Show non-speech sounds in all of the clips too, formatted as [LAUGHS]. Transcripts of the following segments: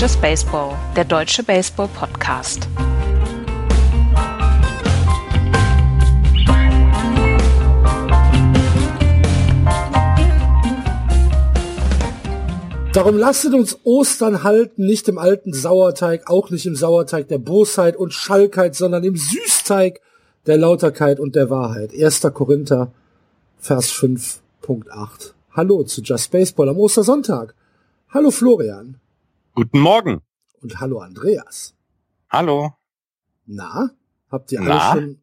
Just Baseball, der deutsche Baseball-Podcast. Darum lasset uns Ostern halten, nicht im alten Sauerteig, auch nicht im Sauerteig der Bosheit und Schalkheit, sondern im Süßteig der Lauterkeit und der Wahrheit. 1. Korinther, Vers 5.8. Hallo zu Just Baseball am Ostersonntag. Hallo Florian. Guten Morgen. Und hallo Andreas. Hallo. Na, habt ihr alle schon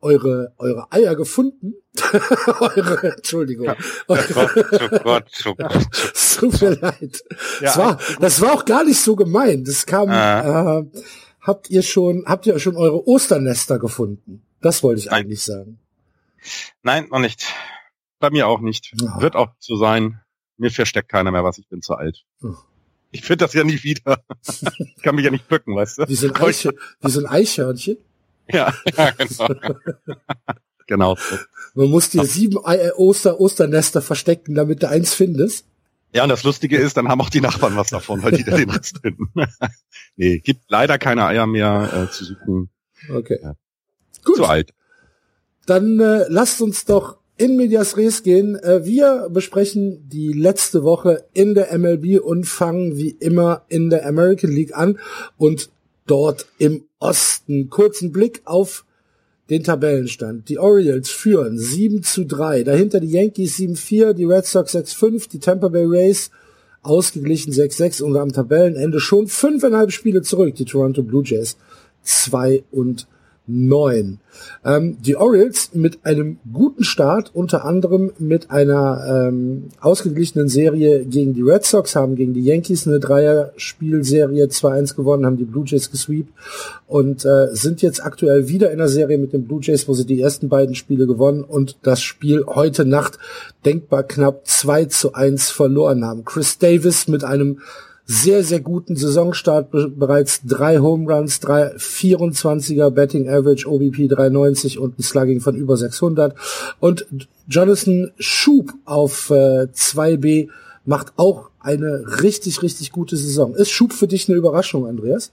eure, eure Eier gefunden? [LAUGHS] eure, Entschuldigung. Oh Gott, oh Gott, oh Gott. Es tut mir leid. Ja, das, war, das war auch gar nicht so gemeint. Das kam, ah. äh, habt ihr schon, habt ihr schon eure Osternester gefunden? Das wollte ich Nein. eigentlich sagen. Nein, noch nicht. Bei mir auch nicht. Ja. Wird auch so sein. Mir versteckt keiner mehr was, ich bin zu alt. Oh. Ich finde das ja nicht wieder. [LAUGHS] ich kann mich ja nicht bücken, weißt du? Wie so ein, Eiche, wie so ein Eichhörnchen. Ja, [LAUGHS] ja genau. [LAUGHS] genau. Man muss dir sieben äh, Oster Osternester verstecken, damit du eins findest. Ja, und das Lustige ist, dann haben auch die Nachbarn was davon, weil die da den Rest finden. nee, gibt leider keine Eier mehr äh, zu suchen. Okay. Ja. Gut. Zu alt. Dann äh, lasst uns doch in Medias Res gehen. Äh, wir besprechen die letzte Woche in der MLB und fangen wie immer in der American League an und dort im Osten. Kurzen Blick auf den Tabellenstand. Die Orioles führen 7 zu 3. Dahinter die Yankees 7-4, die Red Sox 6-5, die Tampa Bay Rays ausgeglichen 6-6 und am Tabellenende schon fünfeinhalb Spiele zurück. Die Toronto Blue Jays 2 und 9. Ähm, die Orioles mit einem guten Start, unter anderem mit einer ähm, ausgeglichenen Serie gegen die Red Sox, haben gegen die Yankees eine Dreier-Spielserie 2-1 gewonnen, haben die Blue Jays gesweept und äh, sind jetzt aktuell wieder in der Serie mit den Blue Jays, wo sie die ersten beiden Spiele gewonnen und das Spiel heute Nacht denkbar knapp 2 zu 1 verloren haben. Chris Davis mit einem sehr, sehr guten Saisonstart, bereits drei Home Runs, drei 24er Betting Average, OBP 390 und ein Slugging von über 600. Und Jonathan Schub auf äh, 2B macht auch eine richtig, richtig gute Saison. Ist Schub für dich eine Überraschung, Andreas?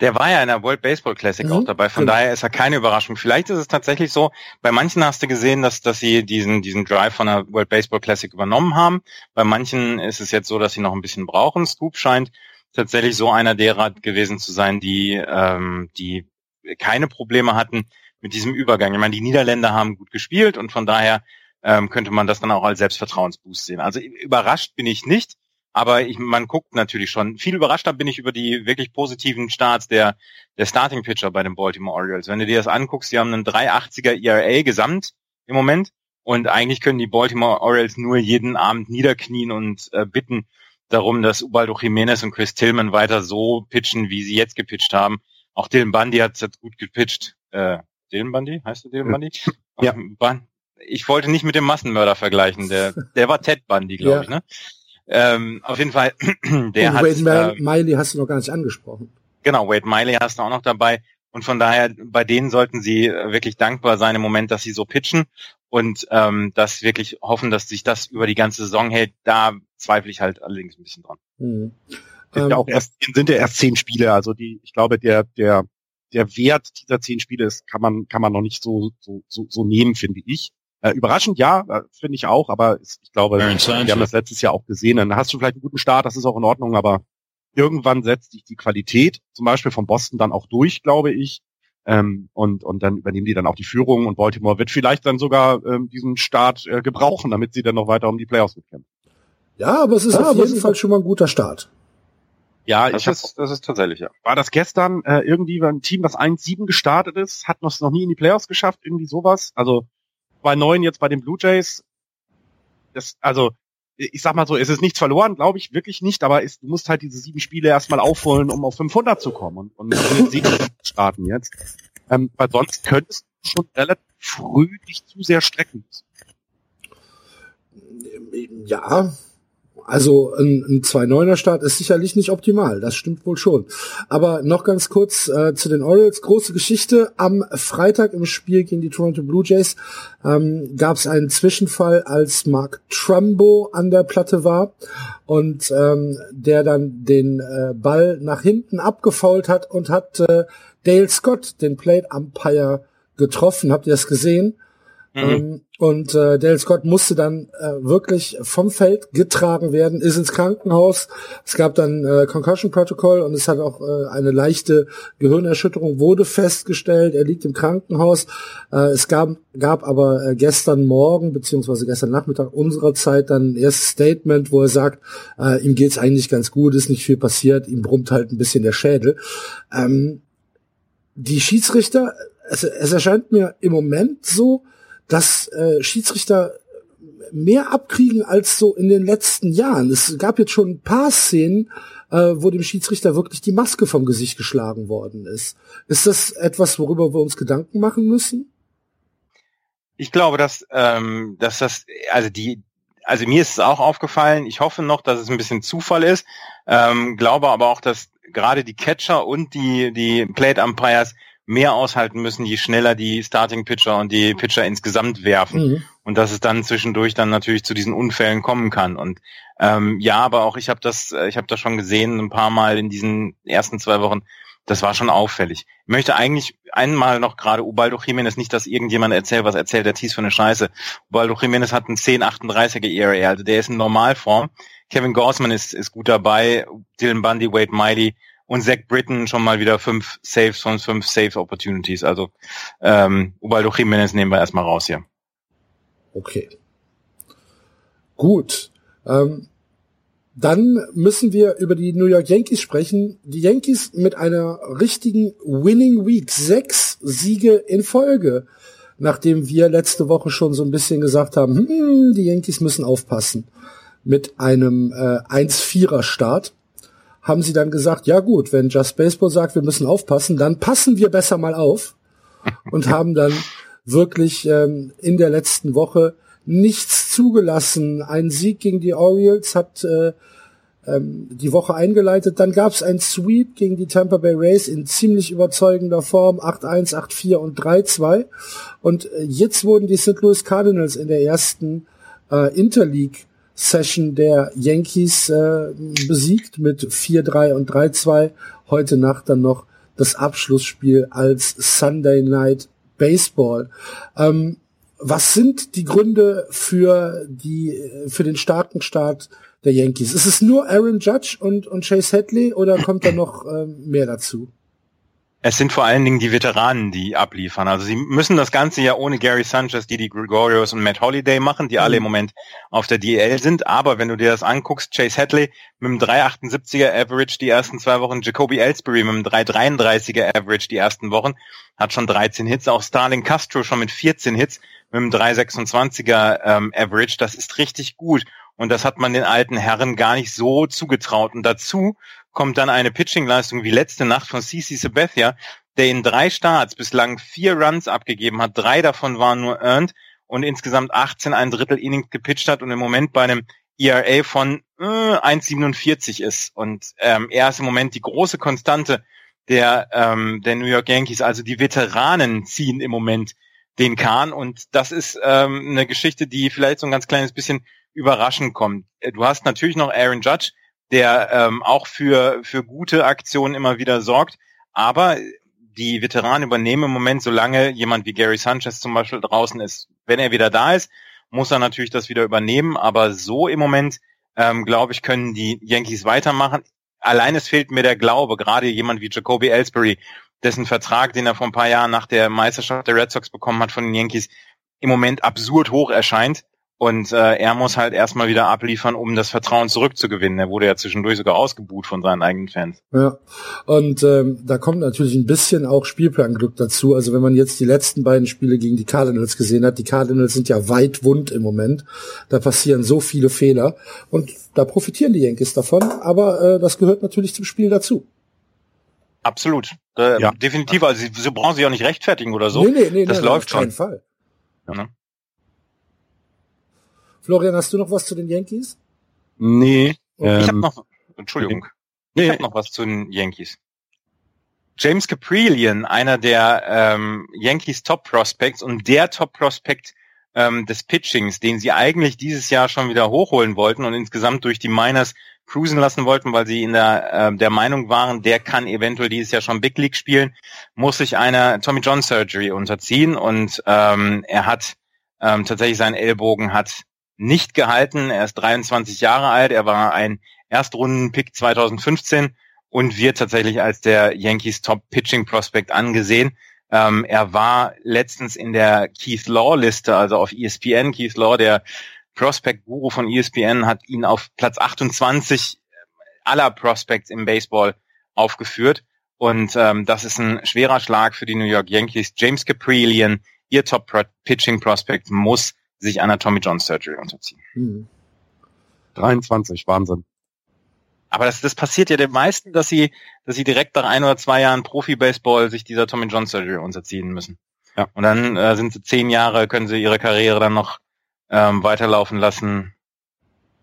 Der war ja in der World Baseball Classic mhm, auch dabei, von genau. daher ist er keine Überraschung. Vielleicht ist es tatsächlich so, bei manchen hast du gesehen, dass, dass sie diesen, diesen Drive von der World Baseball Classic übernommen haben. Bei manchen ist es jetzt so, dass sie noch ein bisschen brauchen. Scoop scheint tatsächlich so einer derer gewesen zu sein, die, ähm, die keine Probleme hatten mit diesem Übergang. Ich meine, die Niederländer haben gut gespielt und von daher ähm, könnte man das dann auch als Selbstvertrauensboost sehen. Also überrascht bin ich nicht. Aber ich, man guckt natürlich schon. Viel überraschter bin ich über die wirklich positiven Starts der, der Starting Pitcher bei den Baltimore Orioles. Wenn du dir das anguckst, die haben einen 380er ERA gesamt im Moment. Und eigentlich können die Baltimore Orioles nur jeden Abend niederknien und äh, bitten darum, dass Ubaldo Jimenez und Chris Tillman weiter so pitchen, wie sie jetzt gepitcht haben. Auch Dylan Bundy hat jetzt gut gepitcht. Äh, Dylan Bundy? Heißt du Dylan Bundy? Ja. Ich wollte nicht mit dem Massenmörder vergleichen. Der, der war Ted Bundy, glaube ja. ich, ne? Ähm, auf jeden Fall, [CLEARS THROAT] der Und hat. Wade äh, Miley hast du noch gar nicht angesprochen. Genau, Wade Miley hast du auch noch dabei. Und von daher, bei denen sollten sie äh, wirklich dankbar sein im Moment, dass sie so pitchen und ähm, das wirklich hoffen, dass sich das über die ganze Saison hält. Da zweifle ich halt allerdings ein bisschen dran. Mhm. Sind ähm, ja auch erst, sind ja erst zehn Spiele. Also die, ich glaube, der, der, der Wert dieser zehn Spiele ist, kann man, kann man noch nicht so, so, so, so nehmen, finde ich. Äh, überraschend, ja, äh, finde ich auch, aber ich glaube, wir haben das letztes Jahr auch gesehen. Dann hast du vielleicht einen guten Start, das ist auch in Ordnung, aber irgendwann setzt sich die Qualität, zum Beispiel von Boston, dann auch durch, glaube ich. Ähm, und, und dann übernehmen die dann auch die Führung und Baltimore wird vielleicht dann sogar ähm, diesen Start äh, gebrauchen, damit sie dann noch weiter um die Playoffs mitkämpfen. Ja, aber es ist ja, auf jeden Fall schon mal ein guter Start. Ja, das, ich ist, das ist tatsächlich, ja. War das gestern äh, irgendwie ein Team, das 1-7 gestartet ist, hat noch, noch nie in die Playoffs geschafft, irgendwie sowas? Also bei neun jetzt bei den Blue Jays. Das, also, ich sag mal so, es ist nichts verloren, glaube ich, wirklich nicht, aber ist, du musst halt diese sieben Spiele erstmal aufholen, um auf 500 zu kommen und, und mit sieben starten jetzt. Ähm, weil sonst könntest du schon relativ früh dich zu sehr strecken. Ja, also ein, ein 2-9er Start ist sicherlich nicht optimal, das stimmt wohl schon. Aber noch ganz kurz äh, zu den Orioles. Große Geschichte. Am Freitag im Spiel gegen die Toronto Blue Jays ähm, gab es einen Zwischenfall, als Mark Trumbo an der Platte war und ähm, der dann den äh, Ball nach hinten abgefault hat und hat äh, Dale Scott, den Plate Umpire, getroffen. Habt ihr das gesehen? Mhm. Ähm, und äh, Dale Scott musste dann äh, wirklich vom Feld getragen werden, ist ins Krankenhaus. Es gab dann äh, Concussion Protocol und es hat auch äh, eine leichte Gehirnerschütterung wurde festgestellt. Er liegt im Krankenhaus. Äh, es gab, gab aber äh, gestern Morgen beziehungsweise gestern Nachmittag unserer Zeit dann ein erstes Statement, wo er sagt, äh, ihm geht's eigentlich ganz gut, ist nicht viel passiert, ihm brummt halt ein bisschen der Schädel. Ähm, die Schiedsrichter, es, es erscheint mir im Moment so, dass äh, Schiedsrichter mehr abkriegen als so in den letzten Jahren. Es gab jetzt schon ein paar Szenen, äh, wo dem Schiedsrichter wirklich die Maske vom Gesicht geschlagen worden ist. Ist das etwas, worüber wir uns Gedanken machen müssen? Ich glaube, dass, ähm, dass das, also die, also mir ist es auch aufgefallen. Ich hoffe noch, dass es ein bisschen Zufall ist. Ähm, glaube aber auch, dass gerade die Catcher und die, die Plate Umpires mehr aushalten müssen, je schneller die Starting Pitcher und die Pitcher insgesamt werfen. Mhm. Und dass es dann zwischendurch dann natürlich zu diesen Unfällen kommen kann. Und ähm, ja, aber auch ich habe das, äh, ich habe das schon gesehen, ein paar Mal in diesen ersten zwei Wochen. Das war schon auffällig. Ich möchte eigentlich einmal noch gerade Ubaldo Jiménez, nicht, dass irgendjemand erzählt, was erzählt der Thies für eine Scheiße. Ubaldo Jiménez hat einen 10,38er ERA, also der ist in Normalform. Kevin Gorsman ist, ist gut dabei, Dylan Bundy, Wade Miley, und Zach Britton schon mal wieder fünf Saves von fünf Save Opportunities. Also ähm, Ubaldo Jiménez nehmen wir erstmal raus hier. Okay. Gut. Ähm, dann müssen wir über die New York Yankees sprechen. Die Yankees mit einer richtigen Winning Week. Sechs Siege in Folge. Nachdem wir letzte Woche schon so ein bisschen gesagt haben, hm, die Yankees müssen aufpassen. Mit einem äh, 1-4er Start haben sie dann gesagt, ja gut, wenn Just Baseball sagt, wir müssen aufpassen, dann passen wir besser mal auf [LAUGHS] und haben dann wirklich ähm, in der letzten Woche nichts zugelassen. Ein Sieg gegen die Orioles hat äh, ähm, die Woche eingeleitet. Dann gab es ein Sweep gegen die Tampa Bay Rays in ziemlich überzeugender Form, 8-1, 8-4 und 3-2. Und äh, jetzt wurden die St. Louis Cardinals in der ersten äh, Interleague Session der Yankees äh, besiegt mit 4-3 und 3-2. Heute Nacht dann noch das Abschlussspiel als Sunday Night Baseball. Ähm, was sind die Gründe für die für den starken Start der Yankees? Ist es nur Aaron Judge und und Chase Hadley oder kommt da noch ähm, mehr dazu? Es sind vor allen Dingen die Veteranen, die abliefern. Also sie müssen das Ganze ja ohne Gary Sanchez, die Gregorios und Matt Holiday machen, die alle im mhm. Moment auf der DL sind. Aber wenn du dir das anguckst, Chase Hadley mit einem 3,78er Average die ersten zwei Wochen, Jacoby Ellsbury mit einem 3,33er Average die ersten Wochen, hat schon 13 Hits. Auch Starling Castro schon mit 14 Hits mit einem 3,26er ähm, Average. Das ist richtig gut. Und das hat man den alten Herren gar nicht so zugetraut. Und dazu kommt dann eine Pitching-Leistung wie letzte Nacht von CC Sabathia, der in drei Starts bislang vier Runs abgegeben hat. Drei davon waren nur earned und insgesamt 18 ein Drittel Innings gepitcht hat und im Moment bei einem ERA von äh, 1,47 ist. Und ähm, er ist im Moment die große Konstante der, ähm, der New York Yankees. Also die Veteranen ziehen im Moment den Kahn und das ist ähm, eine Geschichte, die vielleicht so ein ganz kleines bisschen überraschend kommt. Du hast natürlich noch Aaron Judge, der ähm, auch für, für gute Aktionen immer wieder sorgt. Aber die Veteranen übernehmen im Moment, solange jemand wie Gary Sanchez zum Beispiel draußen ist. Wenn er wieder da ist, muss er natürlich das wieder übernehmen. Aber so im Moment, ähm, glaube ich, können die Yankees weitermachen. Allein es fehlt mir der Glaube, gerade jemand wie Jacoby Ellsbury, dessen Vertrag, den er vor ein paar Jahren nach der Meisterschaft der Red Sox bekommen hat von den Yankees, im Moment absurd hoch erscheint. Und äh, er muss halt erstmal wieder abliefern, um das Vertrauen zurückzugewinnen. Er wurde ja zwischendurch sogar ausgebuht von seinen eigenen Fans. Ja, und ähm, da kommt natürlich ein bisschen auch Spielplanglück dazu. Also wenn man jetzt die letzten beiden Spiele gegen die Cardinals gesehen hat, die Cardinals sind ja weit wund im Moment. Da passieren so viele Fehler und da profitieren die Yankees davon. Aber äh, das gehört natürlich zum Spiel dazu. Absolut, äh, ja. definitiv. Also sie, sie brauchen sich auch nicht rechtfertigen oder so. Nee, nee, nee, das nee, läuft auf schon. Fall. Ja, ne? Florian, hast du noch was zu den Yankees? Nee. Ähm, ich habe noch, Entschuldigung, nee. ich habe noch was zu den Yankees. James Caprillion, einer der ähm, Yankees Top Prospects und der Top Prospect ähm, des Pitchings, den sie eigentlich dieses Jahr schon wieder hochholen wollten und insgesamt durch die Miners cruisen lassen wollten, weil sie in der, äh, der Meinung waren, der kann eventuell dieses Jahr schon Big League spielen, muss sich einer Tommy John Surgery unterziehen und ähm, er hat ähm, tatsächlich seinen Ellbogen hat nicht gehalten. Er ist 23 Jahre alt, er war ein Erstrunden-Pick 2015 und wird tatsächlich als der Yankees Top Pitching Prospect angesehen. Ähm, er war letztens in der Keith Law Liste, also auf ESPN. Keith Law, der Prospect Guru von ESPN, hat ihn auf Platz 28 aller Prospects im Baseball aufgeführt. Und ähm, das ist ein schwerer Schlag für die New York Yankees. James Caprillion, ihr Top Pitching Prospect, muss sich einer Tommy John Surgery unterziehen. Mhm. 23, Wahnsinn. Aber das, das passiert ja den meisten, dass sie, dass sie direkt nach ein oder zwei Jahren Profi-Baseball sich dieser Tommy John Surgery unterziehen müssen. Ja. Und dann äh, sind sie zehn Jahre, können sie ihre Karriere dann noch ähm, weiterlaufen lassen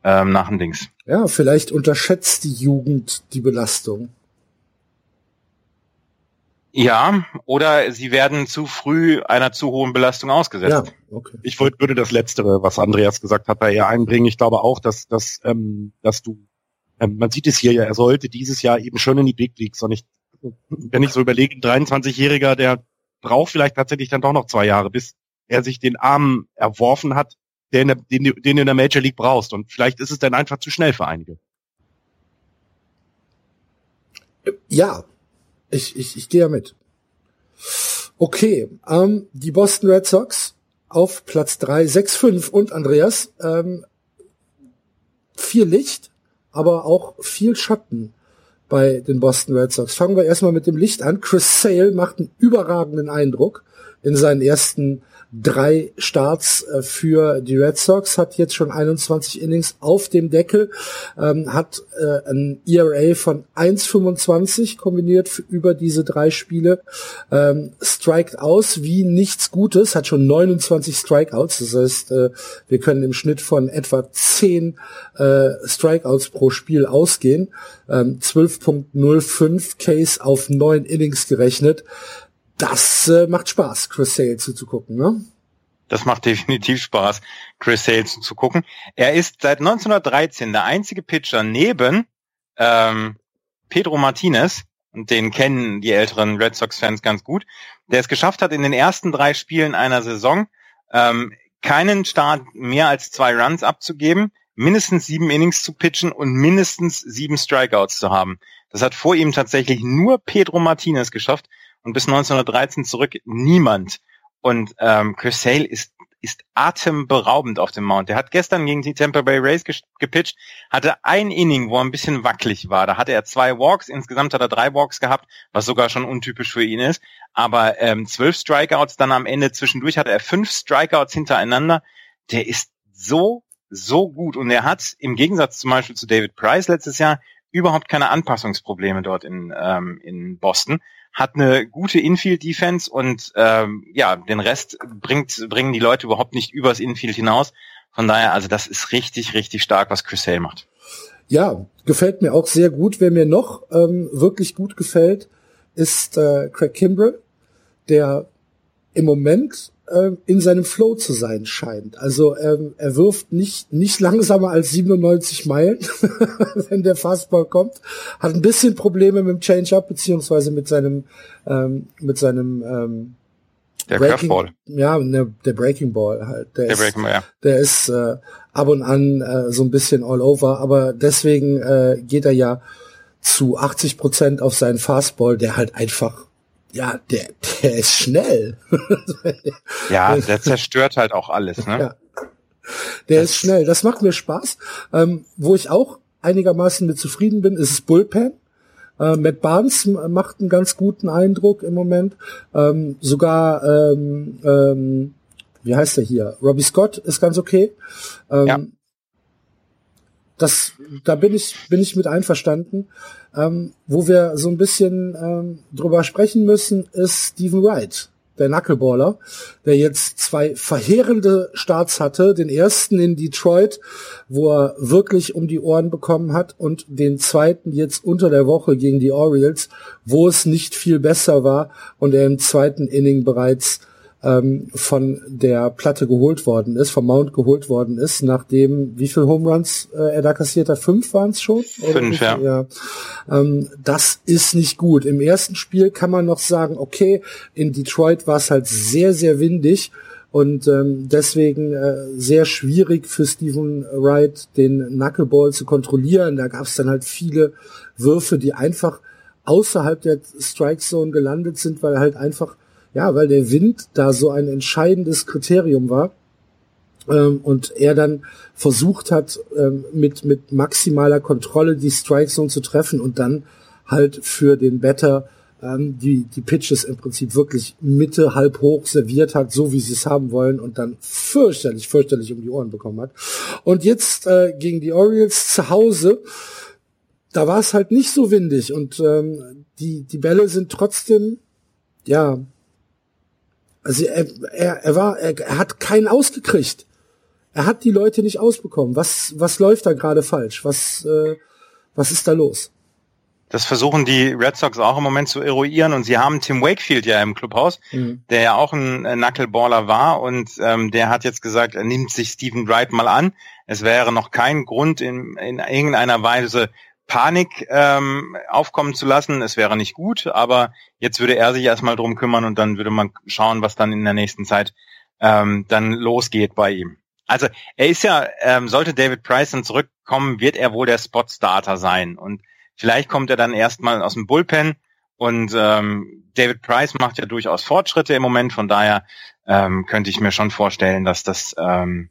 ähm, nach dem Dings. Ja, vielleicht unterschätzt die Jugend die Belastung. Ja, oder sie werden zu früh einer zu hohen Belastung ausgesetzt. Ja, okay. Ich wollte, würde das Letztere, was Andreas gesagt hat, da eher einbringen. Ich glaube auch, dass, dass, ähm, dass du ähm, man sieht es hier ja, er sollte dieses Jahr eben schon in die Big Leagues. Und ich, wenn ich so überlege, ein 23-Jähriger, der braucht vielleicht tatsächlich dann doch noch zwei Jahre, bis er sich den Arm erworfen hat, den, den, den du in der Major League brauchst. Und vielleicht ist es dann einfach zu schnell für einige. Ja, ich, ich, ich gehe ja mit. Okay, ähm, die Boston Red Sox auf Platz drei, sechs, fünf und Andreas, ähm, viel Licht, aber auch viel Schatten bei den Boston Red Sox. Fangen wir erstmal mit dem Licht an. Chris Sale macht einen überragenden Eindruck in seinen ersten drei Starts äh, für die Red Sox, hat jetzt schon 21 Innings auf dem Deckel, ähm, hat äh, ein ERA von 1,25 kombiniert über diese drei Spiele, ähm, strikt aus wie nichts Gutes, hat schon 29 Strikeouts, das heißt, äh, wir können im Schnitt von etwa 10 äh, Strikeouts pro Spiel ausgehen, ähm, 12.05 Case auf 9 Innings gerechnet das äh, macht Spaß, Chris Sale zuzugucken, ne? Das macht [LAUGHS] definitiv Spaß, Chris Sale zuzugucken. Er ist seit 1913 der einzige Pitcher neben ähm, Pedro Martinez, und den kennen die älteren Red Sox-Fans ganz gut, der es geschafft hat, in den ersten drei Spielen einer Saison ähm, keinen Start mehr als zwei Runs abzugeben, mindestens sieben Innings zu pitchen und mindestens sieben Strikeouts zu haben. Das hat vor ihm tatsächlich nur Pedro Martinez geschafft und bis 1913 zurück niemand. Und ähm, Chris Sale ist ist atemberaubend auf dem Mount. Der hat gestern gegen die Tampa Bay Rays gepitcht, hatte ein Inning, wo er ein bisschen wackelig war. Da hatte er zwei Walks, insgesamt hat er drei Walks gehabt, was sogar schon untypisch für ihn ist. Aber ähm, zwölf Strikeouts dann am Ende. Zwischendurch hatte er fünf Strikeouts hintereinander. Der ist so, so gut. Und er hat im Gegensatz zum Beispiel zu David Price letztes Jahr überhaupt keine Anpassungsprobleme dort in, ähm, in Boston hat eine gute Infield-Defense und ähm, ja, den Rest bringt, bringen die Leute überhaupt nicht übers Infield hinaus. Von daher, also das ist richtig, richtig stark, was Chris Hale macht. Ja, gefällt mir auch sehr gut. Wer mir noch ähm, wirklich gut gefällt, ist äh, Craig Kimbrell, der im Moment äh, in seinem Flow zu sein scheint. Also ähm, er wirft nicht nicht langsamer als 97 Meilen, [LAUGHS] wenn der Fastball kommt. Hat ein bisschen Probleme mit dem Change-up beziehungsweise mit seinem ähm, mit seinem ähm, der Breaking, Curveball. Ja, ne, der Breaking Ball halt. Der, der ist, Breaking Ball, ja. Der ist äh, ab und an äh, so ein bisschen all over, aber deswegen äh, geht er ja zu 80 Prozent auf seinen Fastball, der halt einfach ja, der, der ist schnell. [LAUGHS] ja, der zerstört halt auch alles, ne? Ja. Der das ist schnell. Das macht mir Spaß. Ähm, wo ich auch einigermaßen mit zufrieden bin, ist es Bullpen. Äh, Matt Barnes macht einen ganz guten Eindruck im Moment. Ähm, sogar, ähm, ähm, wie heißt er hier? Robbie Scott ist ganz okay. Ähm, ja. Das, da bin ich, bin ich mit einverstanden. Ähm, wo wir so ein bisschen ähm, drüber sprechen müssen, ist Stephen Wright. der Knuckleballer, der jetzt zwei verheerende Starts hatte. Den ersten in Detroit, wo er wirklich um die Ohren bekommen hat und den zweiten jetzt unter der Woche gegen die Orioles, wo es nicht viel besser war und er im zweiten Inning bereits ähm, von der Platte geholt worden ist, vom Mount geholt worden ist, nachdem, wie viel Home Runs äh, er da kassiert hat? Fünf waren es schon? Fünf, ja. ja. Ähm, das ist nicht gut. Im ersten Spiel kann man noch sagen, okay, in Detroit war es halt sehr, sehr windig und ähm, deswegen äh, sehr schwierig für Stephen Wright, den Knuckleball zu kontrollieren. Da gab es dann halt viele Würfe, die einfach außerhalb der Strike Zone gelandet sind, weil halt einfach ja, weil der Wind da so ein entscheidendes Kriterium war ähm, und er dann versucht hat, ähm, mit, mit maximaler Kontrolle die Strike Zone zu treffen und dann halt für den Better ähm, die, die Pitches im Prinzip wirklich Mitte, halb hoch serviert hat, so wie sie es haben wollen und dann fürchterlich, fürchterlich um die Ohren bekommen hat. Und jetzt äh, gegen die Orioles zu Hause, da war es halt nicht so windig und ähm, die, die Bälle sind trotzdem, ja, also er, er, er war, er, er hat keinen ausgekriegt. Er hat die Leute nicht ausbekommen. Was, was läuft da gerade falsch? Was, äh, was ist da los? Das versuchen die Red Sox auch im Moment zu eruieren und sie haben Tim Wakefield ja im Clubhaus, mhm. der ja auch ein Knuckleballer war und ähm, der hat jetzt gesagt, er nimmt sich Stephen Wright mal an. Es wäre noch kein Grund in, in irgendeiner Weise Panik ähm, aufkommen zu lassen. Es wäre nicht gut, aber jetzt würde er sich erstmal drum kümmern und dann würde man schauen, was dann in der nächsten Zeit ähm, dann losgeht bei ihm. Also er ist ja, ähm, sollte David Price dann zurückkommen, wird er wohl der Spot-Starter sein. Und vielleicht kommt er dann erstmal aus dem Bullpen und ähm, David Price macht ja durchaus Fortschritte im Moment, von daher ähm, könnte ich mir schon vorstellen, dass das, ähm,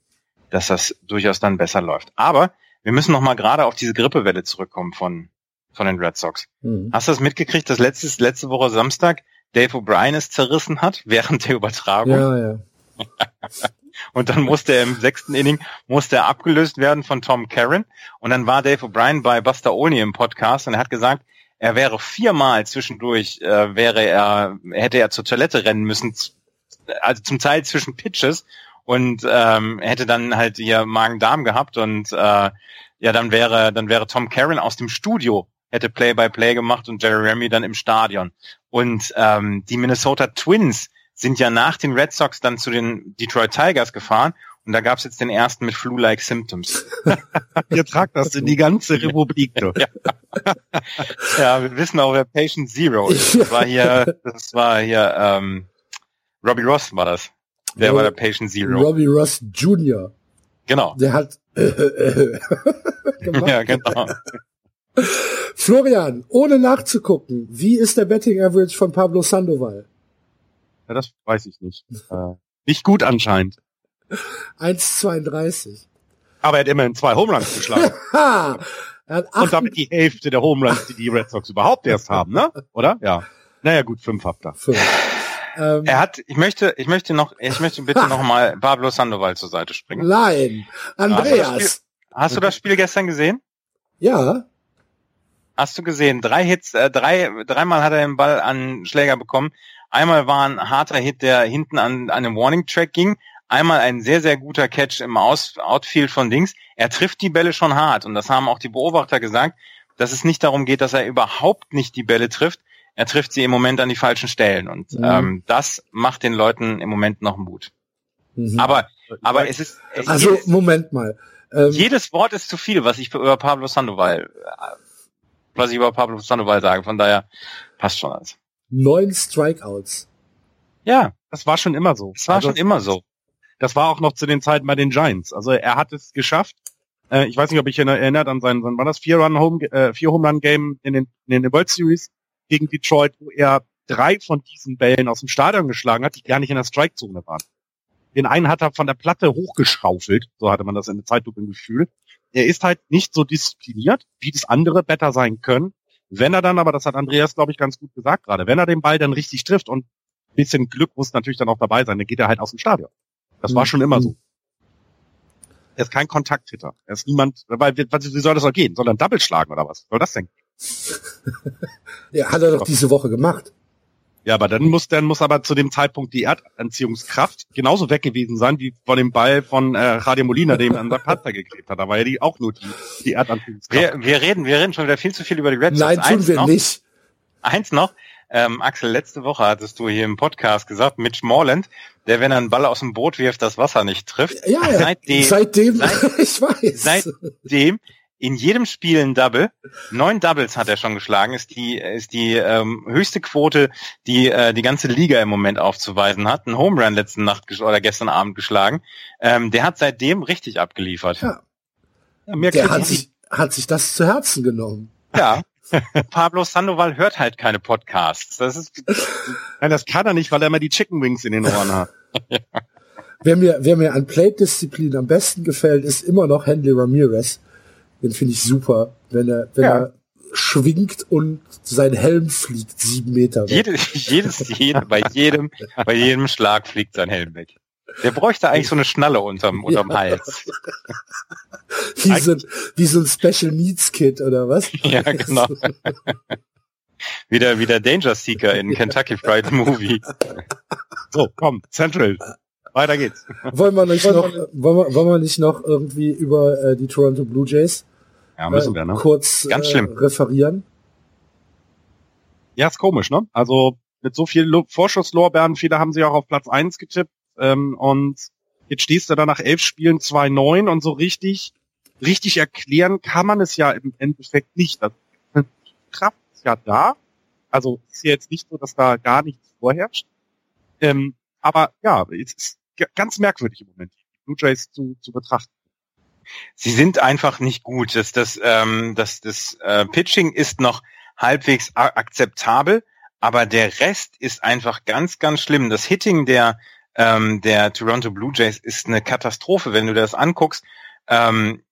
dass das durchaus dann besser läuft. Aber wir müssen noch mal gerade auf diese Grippewelle zurückkommen von, von den Red Sox. Mhm. Hast du das mitgekriegt, dass letztes, letzte Woche Samstag Dave O'Brien es zerrissen hat [LAUGHS] während der Übertragung? Ja, ja. [LAUGHS] und dann musste er im sechsten Inning musste er abgelöst werden von Tom Karen. Und dann war Dave O'Brien bei Buster Olney im Podcast und er hat gesagt, er wäre viermal zwischendurch, äh, wäre er, hätte er zur Toilette rennen müssen, also zum Teil zwischen Pitches und ähm, hätte dann halt hier Magen-Darm gehabt und äh, ja, dann wäre, dann wäre Tom Karen aus dem Studio, hätte Play-by-Play -play gemacht und Jerry Remy dann im Stadion. Und ähm, die Minnesota Twins sind ja nach den Red Sox dann zu den Detroit Tigers gefahren und da gab's jetzt den ersten mit Flu-like Symptoms. [LAUGHS] Ihr tragt das in die ganze Republik. Du. [LAUGHS] Ja. ja, wir wissen auch, wer Patient Zero ist. Das war hier, das war hier, ähm, Robbie Ross war das. Der Ro war der Patient Zero. Robbie Ross Jr. Genau. Der hat äh, äh, gemacht. Ja, genau. Florian, ohne nachzugucken, wie ist der Betting Average von Pablo Sandoval? Ja, das weiß ich nicht. Äh, nicht gut anscheinend. 1,32. Aber er hat immerhin zwei Homeruns geschlagen. [LAUGHS] Und damit die Hälfte der Homeruns, die die Red Sox überhaupt erst haben, ne? Oder? Ja. Naja, gut, fünf habt ihr. Fünf. Ähm, er hat, ich möchte, ich möchte noch, ich möchte bitte noch mal [LAUGHS] Pablo Sandoval zur Seite springen. Nein, Andreas. Hast du, Spiel, hast du das Spiel gestern gesehen? Ja. Hast du gesehen? Drei Hits, äh, drei, dreimal hat er den Ball an Schläger bekommen. Einmal war ein harter Hit, der hinten an, an einem Warning Track ging. Einmal ein sehr, sehr guter Catch im Aus, Outfield von Dings. Er trifft die Bälle schon hart und das haben auch die Beobachter gesagt, dass es nicht darum geht, dass er überhaupt nicht die Bälle trifft, er trifft sie im Moment an die falschen Stellen und mhm. ähm, das macht den Leuten im Moment noch Mut. Mhm. Aber aber es ist es also jedes, Moment mal. Ähm, jedes Wort ist zu viel, was ich über Pablo Sandoval was ich über Pablo Sandoval sage. Von daher passt schon alles. Neun Strikeouts. Ja, das war schon immer so. Das war also, schon immer so. Das war auch noch zu den Zeiten bei den Giants. Also er hat es geschafft. Äh, ich weiß nicht, ob ich erinnert an sein, wann war das vier Run Home, äh, vier Home Run Game in den in den World Series gegen Detroit, wo er drei von diesen Bällen aus dem Stadion geschlagen hat, die gar nicht in der Strikezone waren. Den einen hat er von der Platte hochgeschaufelt, so hatte man das in der Zeitlupe im Gefühl. Er ist halt nicht so diszipliniert, wie das andere Better sein können. Wenn er dann, aber das hat Andreas, glaube ich, ganz gut gesagt gerade, wenn er den Ball dann richtig trifft und ein bisschen Glück muss natürlich dann auch dabei sein, dann geht er halt aus dem Stadion. Das war schon immer so. Er ist kein Kontakthitter. Er ist niemand, weil, wie soll das auch gehen? Soll er einen Double schlagen oder was? Soll das denn? [LAUGHS] ja, hat er doch diese Woche gemacht. Ja, aber dann muss, dann muss aber zu dem Zeitpunkt die Erdanziehungskraft genauso weg gewesen sein, wie von dem Ball von äh, Radio Molina, dem an der Panther geklebt hat. Da war ja die auch nur die, die Erdanziehungskraft. Wir, wir reden, wir reden schon wieder viel zu viel über die Red Sox. Nein, tun Eins wir noch, nicht. Eins noch. Ähm, Axel, letzte Woche hattest du hier im Podcast gesagt, Mitch Morland, der, wenn er einen Ball aus dem Boot wirft, das Wasser nicht trifft. Ja, ja. Seitdem, seitdem, seit- [LAUGHS] ich weiß. seitdem in jedem Spiel ein Double. Neun Doubles hat er schon geschlagen, ist die, ist die ähm, höchste Quote, die äh, die ganze Liga im Moment aufzuweisen hat. Ein Home Run letzten Nacht oder gestern Abend geschlagen. Ähm, der hat seitdem richtig abgeliefert. Ja. Ja, mehr der hat sich, hat sich das zu Herzen genommen. Ja. [LAUGHS] Pablo Sandoval hört halt keine Podcasts. Das ist Nein, das kann er nicht, weil er immer die Chicken Wings in den Ohren hat. Wer mir, wer mir an Plate-Disziplin am besten gefällt, ist immer noch Henley Ramirez. Den finde ich super, wenn er, wenn Ja. er schwingt und sein Helm fliegt sieben Meter weg. jedes, jedes, jede, bei jedem, bei jedem Schlag fliegt sein Helm weg. Der bräuchte eigentlich so eine Schnalle unterm, unterm Ja. Hals. Wie so, ein- wie so ein Special Needs Kid oder was? Ja, genau. Wie der, wie der Danger Seeker in Kentucky Fried Movie. So, komm, Central. Weiter geht's. wollen wir nicht noch, wollen wir, wollen wir nicht noch irgendwie über äh, die Toronto Blue Jays Ja, müssen äh, wir, ne? kurz Ganz äh, schlimm. referieren? Ja, ist komisch, ne? Also mit so viel Lo- Vorschusslorbeeren, viele haben sie auch auf Platz eins getippt. Ähm, und jetzt stehst du da nach elf Spielen 2-9 und so richtig, richtig erklären kann man es ja im Endeffekt nicht. Die Kraft ist ja da. Also ist ja jetzt nicht so, dass da gar nichts vorherrscht. Ähm, aber ja, es ist ganz merkwürdig im Moment, die Blue Jays zu, zu betrachten. Sie sind einfach nicht gut. Das, das, ähm, das, das äh, Pitching ist noch halbwegs akzeptabel, aber der Rest ist einfach ganz, ganz schlimm. Das Hitting der, ähm, der Toronto Blue Jays ist eine Katastrophe, wenn du das anguckst. Ähm,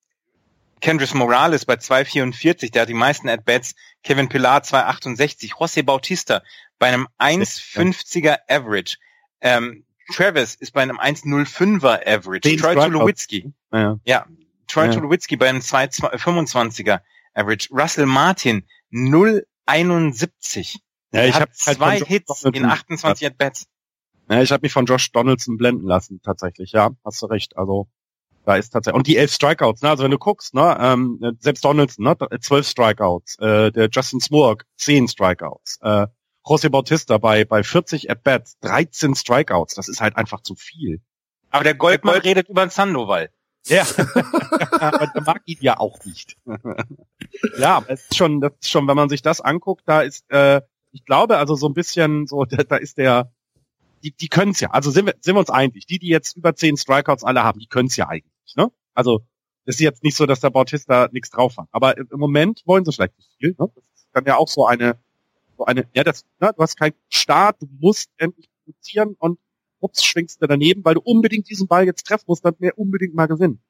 Kendris Morales bei 2,44, der hat die meisten At-Bats. Kevin Pillar 2,68. José Bautista bei einem 1,50er Average. Ähm, Travis ist bei einem 1,05er Average. Zehn Troy. Tulowitzki. Naja. Ja, Troy Ja. Tulowitzki bei einem 2,25er Average. Russell Martin 0,71. Ja, Er ich hat hab halt zwei Hits in 28 At-Bats. Ja, ich habe mich von Josh Donaldson blenden lassen, tatsächlich. Ja, hast du recht. Also da ist tatsächlich und die elf Strikeouts. Ne? Also wenn du guckst, ne, ähm, selbst Donaldson, ne, zwölf Strikeouts. Äh, der Justin Smurk zehn Strikeouts. Äh, José Bautista bei bei 40 at bats 13 Strikeouts. Das ist halt einfach zu viel. Aber der Goldmann redet über den Sandoval. Ja, [LAUGHS] aber der mag ihn ja auch nicht. ja, aber es ist schon, das ist schon, wenn man sich das anguckt, da ist, äh, ich glaube, also so ein bisschen so, [LAUGHS] da, da ist der, die, die können es ja. Also sind wir, sind wir uns einig. Die, die jetzt über zehn Strikeouts alle haben, die können es ja eigentlich. Ne? Also das ist jetzt nicht so, dass der Bautista nichts drauf hat. Aber im im Moment wollen sie vielleicht nicht viel. Ne? Das ist dann ja auch so eine, so eine, ja, das, ne, du hast keinen Start, du musst endlich produzieren und ups, schwingst du daneben, weil du unbedingt diesen Ball jetzt treffen musst, dann mehr unbedingt mal gewinnen.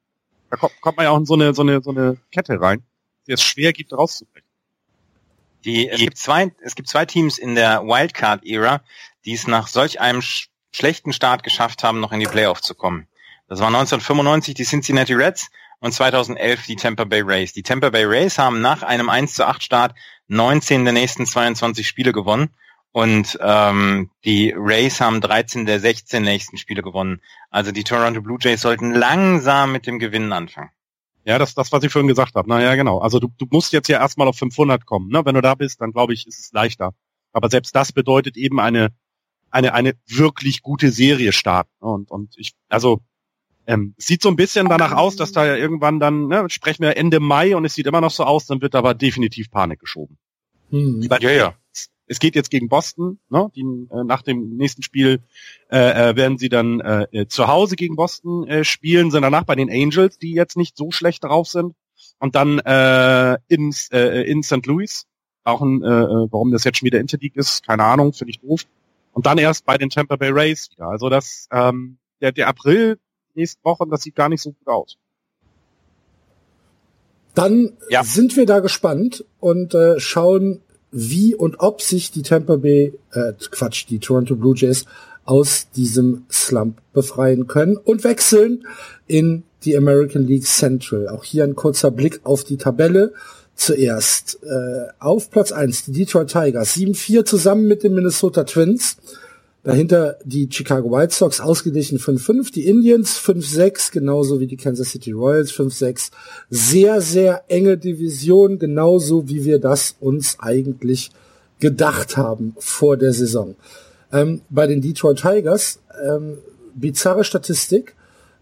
Da kommt, kommt man ja auch in so eine, so eine, so eine Kette rein, die es schwer gibt, rauszubrechen. Die, es gibt zwei, es gibt zwei Teams in der Wildcard-Ära, die es nach solch einem sch schlechten Start geschafft haben, noch in die Playoffs zu kommen. Das waren 1995 die Cincinnati Reds und 2011 die Tampa Bay Rays. Die Tampa Bay Rays haben nach einem 1 zu 8 Start 19 der nächsten 22 Spiele gewonnen und ähm, die Rays haben 13 der 16 nächsten Spiele gewonnen. Also die Toronto Blue Jays sollten langsam mit dem Gewinnen anfangen. Ja, das, das, was ich vorhin gesagt habe. Na ja, genau. Also du, du musst jetzt ja erstmal auf 500 kommen. Ne? Wenn du da bist, dann glaube ich, ist es leichter. Aber selbst das bedeutet eben eine, eine, eine wirklich gute Serie starten. Und, und ich, also, ähm, es sieht so ein bisschen danach aus, dass da ja irgendwann dann, ne, sprechen wir Ende Mai und es sieht immer noch so aus, dann wird aber definitiv Panik geschoben. Hm. Ja, ja. Es geht jetzt gegen Boston, ne? Die, äh, nach dem nächsten Spiel äh, äh, werden sie dann äh, äh, zu Hause gegen Boston äh, spielen, sind danach bei den Angels, die jetzt nicht so schlecht drauf sind, und dann äh, in, äh, in St. Louis. Auch ein, äh, äh, warum das jetzt schon wieder Interleague ist, keine Ahnung, finde ich doof. Und dann erst bei den Tampa Bay Rays wieder. Also das, ähm, der, der April nächste Woche, das sieht gar nicht so gut aus. Dann Ja. sind wir da gespannt und äh, schauen, wie und ob sich die Tampa Bay, äh, Quatsch, die Toronto Blue Jays aus diesem Slump befreien können und wechseln in die American League Central. Auch hier ein kurzer Blick auf die Tabelle. zuerst. Äh, auf Platz eins die Detroit Tigers, 7-4 zusammen mit den Minnesota Twins. Dahinter die Chicago White Sox ausgeglichen 5-5, die Indians 5-6, genauso wie die Kansas City Royals 5-6. Sehr, sehr enge Division, genauso wie wir das uns eigentlich gedacht haben vor der Saison. Ähm, bei den Detroit Tigers, ähm, bizarre Statistik,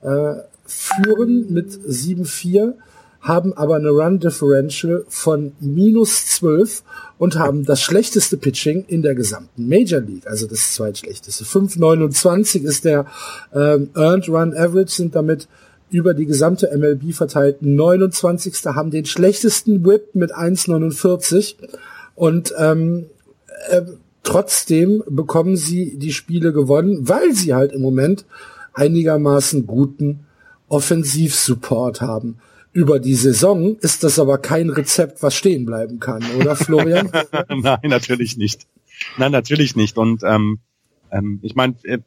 äh, führen mit 7-4 haben aber eine Run Differential von minus 12 und haben das schlechteste Pitching in der gesamten Major League, also das zweitschlechteste. 5,29 ist der ähm, Earned Run Average, sind damit über die gesamte MLB verteilt 29. haben den schlechtesten Whip mit 1,49 und ähm, äh, trotzdem bekommen sie die Spiele gewonnen, weil sie halt im Moment einigermaßen guten Offensivsupport haben über die Saison ist das aber kein Rezept, was stehen bleiben kann, oder Florian? [LAUGHS] Nein, natürlich nicht. Nein, natürlich nicht. Und ähm, ähm, ich meine, äh,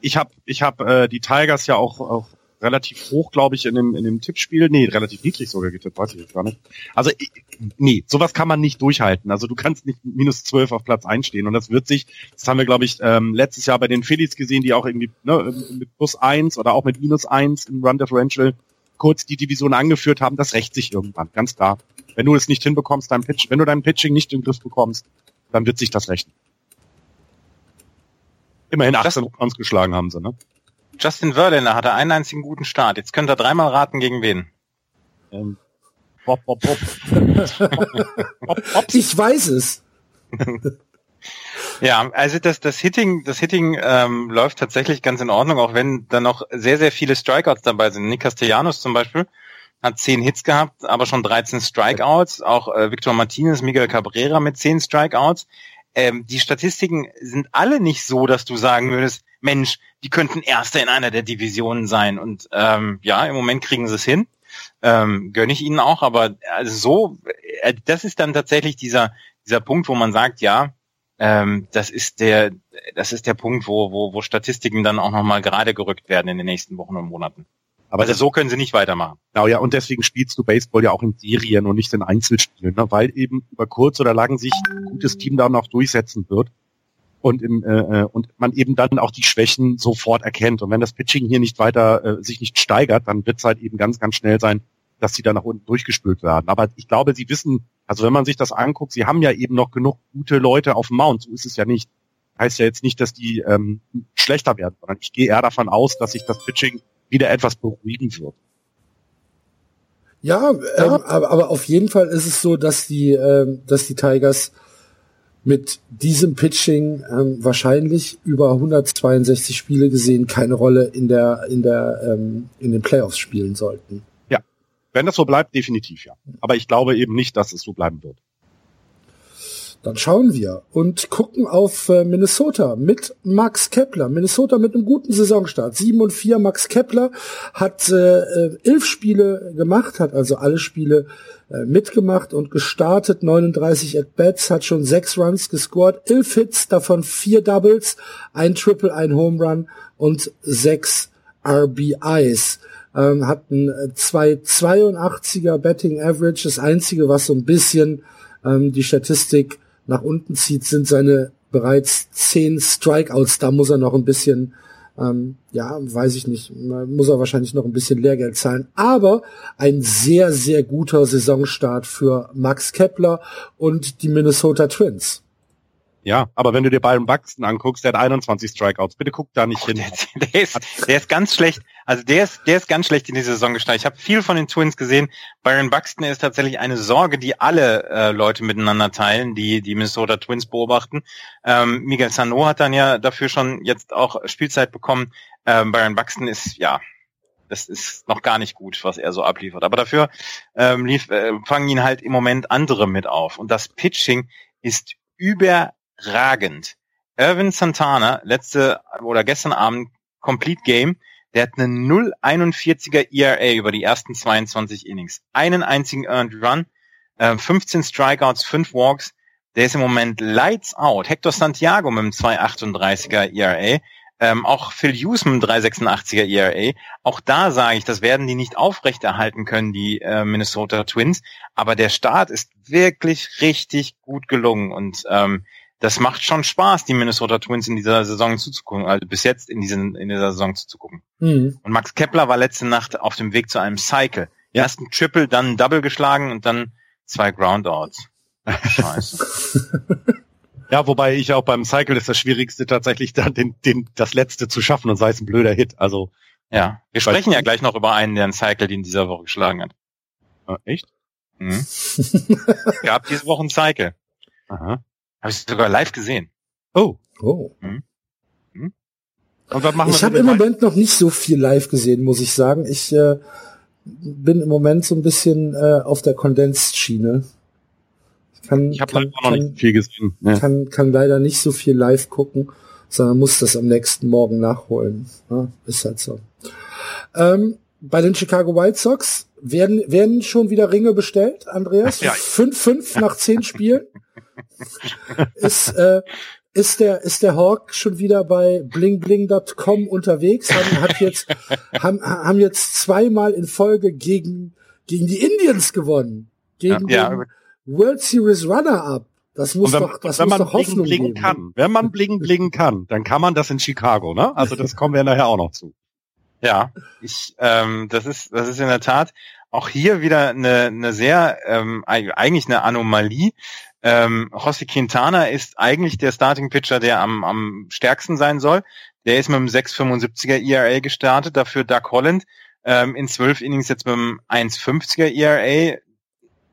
ich habe ich hab, äh, die Tigers ja auch, auch relativ hoch, glaube ich, in dem, in dem Tippspiel. Nee, relativ niedrig sogar getippt, weiß ich jetzt gar nicht. Also, nee, sowas kann man nicht durchhalten. Also du kannst nicht minus zwölf auf Platz einstehen. Und das wird sich, das haben wir, glaube ich, ähm, letztes Jahr bei den Phillies gesehen, die auch irgendwie ne, mit plus eins oder auch mit minus eins im Run Differential kurz die Division angeführt haben, das rächt sich irgendwann, ganz klar. Wenn du es nicht hinbekommst, dein Pitch, wenn du dein Pitching nicht im Griff bekommst, dann wird sich das rächen. Immerhin 18 Runs geschlagen haben sie, ne? Justin Verlander hatte einen einzigen guten Start. Jetzt könnt ihr dreimal raten, gegen wen. Ähm, bop, bop, bop. ich weiß es. [LAUGHS] Ja, also das, das Hitting, das Hitting ähm, läuft tatsächlich ganz in Ordnung, auch wenn da noch sehr, sehr viele Strikeouts dabei sind. Nick Castellanos zum Beispiel hat zehn Hits gehabt, aber schon 13 Strikeouts. Auch äh, Victor Martinez, Miguel Cabrera mit zehn Strikeouts. Ähm, die Statistiken sind alle nicht so, dass du sagen würdest, Mensch, die könnten Erster in einer der Divisionen sein. Und ähm, ja, im Moment kriegen sie es hin. Ähm, gönne ich ihnen auch, aber also so, äh, das ist dann tatsächlich dieser, dieser Punkt, wo man sagt, ja, ähm, das ist der, das ist der Punkt, wo, wo, wo Statistiken dann auch nochmal gerade gerückt werden in den nächsten Wochen und Monaten. Aber also so können sie nicht weitermachen. Genau, ja, und deswegen spielst du Baseball ja auch in Serien und nicht in Einzelspielen, ne? weil eben über kurz oder lang sich ein gutes Team dann auch durchsetzen wird und im, äh, äh, und man eben dann auch die Schwächen sofort erkennt. Und wenn das Pitching hier nicht weiter äh, sich nicht steigert, dann wird es halt eben ganz, ganz schnell sein, dass sie da nach unten durchgespült werden. Aber ich glaube, sie wissen, also wenn man sich das anguckt, sie haben ja eben noch genug gute Leute auf dem Mount. So ist es ja nicht. Heißt ja jetzt nicht, dass die ähm, schlechter werden, sondern ich gehe eher davon aus, dass sich das Pitching wieder etwas beruhigen wird. Ja, ähm, aber, aber auf jeden Fall ist es so, dass die, ähm, dass die Tigers mit diesem Pitching ähm, wahrscheinlich über 162 Spiele gesehen keine Rolle in der in der ähm, in den Playoffs spielen sollten. Wenn das so bleibt, definitiv ja. Aber ich glaube eben nicht, dass es so bleiben wird. Dann schauen wir und gucken auf äh, Minnesota mit Max Kepler. Minnesota mit einem guten Saisonstart. 7 und 4. Max Kepler hat äh, äh, elf Spiele gemacht, hat also alle Spiele äh, mitgemacht und gestartet. 39 At-Bats, hat schon sechs Runs gescored, elf Hits, davon vier Doubles, ein Triple, ein Home Run und sechs RBIs ähm, hatten äh, zwei 82er Betting Average. Das einzige, was so ein bisschen ähm, die Statistik nach unten zieht, sind seine bereits zehn Strikeouts. Da muss er noch ein bisschen, ähm, ja, weiß ich nicht, muss er wahrscheinlich noch ein bisschen Lehrgeld zahlen. Aber ein sehr, sehr guter Saisonstart für Max Kepler und die Minnesota Twins. Ja, aber wenn du dir Byron Buxton anguckst, der hat 21 Strikeouts. Bitte guck da nicht oh, hin. Der, [LAUGHS] der, ist, der ist ganz schlecht. Also der ist, der ist ganz schlecht in die Saison gestartet. Ich habe viel von den Twins gesehen. Byron Buxton ist tatsächlich eine Sorge, die alle äh, Leute miteinander teilen, die die Minnesota Twins beobachten. Ähm, Miguel Sano hat dann ja dafür schon jetzt auch Spielzeit bekommen. Ähm, Byron Buxton ist ja das ist noch gar nicht gut, was er so abliefert. Aber dafür ähm, lief, äh, fangen ihn halt im Moment andere mit auf. Und das Pitching ist über ragend. Irvin Santana, letzte oder gestern Abend Complete Game, der hat eine 0,41er ERA über die ersten 22 Innings. Einen einzigen Earned Run, äh, 15 Strikeouts, 5 Walks. Der ist im Moment lights out. Hector Santiago mit einem 2,38er ERA. Ähm, auch Phil Hughes mit 386er ERA. Auch da sage ich, das werden die nicht aufrechterhalten können, die äh, Minnesota Twins. Aber der Start ist wirklich richtig gut gelungen und ähm, das macht schon Spaß, die Minnesota Twins in dieser Saison zuzugucken, also bis jetzt in, diesen, in dieser Saison zuzugucken. Mhm. Und Max Kepler war letzte Nacht auf dem Weg zu einem Cycle. Ja. Erst ein Triple, dann ein Double geschlagen und dann zwei Groundouts. Scheiße. [LAUGHS] ja, wobei ich auch beim Cycle ist das Schwierigste tatsächlich dann den, den, das letzte zu schaffen und sei es ein blöder Hit. Also. Ja. Wir sprechen ja gleich noch über einen, der einen Cycle, den dieser Woche geschlagen hat. Ah, echt? Mhm. [LAUGHS] Gab diese Woche einen Cycle. Aha. Habe ich sogar live gesehen. Oh. Oh. Hm? Hm? Und was machen ich habe im Moment noch nicht so viel live gesehen, muss ich sagen. Ich äh, bin im Moment so ein bisschen äh, auf der Kondenstschiene. Kann, ich habe leider noch nicht viel gesehen. Ja. Kann, kann leider nicht so viel live gucken, sondern muss das am nächsten Morgen nachholen. Ja, ist halt so. Ähm, bei den Chicago White Sox werden, werden schon wieder Ringe bestellt, Andreas? 5-5 ja. nach 10 Spielen. ist, äh, ist der, ist der Hawk schon wieder bei blingbling.com unterwegs, haben, hat jetzt, haben, haben jetzt zweimal in Folge gegen, gegen die Indians gewonnen. Gegen ja, den World Series Runner-Up. Das muss wenn, doch, das muss doch Hoffnung bling, bling kann, wenn man bling bling kann, dann kann man das in Chicago, ne? Also das kommen wir nachher auch noch zu. Ja, ich, ähm, das ist, das ist in der Tat auch hier wieder eine, eine sehr, ähm, eigentlich eine Anomalie. Ähm, José Quintana ist eigentlich der Starting Pitcher, der am, am stärksten sein soll. Der ist mit einem 6,75er ERA gestartet, dafür Doug Holland ähm, in zwölf Innings jetzt mit einem 1,50er ERA.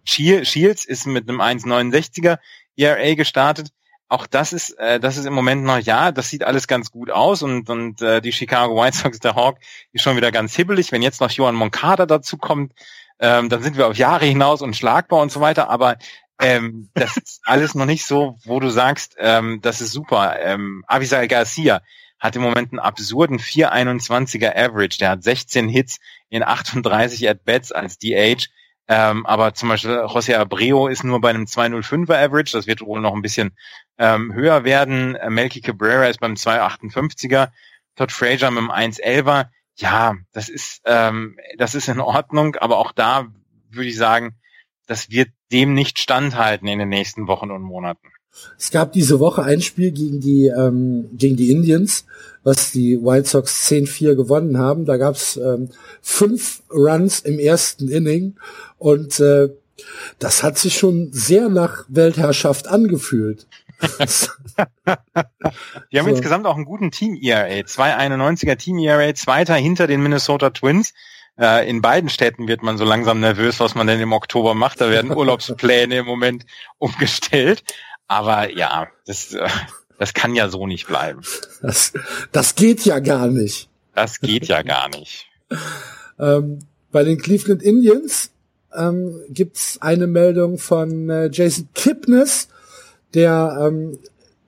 Shields ist mit einem 1,69er ERA gestartet. Auch das ist, äh, das ist im Moment noch, ja, das sieht alles ganz gut aus und, und äh, die Chicago White Sox, der Hawk, ist schon wieder ganz hibbelig. Wenn jetzt noch Johan Moncada dazu kommt, ähm, dann sind wir auf Jahre hinaus und schlagbar und so weiter. Aber ähm, das ist [LAUGHS] alles noch nicht so, wo du sagst, ähm, das ist super. Ähm, Avisal Garcia hat im Moment einen absurden 421er Average. Der hat 16 Hits in 38 At-Bats als DH. Ähm, aber zum Beispiel José Abreu ist nur bei einem 205er Average. Das wird wohl noch ein bisschen ähm, höher werden. Äh, Melky Cabrera ist beim 258er. Todd Frazier mit dem 111er. Ja, das ist, ähm, das ist in Ordnung. Aber auch da würde ich sagen, das wird dem nicht standhalten in den nächsten Wochen und Monaten. Es gab diese Woche ein Spiel gegen die ähm, gegen die Indians, was die White Sox 10-4 gewonnen haben. Da gab es ähm, fünf Runs im ersten Inning und äh, das hat sich schon sehr nach Weltherrschaft angefühlt. [LAUGHS] die haben so. insgesamt auch einen guten Team-ERA. 291er Team-ERA, zweiter hinter den Minnesota Twins. Äh, in beiden Städten wird man so langsam nervös, was man denn im Oktober macht. Da werden [LAUGHS] Urlaubspläne im Moment umgestellt. Aber ja, das, äh, das kann ja so nicht bleiben. Das, das geht ja gar nicht. Das geht ja gar nicht. ähm, bei den Cleveland Indians ähm, gibt's eine Meldung von äh, Jason Kipnis, der ähm,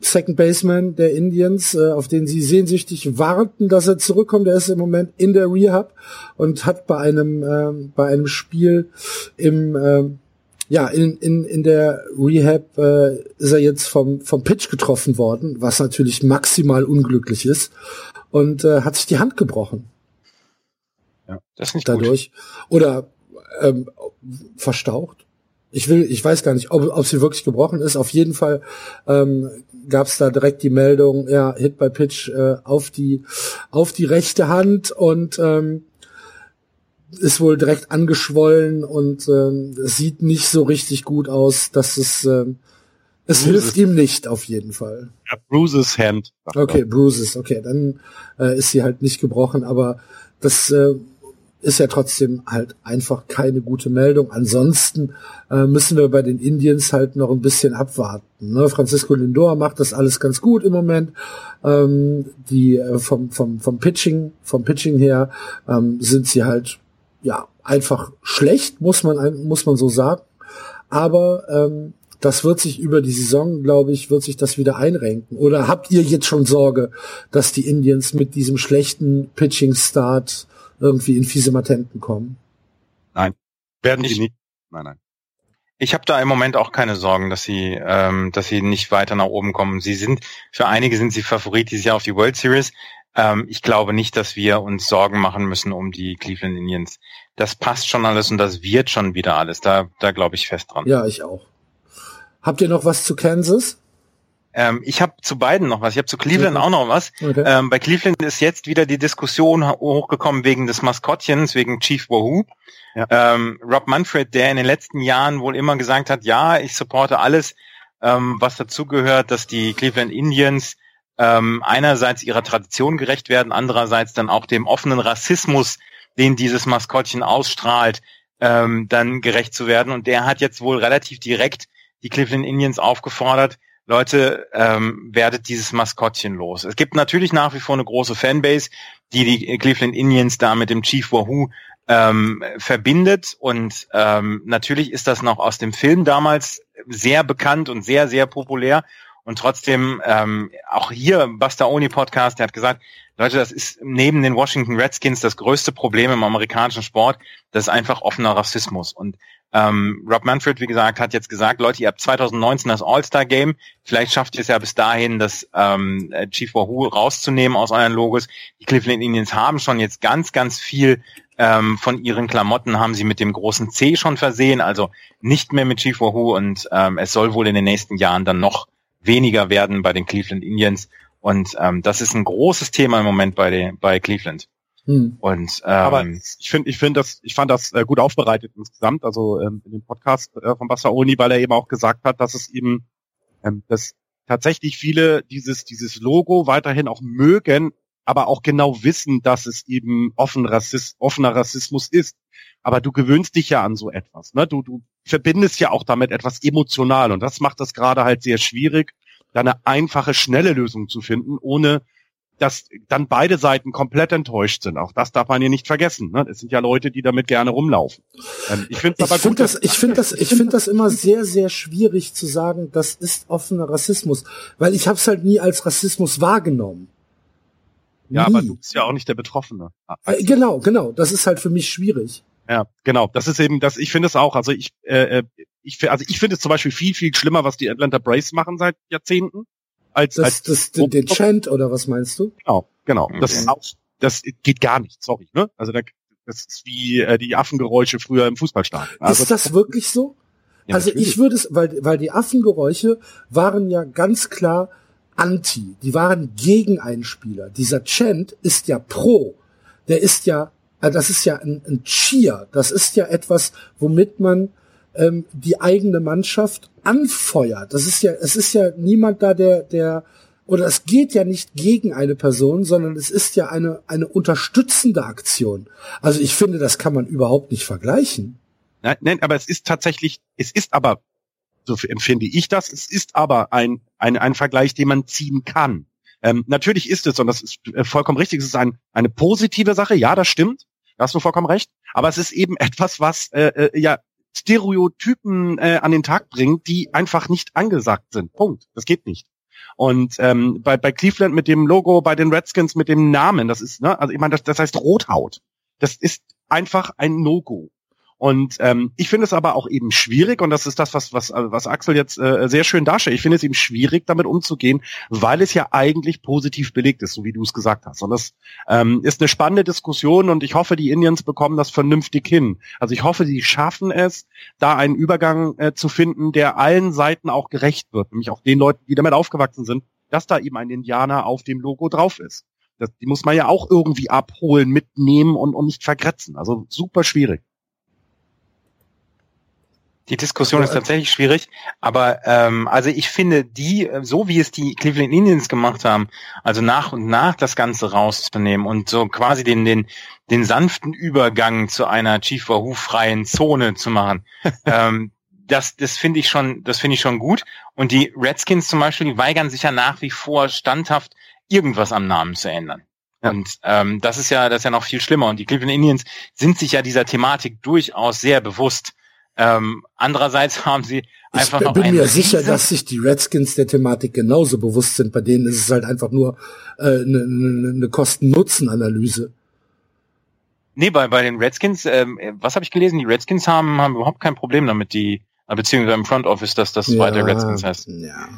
Second Baseman der Indians, äh, auf den sie sehnsüchtig warten, dass er zurückkommt. Er ist im Moment in der Rehab und hat bei einem äh, bei einem Spiel im äh, ja in, in, in der Rehab äh, ist er jetzt vom vom Pitch getroffen worden, was natürlich maximal unglücklich ist und äh, hat sich die Hand gebrochen. Ja, das ist nicht dadurch gut. oder ähm, verstaucht ich will, ich weiß gar nicht, ob, ob sie wirklich gebrochen ist. Auf jeden Fall ähm, gab es da direkt die Meldung, ja, Hit by Pitch äh, auf die auf die rechte Hand und ähm, ist wohl direkt angeschwollen und es sieht nicht so richtig gut aus, dass es ähm, es Bruises. hilft ihm nicht auf jeden Fall. Ja, Bruises Hand. Okay, Bruises, okay, dann äh, ist sie halt nicht gebrochen, aber das äh, ist ja trotzdem halt einfach keine gute Meldung. Ansonsten äh, müssen wir bei den Indians halt noch ein bisschen abwarten. Ne? Francisco Lindor macht das alles ganz gut im Moment. Ähm, die äh, vom, vom, vom Pitching, vom Pitching her ähm, sind sie halt ja einfach schlecht, muss man muss man so sagen. Aber ähm, das wird sich über die Saison, glaube ich, wird sich das wieder einrenken. Oder habt ihr jetzt schon Sorge, dass die Indians mit diesem schlechten Pitching-Start irgendwie in fiese Matenten kommen. Nein, werden ich, die nicht. Nein, nein. Ich habe da im Moment auch keine Sorgen, dass sie, ähm, dass sie nicht weiter nach oben kommen. Sie sind für einige sind sie Favorit dieses Jahr auf die World Series. Ähm, ich glaube nicht, dass wir uns Sorgen machen müssen um die Cleveland Indians. Das passt schon alles und das wird schon wieder alles. Da, da glaube ich fest dran. Ja, ich auch. Habt ihr noch was zu Kansas? Ähm, ich habe zu beiden noch was. Ich habe zu Cleveland okay. auch noch was. Okay. Ähm, bei Cleveland ist jetzt wieder die Diskussion hochgekommen wegen des Maskottchens, wegen Chief Wahoo. Ja. Ähm, Rob Manfred, der in den letzten Jahren wohl immer gesagt hat, ja, ich supporte alles, ähm, was dazugehört, dass die Cleveland Indians ähm, einerseits ihrer Tradition gerecht werden, andererseits dann auch dem offenen Rassismus, den dieses Maskottchen ausstrahlt, ähm, dann gerecht zu werden. Und der hat jetzt wohl relativ direkt die Cleveland Indians aufgefordert, Leute, ähm, werdet dieses Maskottchen los. Es gibt natürlich nach wie vor eine große Fanbase, die die Cleveland Indians da mit dem Chief Wahoo ähm, verbindet. Und ähm, natürlich ist das noch aus dem Film damals sehr bekannt und sehr, sehr populär. Und trotzdem, ähm, auch hier, Buster Oni Podcast, der hat gesagt, Leute, das ist neben den Washington Redskins das größte Problem im amerikanischen Sport. Das ist einfach offener Rassismus. Und ähm, Rob Manfred, wie gesagt, hat jetzt gesagt, Leute, ihr habt 2019 das All-Star-Game. Vielleicht schafft ihr es ja bis dahin, das ähm, Chief Wahoo rauszunehmen aus euren Logos. Die Cleveland Indians haben schon jetzt ganz, ganz viel ähm, von ihren Klamotten haben sie mit dem großen C schon versehen, also nicht mehr mit Chief Wahoo und ähm, es soll wohl in den nächsten Jahren dann noch weniger werden bei den Cleveland Indians. Und ähm, das ist ein großes Thema im Moment bei, den, bei Cleveland. Hm. Und ähm, aber ich finde, ich finde das, ich fand das äh, gut aufbereitet insgesamt, also ähm, in dem Podcast äh, von Bassaoni, weil er eben auch gesagt hat, dass es eben, ähm, dass tatsächlich viele dieses dieses Logo weiterhin auch mögen, aber auch genau wissen, dass es eben offen Rassist, offener Rassismus ist. Aber du gewöhnst dich ja an so etwas, ne? Du du verbindest ja auch damit etwas emotional und das macht das gerade halt sehr schwierig, da eine einfache, schnelle Lösung zu finden, ohne dass dann beide Seiten komplett enttäuscht sind. Auch das darf man hier nicht vergessen. Ne? Es sind ja Leute, die damit gerne rumlaufen. Ähm, ich finde aber find das, ich finde das, ich finde das immer sehr, sehr schwierig zu sagen, das ist offener Rassismus, weil ich habe es halt nie als Rassismus wahrgenommen. Ja, nie. aber du bist ja auch nicht der Betroffene. Äh, genau, genau. Das ist halt für mich schwierig. Ja, genau. Das ist eben, das. Ich finde es auch. Also ich, äh, äh ich, also ich finde es zum Beispiel viel, viel schlimmer, was die Atlanta Braves machen seit Jahrzehnten als, das, als das, den, den Chant oder was meinst du? Genau, genau. Okay. Das, ist auch, das geht gar nicht, sorry. Ne? Also da, das ist wie äh, die Affengeräusche früher im Fußballstadion. Also, ist das wirklich so? Ja, also natürlich. ich würde es, weil, weil die Affengeräusche waren ja ganz klar anti, die waren gegen einen Spieler. Dieser Chant ist ja pro. Der ist ja, äh, das ist ja ein, ein Cheer. Das ist ja etwas, womit man ähm, die eigene Mannschaft anfeuert. Das ist ja, es ist ja niemand da, der, der, oder es geht ja nicht gegen eine Person, sondern es ist ja eine, eine unterstützende Aktion. Also ich finde, das kann man überhaupt nicht vergleichen. Nein, nein, aber es ist tatsächlich, es ist aber, so empfinde ich das, es ist aber ein, ein, ein Vergleich, den man ziehen kann. Ähm, natürlich ist es, und das ist äh, vollkommen richtig, es ist ein, eine positive Sache, ja, das stimmt, da hast du vollkommen recht, aber es ist eben [LAUGHS] etwas, was äh, äh, ja Stereotypen äh, an den Tag bringt, die einfach nicht angesagt sind. Punkt. Das geht nicht. Und ähm, bei, bei Cleveland mit dem Logo, bei den Redskins mit dem Namen, das ist, ne, also ich meine, das, das heißt Rothaut. Das ist einfach ein No-Go. Und ähm, ich finde es aber auch eben schwierig, und das ist das, was, was, was Axel jetzt äh, sehr schön darstellt, ich finde es eben schwierig, damit umzugehen, weil es ja eigentlich positiv belegt ist, so wie du es gesagt hast. Und das ähm, ist eine spannende Diskussion und ich hoffe, die Indians bekommen das vernünftig hin. Also ich hoffe, sie schaffen es, da einen Übergang äh, zu finden, der allen Seiten auch gerecht wird, nämlich auch den Leuten, die damit aufgewachsen sind, dass da eben ein Indianer auf dem Logo drauf ist. Das, die muss man ja auch irgendwie abholen, mitnehmen und, und nicht vergrätzen. Also super schwierig. Die Diskussion ist tatsächlich schwierig, aber ähm, also ich finde, die, so wie es die Cleveland Indians gemacht haben, also nach und nach das Ganze rauszunehmen und so quasi den, den, den sanften Übergang zu einer Chief Wahoo freien Zone zu machen, [LAUGHS] ähm, das, das finde ich schon, das finde ich schon gut. Und die Redskins zum Beispiel, die weigern sich ja nach wie vor standhaft, irgendwas am Namen zu ändern. Ja. Und ähm, das ist ja, das ist ja noch viel schlimmer. Und die Cleveland Indians sind sich ja dieser Thematik durchaus sehr bewusst. Ähm, andererseits [LAUGHS] haben sie einfach ich noch bin mir sicher, dass sich die Redskins der Thematik genauso bewusst sind. Bei denen ist es halt einfach nur eine äh, ne, ne, ne Kosten-Nutzen-Analyse. Nee, bei, bei den Redskins, ähm, was habe ich gelesen? Die Redskins haben, haben überhaupt kein Problem damit, die, äh, beziehungsweise im Front Office, dass das ja, weiter Redskins heißt. Ja.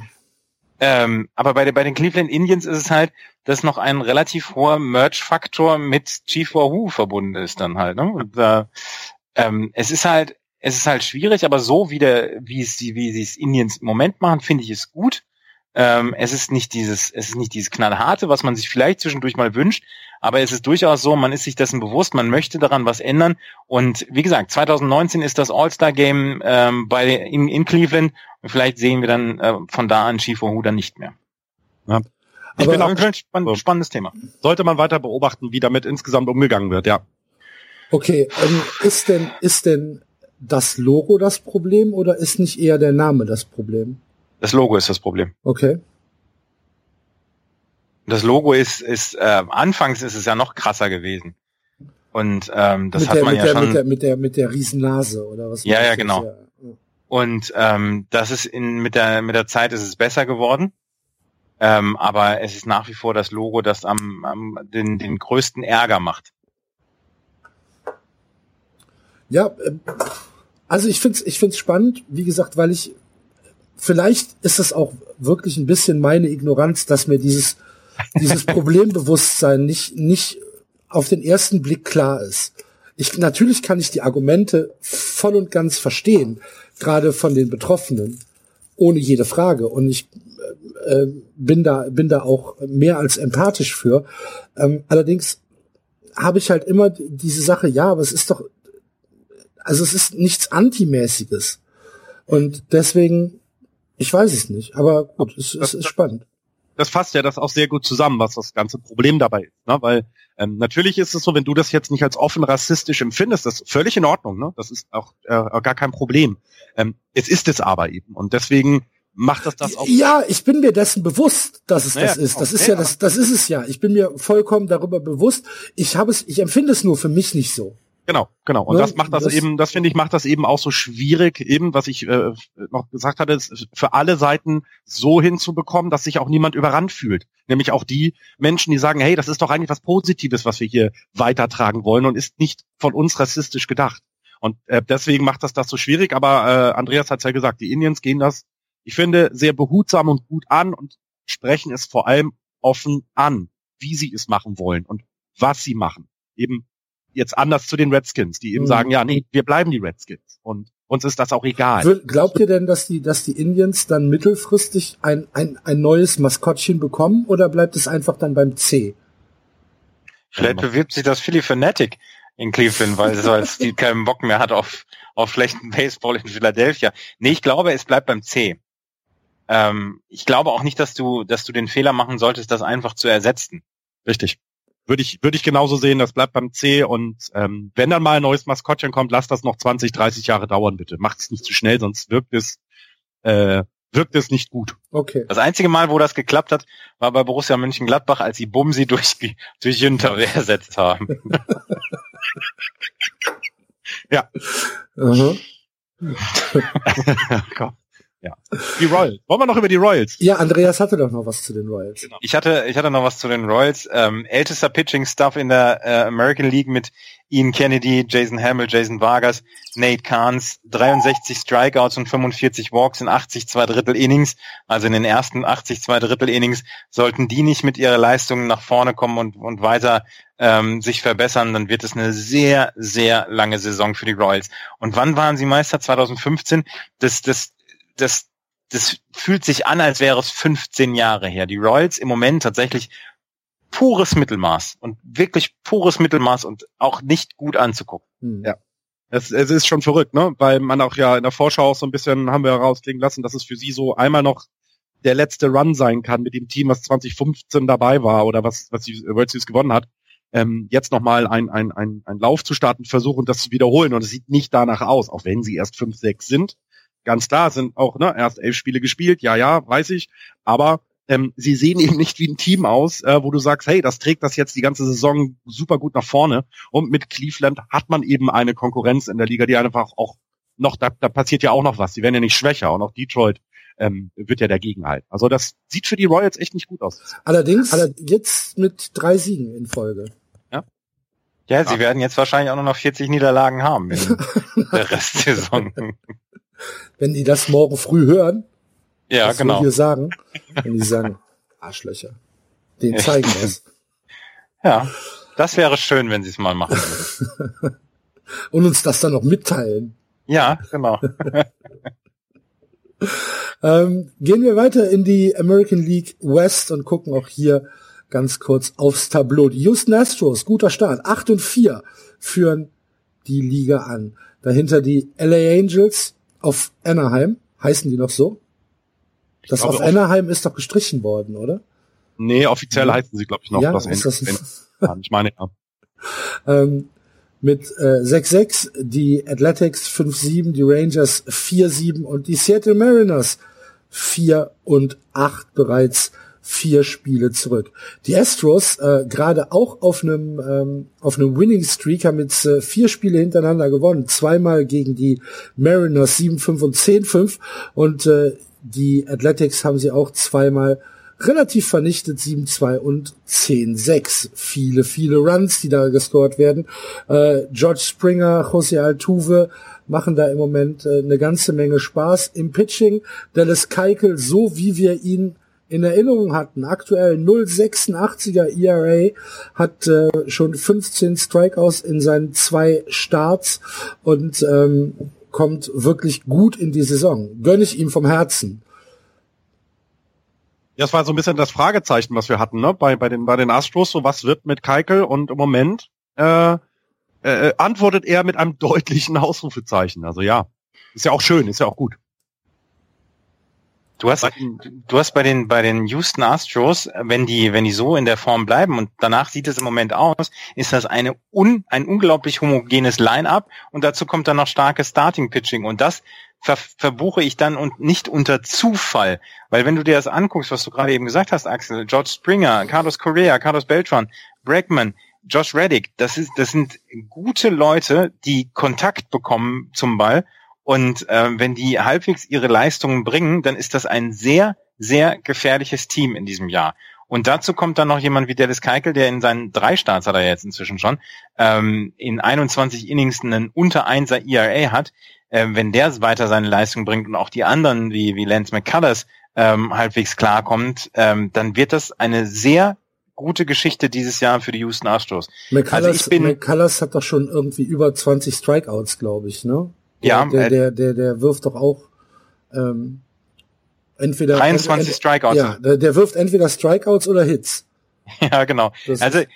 Ähm, aber bei, bei den Cleveland Indians ist es halt, dass noch ein relativ hoher Merch-Faktor mit Chief Wahoo verbunden ist dann halt. Ne? Und, äh, ähm, es ist halt, es ist halt schwierig, aber so wie der, wie es die, wie sie es Indians im Moment machen, finde ich es gut. Ähm, es ist nicht dieses, es ist nicht dieses knallharte, was man sich vielleicht zwischendurch mal wünscht, aber es ist durchaus so, man ist sich dessen bewusst, man möchte daran was ändern. Und wie gesagt, 2019 ist das All-Star-Game ähm, bei in, in Cleveland und vielleicht sehen wir dann äh, von da an Wahoo dann nicht mehr. Ja. Ich aber bin auch ein spann spannendes Thema. Sollte man weiter beobachten, wie damit insgesamt umgegangen wird, ja. Okay, ähm, ist denn ist denn das Logo das Problem oder ist nicht eher der Name das Problem? Das Logo ist das Problem. Okay. Das Logo ist, ist äh, anfangs ist es ja noch krasser gewesen. Und ähm, das mit hat der, man mit ja der, schon. Mit der, mit der, mit der Riesennase oder was? Ja, ja, genau. Ja. Und ähm, das ist in mit der mit der Zeit ist es besser geworden. Ähm, aber es ist nach wie vor das Logo, das am, am den, den größten Ärger macht. Ja, äh, also ich find's ich find's spannend, wie gesagt, weil ich vielleicht ist es auch wirklich ein bisschen meine Ignoranz, dass mir dieses, dieses Problembewusstsein nicht, nicht auf den ersten Blick klar ist. Ich, natürlich kann ich die Argumente voll und ganz verstehen, gerade von den Betroffenen, ohne jede Frage. Und ich äh, bin da, bin da auch mehr als empathisch für. Ähm, allerdings habe ich halt immer diese Sache, ja, aber es ist doch, also es ist nichts Antimäßiges. Und deswegen ich weiß es nicht, aber gut, es, es ist spannend. Das fasst ja das auch sehr gut zusammen, was das ganze Problem dabei ist. Ne? Weil ähm, natürlich ist es so, wenn du das jetzt nicht als offen rassistisch empfindest, das ist völlig in Ordnung. Ne? Das ist auch äh, gar kein Problem. Ähm, es ist es aber eben. Und deswegen macht das das auch. Ja, ich bin mir dessen bewusst, dass es naja, das ist. Das ist ja das, das ist es ja. Ich bin mir vollkommen darüber bewusst. Ich habe es, ich empfinde es nur für mich nicht so. Genau, genau. Und ne? das macht das, das, eben, das finde ich, macht das eben auch so schwierig, eben, was ich äh, noch gesagt hatte, für alle Seiten so hinzubekommen, dass sich auch niemand überrannt fühlt. Nämlich auch die Menschen, die sagen, hey, das ist doch eigentlich was Positives, was wir hier weitertragen wollen und ist nicht von uns rassistisch gedacht. Und äh, deswegen macht das das so schwierig. Aber äh, Andreas hat ja gesagt, die Indians gehen das, ich finde, sehr behutsam und gut an und sprechen es vor allem offen an, wie sie es machen wollen und was sie machen. Eben jetzt anders zu den Redskins, die eben mhm. sagen, ja, nee, wir bleiben die Redskins und uns ist das auch egal. Glaubt ihr denn, dass die, dass die Indians dann mittelfristig ein, ein, ein neues Maskottchen bekommen oder bleibt es einfach dann beim C? Vielleicht bewirbt sich das Philly Fanatic in Cleveland, weil es als die [LAUGHS] keinen Bock mehr hat auf, auf schlechten Baseball in Philadelphia. Nee, ich glaube, es bleibt beim C. Ähm, ich glaube auch nicht, dass du, dass du den Fehler machen solltest, das einfach zu ersetzen. Richtig würde ich, würde ich genauso sehen, das bleibt beim C und ähm, wenn dann mal ein neues Maskottchen kommt, lass das noch 20, 30 Jahre dauern, bitte. Macht es nicht zu schnell, sonst wirkt es, äh, wirkt es nicht gut. Okay. Das einzige Mal, wo das geklappt hat, war bei Borussia Mönchengladbach, als sie Bumsi durch, durch Jünter ersetzt haben. [LAUGHS] ja. [LAUGHS] Uh -huh. Ja. Die Royals. Wollen wir noch über die Royals? Ja, Andreas hatte doch noch was zu den Royals. Genau. Ich hatte, ich hatte noch was zu den Royals. Ähm, ältester Pitching Stuff in der äh, American League mit Ian Kennedy, Jason Hamill, Jason Vargas, Nate Kahns, 63 Strikeouts und 45 Walks in 80 zwei Drittel Innings. Also in den ersten 80 zwei Drittel Innings sollten die nicht mit ihrer Leistung nach vorne kommen und, und weiter ähm, sich verbessern, dann wird es eine sehr, sehr lange Saison für die Royals. Und wann waren sie Meister? 2015? Das, das das, das fühlt sich an, als wäre es 15 Jahre her. Die Royals im Moment tatsächlich pures Mittelmaß und wirklich pures Mittelmaß und auch nicht gut anzugucken. Hm. Ja. Es, es ist schon verrückt, ne? Weil man auch ja in der Vorschau auch so ein bisschen haben wir herausklingen lassen, dass es für sie so einmal noch der letzte Run sein kann mit dem Team, was 2015 dabei war oder was, was die World Series gewonnen hat. Ähm, jetzt nochmal ein, ein, ein, ein Lauf zu starten, versuchen das zu wiederholen und es sieht nicht danach aus, auch wenn sie erst 5, 6 sind ganz klar, sind auch ne, erst elf Spiele gespielt, ja, ja, weiß ich, aber ähm, sie sehen eben nicht wie ein Team aus, äh, wo du sagst, hey, das trägt das jetzt die ganze Saison super gut nach vorne. Und mit Cleveland hat man eben eine Konkurrenz in der Liga, die einfach auch noch, da, da passiert ja auch noch was. Die werden ja nicht schwächer und auch Detroit ähm, wird ja dagegen halten. Also das sieht für die Royals echt nicht gut aus. Allerdings jetzt mit drei Siegen in Folge. Ja, ja sie ja. werden jetzt wahrscheinlich auch nur noch 40 Niederlagen haben in [LAUGHS] der Restsaison. Wenn die das morgen früh hören. Ja, was genau. wir hier sagen. Und die sagen, [LAUGHS] Arschlöcher. Den zeigen wir's. Ja, das wäre schön, wenn sie es mal machen würden. [LAUGHS] Und uns das dann noch mitteilen. Ja, genau. [LAUGHS] Ähm, gehen wir weiter in die American League West und gucken auch hier ganz kurz aufs Tableau. Die Houston Astros, guter Start. 8 und 4 führen die Liga an. Dahinter die LA Angels auf Anaheim. Heißen die noch so? Das glaube, auf Anaheim ist doch gestrichen worden, oder? Nee, offiziell heißen sie, glaube ich, noch Ja, Los ist das- Ja, ich meine, ja. [LAUGHS] Ähm, mit äh, 6-6 die Athletics 5-7, die Rangers 4-7 und die Seattle Mariners 4 und 8 bereits vier Spiele zurück. Die Astros äh, gerade auch auf einem ähm, auf einem Winning Streak haben jetzt äh, vier Spiele hintereinander gewonnen, zweimal gegen die Mariners 7-5 und 10-5 und äh, die Athletics haben sie auch zweimal relativ vernichtet 7-2 und 10-6. Viele, viele Runs, die da gescored werden. Äh, George Springer, Jose Altuve machen da im Moment äh, eine ganze Menge Spaß. Im Pitching Dallas Keuchel, so wie wir ihn in Erinnerung hatten, aktuell 0,86er ERA, hat äh, schon 15 Strikeouts in seinen zwei Starts und ähm, kommt wirklich gut in die Saison. Gönne ich ihm vom Herzen. Ja, das war so ein bisschen das Fragezeichen, was wir hatten, ne? Bei, bei den, bei den Astros, so was wird mit Keikel und im Moment, äh, äh, antwortet er mit einem [LAUGHS] deutlichen Ausrufezeichen. Also ja. Ist ja auch schön, ist ja auch gut. Du hast, du hast bei den, bei den Houston Astros, wenn die, wenn die so in der Form bleiben und danach sieht es im Moment aus, ist das eine un, ein unglaublich homogenes Line-up und dazu kommt dann noch starkes Starting-Pitching und das ver, verbuche ich dann und nicht unter Zufall, weil wenn du dir das anguckst, was du gerade eben gesagt hast, Axel, George Springer, Carlos Correa, Carlos Beltran, Bregman, Josh Reddick, das ist, das sind gute Leute, die Kontakt bekommen zum Ball und ähm, wenn die halbwegs ihre Leistungen bringen, dann ist das ein sehr, sehr gefährliches Team in diesem Jahr. Und dazu kommt dann noch jemand wie Dallas Keuchel, der in seinen drei Starts hat er jetzt inzwischen schon, ähm, in 21 Innings einen unter 1er ERA hat. Ähm, wenn der weiter seine Leistung bringt und auch die anderen wie, wie Lance McCullers ähm, halbwegs klarkommt, ähm, dann wird das eine sehr gute Geschichte dieses Jahr für die Houston Astros. McCullers, Also ich bin- McCullers hat doch schon irgendwie über 20 Strikeouts, glaube ich, ne? Ja, der, äh, der, der, der wirft doch auch ähm, entweder 23 ent- Strikeouts. Ja, der, der wirft entweder Strikeouts oder Hits. [LAUGHS] Ja, genau. Das Also äh,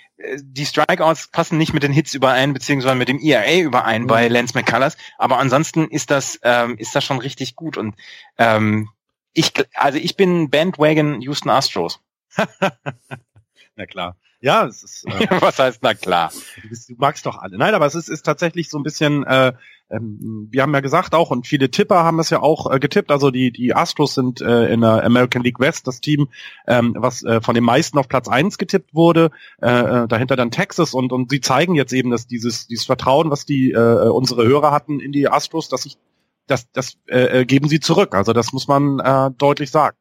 die Strikeouts passen nicht mit den Hits überein, beziehungsweise mit dem ERA überein Mhm. bei Lance McCullers, aber ansonsten ist das ähm, ist das schon richtig gut und ähm, ich also ich bin Bandwagon Houston Astros. [LAUGHS] Na klar. Ja, es ist, äh, [LAUGHS] Was heißt na klar? du, bist, du magst doch alle. Nein, aber es ist, ist tatsächlich so ein bisschen, äh, ähm, wir haben ja gesagt auch, und viele Tipper haben es ja auch äh, getippt, also die, die Astros sind äh, in der American League West das Team, ähm, was äh, von den meisten auf Platz eins getippt wurde, äh, äh, dahinter dann Texas und, und sie zeigen jetzt eben, dass dieses, dieses Vertrauen, was die äh, unsere Hörer hatten in die Astros, dass ich das, das äh, äh, geben sie zurück. Also das muss man äh, deutlich sagen.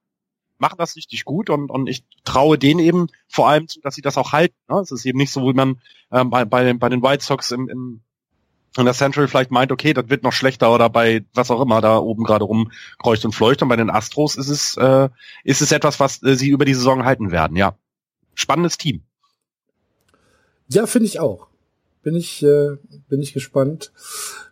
Machen das richtig gut und, und ich traue denen eben vor allem zu, dass sie das auch halten. Ne? Es ist eben nicht so, wie man ähm, bei, bei, den, bei den White Sox im, im in der Central vielleicht meint, okay, das wird noch schlechter oder bei was auch immer da oben gerade rumkreucht und fleucht. Und bei den Astros ist es, äh, ist es etwas, was äh, sie über die Saison halten werden, ja. Spannendes Team. Ja, finde ich auch. Bin ich, äh, bin ich gespannt,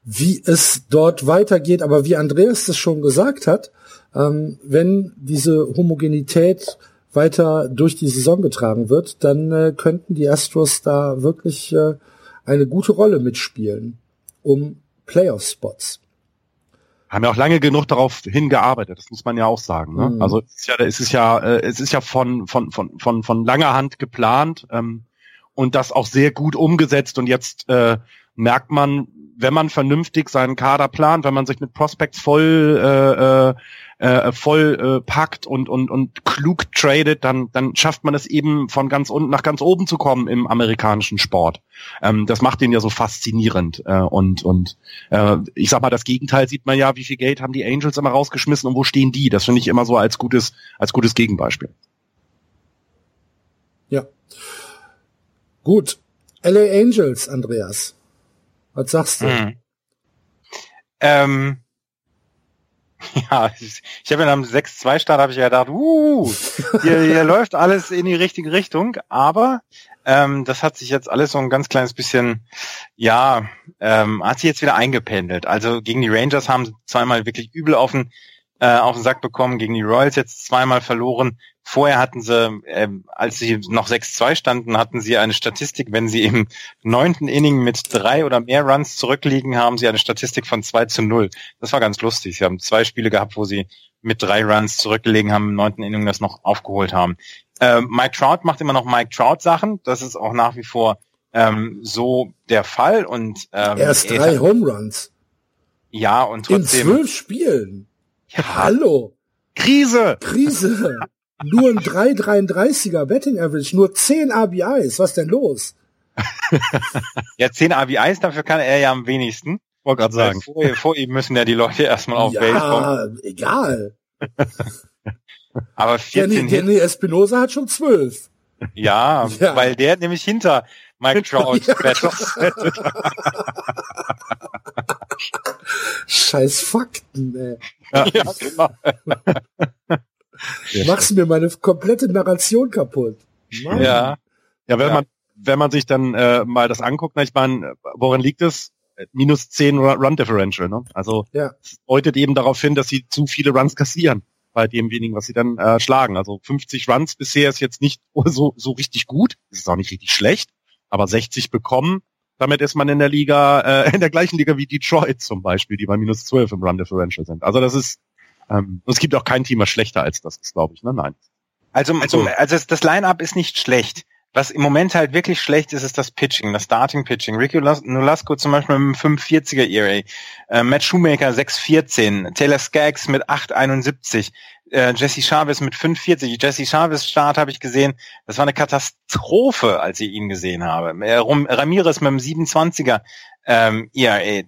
wie es dort weitergeht. Aber wie Andreas das schon gesagt hat, ähm, wenn diese Homogenität weiter durch die Saison getragen wird, dann äh, könnten die Astros da wirklich äh, eine gute Rolle mitspielen um Playoff-Spots. Haben ja auch lange genug darauf hingearbeitet, das muss man ja auch sagen. Ne? Mhm. Also es ist ja, es ist ja, äh, es ist ja von, von, von, von, von langer Hand geplant ähm, und das auch sehr gut umgesetzt. Und jetzt äh, merkt man, wenn man vernünftig seinen Kader plant, wenn man sich mit Prospects voll äh, äh, äh, voll äh, packt und und und klug tradet, dann dann schafft man es eben von ganz unten nach ganz oben zu kommen im amerikanischen Sport. Ähm, das macht ihn ja so faszinierend äh, und und äh, ich sag mal, das Gegenteil sieht man ja, wie viel Geld haben die Angels immer rausgeschmissen und wo stehen die? Das finde ich immer so als gutes als gutes Gegenbeispiel. Ja. Gut. LA Angels, Andreas. Was sagst du? Hm. Ähm, [LAUGHS] Ja, ich, ich habe ja am 6-2-Start habe ich ja gedacht, uh, hier, hier läuft alles in die richtige Richtung, aber ähm, das hat sich jetzt alles so ein ganz kleines bisschen, ja, ähm, hat sich jetzt wieder eingependelt. Also gegen die Rangers haben sie zweimal wirklich übel auf den, äh, auf den Sack bekommen, gegen die Royals jetzt zweimal verloren. Vorher hatten sie, äh, als sie noch 6-2 standen, hatten sie eine Statistik, wenn sie im neunten Inning mit drei oder mehr Runs zurückliegen, haben sie eine Statistik von 2 zu 0. Das war ganz lustig. Sie haben zwei Spiele gehabt, wo sie mit drei Runs zurückgelegen haben, im neunten Inning das noch aufgeholt haben. Äh, Mike Trout macht immer noch Mike Trout Sachen. Das ist auch nach wie vor ähm, so der Fall. Und ähm, erst drei Home Runs. Ja, und trotzdem. In zwölf Spielen. Ja. Hallo. Krise. Krise. nur ein 3,33er Betting Average, nur 10 RBIs. Was denn los? [LAUGHS] ja, 10 RBIs, dafür kann er ja am wenigsten. Wollte gerade sagen. Vor, vor, ihm müssen ja die Leute erstmal auf ja, Base kommen. Ja, egal. [LAUGHS] Aber 14 Danny, Danny Espinosa hat schon 12. Ja, ja, weil der nämlich hinter Mike Trout [LAUGHS] ja. Scheiß Fakten, ey. Ja, genau. Machst mir meine komplette Narration kaputt. Mann. Ja. Ja, wenn ja. man wenn man sich dann äh, mal das anguckt, ich meine, woran liegt es? Minus 10 Run Differential, ne? Also ja. deutet eben darauf hin, dass sie zu viele Runs kassieren bei dem wenigen, was sie dann äh, schlagen. Also 50 Runs bisher ist jetzt nicht [LAUGHS] so, so richtig gut, es ist auch nicht richtig schlecht, aber 60 bekommen, damit ist man in der Liga, äh, in der gleichen Liga wie Detroit zum Beispiel, die bei minus 12 im Run Differential sind. Also das ist, ähm, es gibt auch kein Team, was schlechter als das ist, glaube ich, ne? Nein. Also, also, also das Line-Up ist nicht schlecht. Was im Moment halt wirklich schlecht ist, ist das Pitching, das Starting Pitching. Ricky Nolasco zum Beispiel mit einem 540er ERA, äh, Matt Shoemaker 614, Taylor Skaggs mit 871, äh, Jesse Chavez mit 540. Jesse Chavez Start habe ich gesehen, das war eine Katastrophe, als ich ihn gesehen habe. Äh, Ramirez mit einem 27er ähm, ERA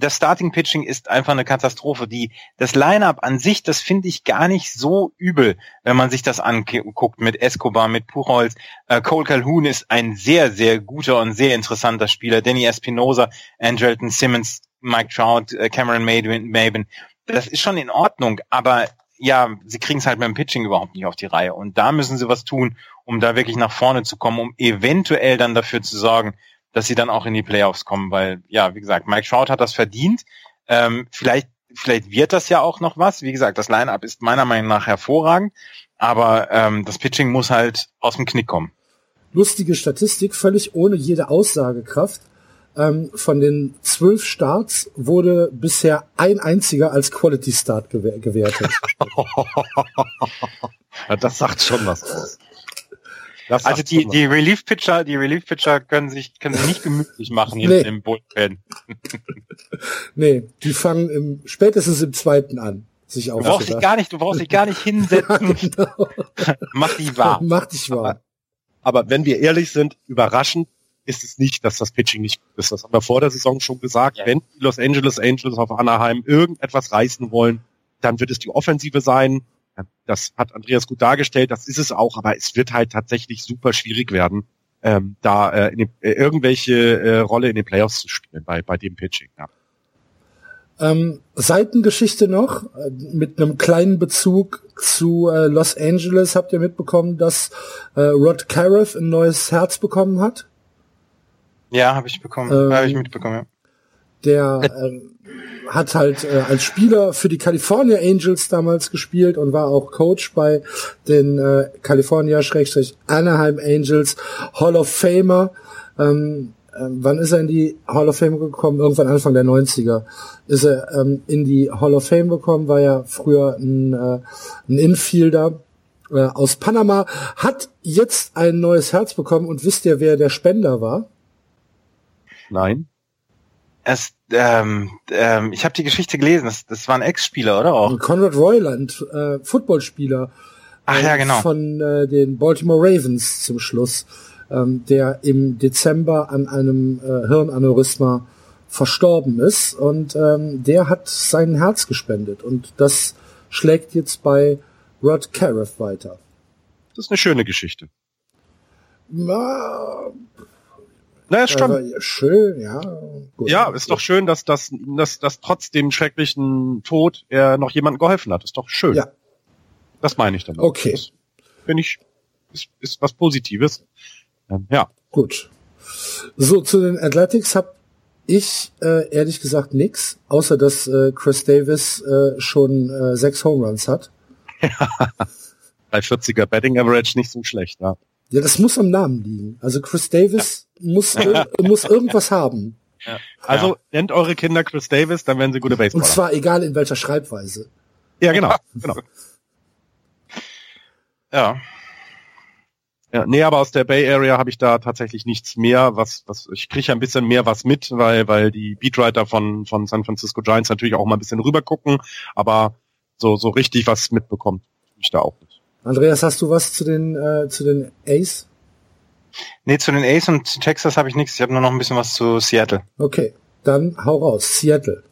das Starting Pitching ist einfach eine Katastrophe. Die, das Lineup an sich, das finde ich gar nicht so übel, wenn man sich das anguckt mit Escobar, mit Puchholz. Äh, Cole Calhoun ist ein sehr, sehr guter und sehr interessanter Spieler. Danny Espinosa, Andrelton Simmons, Mike Trout, äh, Cameron Maben. Das ist schon in Ordnung, aber ja, sie kriegen es halt dem Pitching überhaupt nicht auf die Reihe. Und da müssen sie was tun, um da wirklich nach vorne zu kommen, um eventuell dann dafür zu sorgen, dass sie dann auch in die Playoffs kommen, weil, ja, wie gesagt, Mike Trout hat das verdient. Ähm, vielleicht, vielleicht wird das ja auch noch was. Wie gesagt, das Line-Up ist meiner Meinung nach hervorragend, aber ähm, das Pitching muss halt aus dem Knick kommen. Lustige Statistik, völlig ohne jede Aussagekraft. Ähm, von den zwölf Starts wurde bisher ein einziger als Quality Start gewertet. [LAUGHS] ja, das sagt schon was aus. Das also die, die Relief Pitcher, die Relief Pitcher können sich, können sich nicht gemütlich machen nee. hinten im Bullpen. [LAUGHS] nee, die fangen im, spätestens im zweiten an. Sich du brauchst dich gar nicht, du brauchst dich gar nicht [LAUGHS] hinsetzen. genau. [LAUGHS] Mach dich wahr. Mach dich wahr. Aber, aber wenn wir ehrlich sind, überraschend ist es nicht, dass das Pitching nicht gut ist. Das haben wir vor der Saison schon gesagt. Ja. Wenn die Los Angeles Angels auf Anaheim irgendetwas reißen wollen, dann wird es die Offensive sein. Das hat Andreas gut dargestellt, das ist es auch, aber es wird halt tatsächlich super schwierig werden, ähm, da äh, in den, äh, irgendwelche äh, Rolle in den Playoffs zu spielen bei, bei dem Pitching. Ja. Ähm, Seitengeschichte noch, äh, mit einem kleinen Bezug zu äh, Los Angeles. Habt ihr mitbekommen, dass äh, Rod Cariff ein neues Herz bekommen hat? Ja, habe ich bekommen, ähm, habe ich mitbekommen. Ja. Der äh, hat halt äh, als Spieler für die California Angels damals gespielt und war auch Coach bei den äh, California-Anaheim Angels, Hall of Famer. Ähm, äh, wann ist er in die Hall of Fame gekommen? Irgendwann Anfang der 90er ist er ähm, in die Hall of Fame gekommen, war ja früher ein, äh, ein Infielder äh, aus Panama, hat jetzt ein neues Herz bekommen und wisst ihr, wer der Spender war? Nein. Es, ähm, ähm, ich habe die Geschichte gelesen. Das, das war ein Ex-Spieler, oder auch? Conrad Royland, äh, Footballspieler. Ach ja, genau. Von äh, den Baltimore Ravens zum Schluss, ähm, der im Dezember an einem äh, Hirnaneurysma verstorben ist und ähm, der hat sein Herz gespendet und das schlägt jetzt bei Rod Cariff weiter. Das ist eine schöne Geschichte. Na, Na, ist schon. Aber schön, ja. Gut. Ja, ist doch schön, dass das, dass, dass trotz dem schrecklichen Tod er noch jemandem geholfen hat. Ist doch schön. Ja. Das meine ich damit. Okay. Das Finde ich, ist, ist was Positives. Ähm, ja. Gut. So, zu den Athletics habe ich äh, ehrlich gesagt nix, außer dass äh, Chris Davis äh, schon äh, sechs Home Runs hat. [LAUGHS] Bei 40er Betting Average nicht so schlecht, ja. Ja, das muss am Namen liegen. Also Chris Davis muss, ir- muss irgendwas haben. Also nennt eure Kinder Chris Davis, dann werden sie gute Und Baseballer. zwar egal in welcher Schreibweise. ja, genau. genau. [LAUGHS] Ja. Ja, nee, aber aus der Bay Area habe ich da tatsächlich nichts mehr, was, was ich kriege ein bisschen mehr was mit, weil, weil die Beatwriter von, von San Francisco Giants natürlich auch mal ein bisschen rüber gucken, aber so, so richtig was mitbekommt, ich da auch nicht. Andreas, hast du was zu den, äh, zu den Ace? Nee, zu den Ace und Texas habe ich nichts. Ich habe nur noch ein bisschen was zu Seattle. Okay, dann hau raus. Seattle.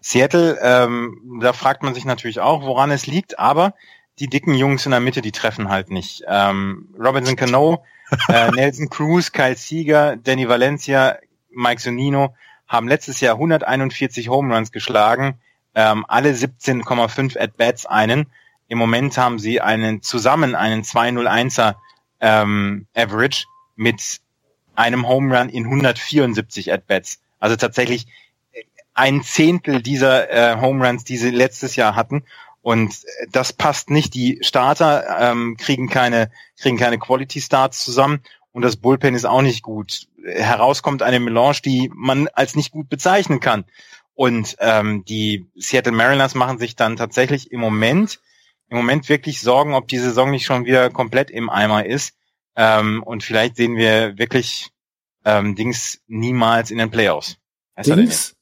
Seattle, ähm, da fragt man sich natürlich auch, woran es liegt, aber die dicken Jungs in der Mitte, die treffen halt nicht. Ähm, Robinson Cano, äh, [LAUGHS] Nelson Cruz, Kyle Seager, Danny Valencia, Mike Zunino haben letztes Jahr 141 Home Runs geschlagen, ähm, alle 17,5 At-Bats einen. Im Moment haben sie einen zusammen einen 201er ähm, Average mit einem Home Run in 174 At-Bats. Also tatsächlich ein Zehntel dieser äh, Home Runs, die sie letztes Jahr hatten. Und äh, das passt nicht. Die Starter ähm, kriegen keine kriegen keine Quality Starts zusammen und das Bullpen ist auch nicht gut. Herauskommt eine Melange, die man als nicht gut bezeichnen kann. Und ähm, die Seattle Mariners machen sich dann tatsächlich im Moment im Moment wirklich Sorgen, ob die Saison nicht schon wieder komplett im Eimer ist. Ähm, und vielleicht sehen wir wirklich ähm, Dings niemals in den Playoffs. Heißt er? Dings?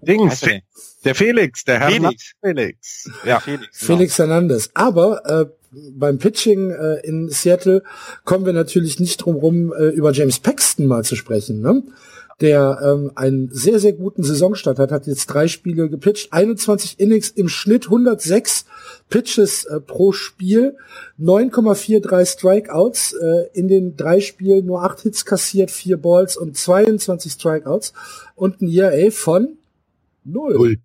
Dings, er der Felix, der Herr Felix. Felix. Ja. Felix. genau. Felix Hernandez. Aber äh, beim Pitching äh, in Seattle kommen wir natürlich nicht drum rum, äh, über James Paxton mal zu sprechen, ne? Der ähm, einen sehr, sehr guten Saisonstart hat, hat jetzt drei Spiele gepitcht, 21 Innings im Schnitt, 106 Pitches äh, pro Spiel, 9,43 Strikeouts, äh, in den drei Spielen nur acht Hits kassiert, vier Balls und 22 Strikeouts und ein ERA von null. Null.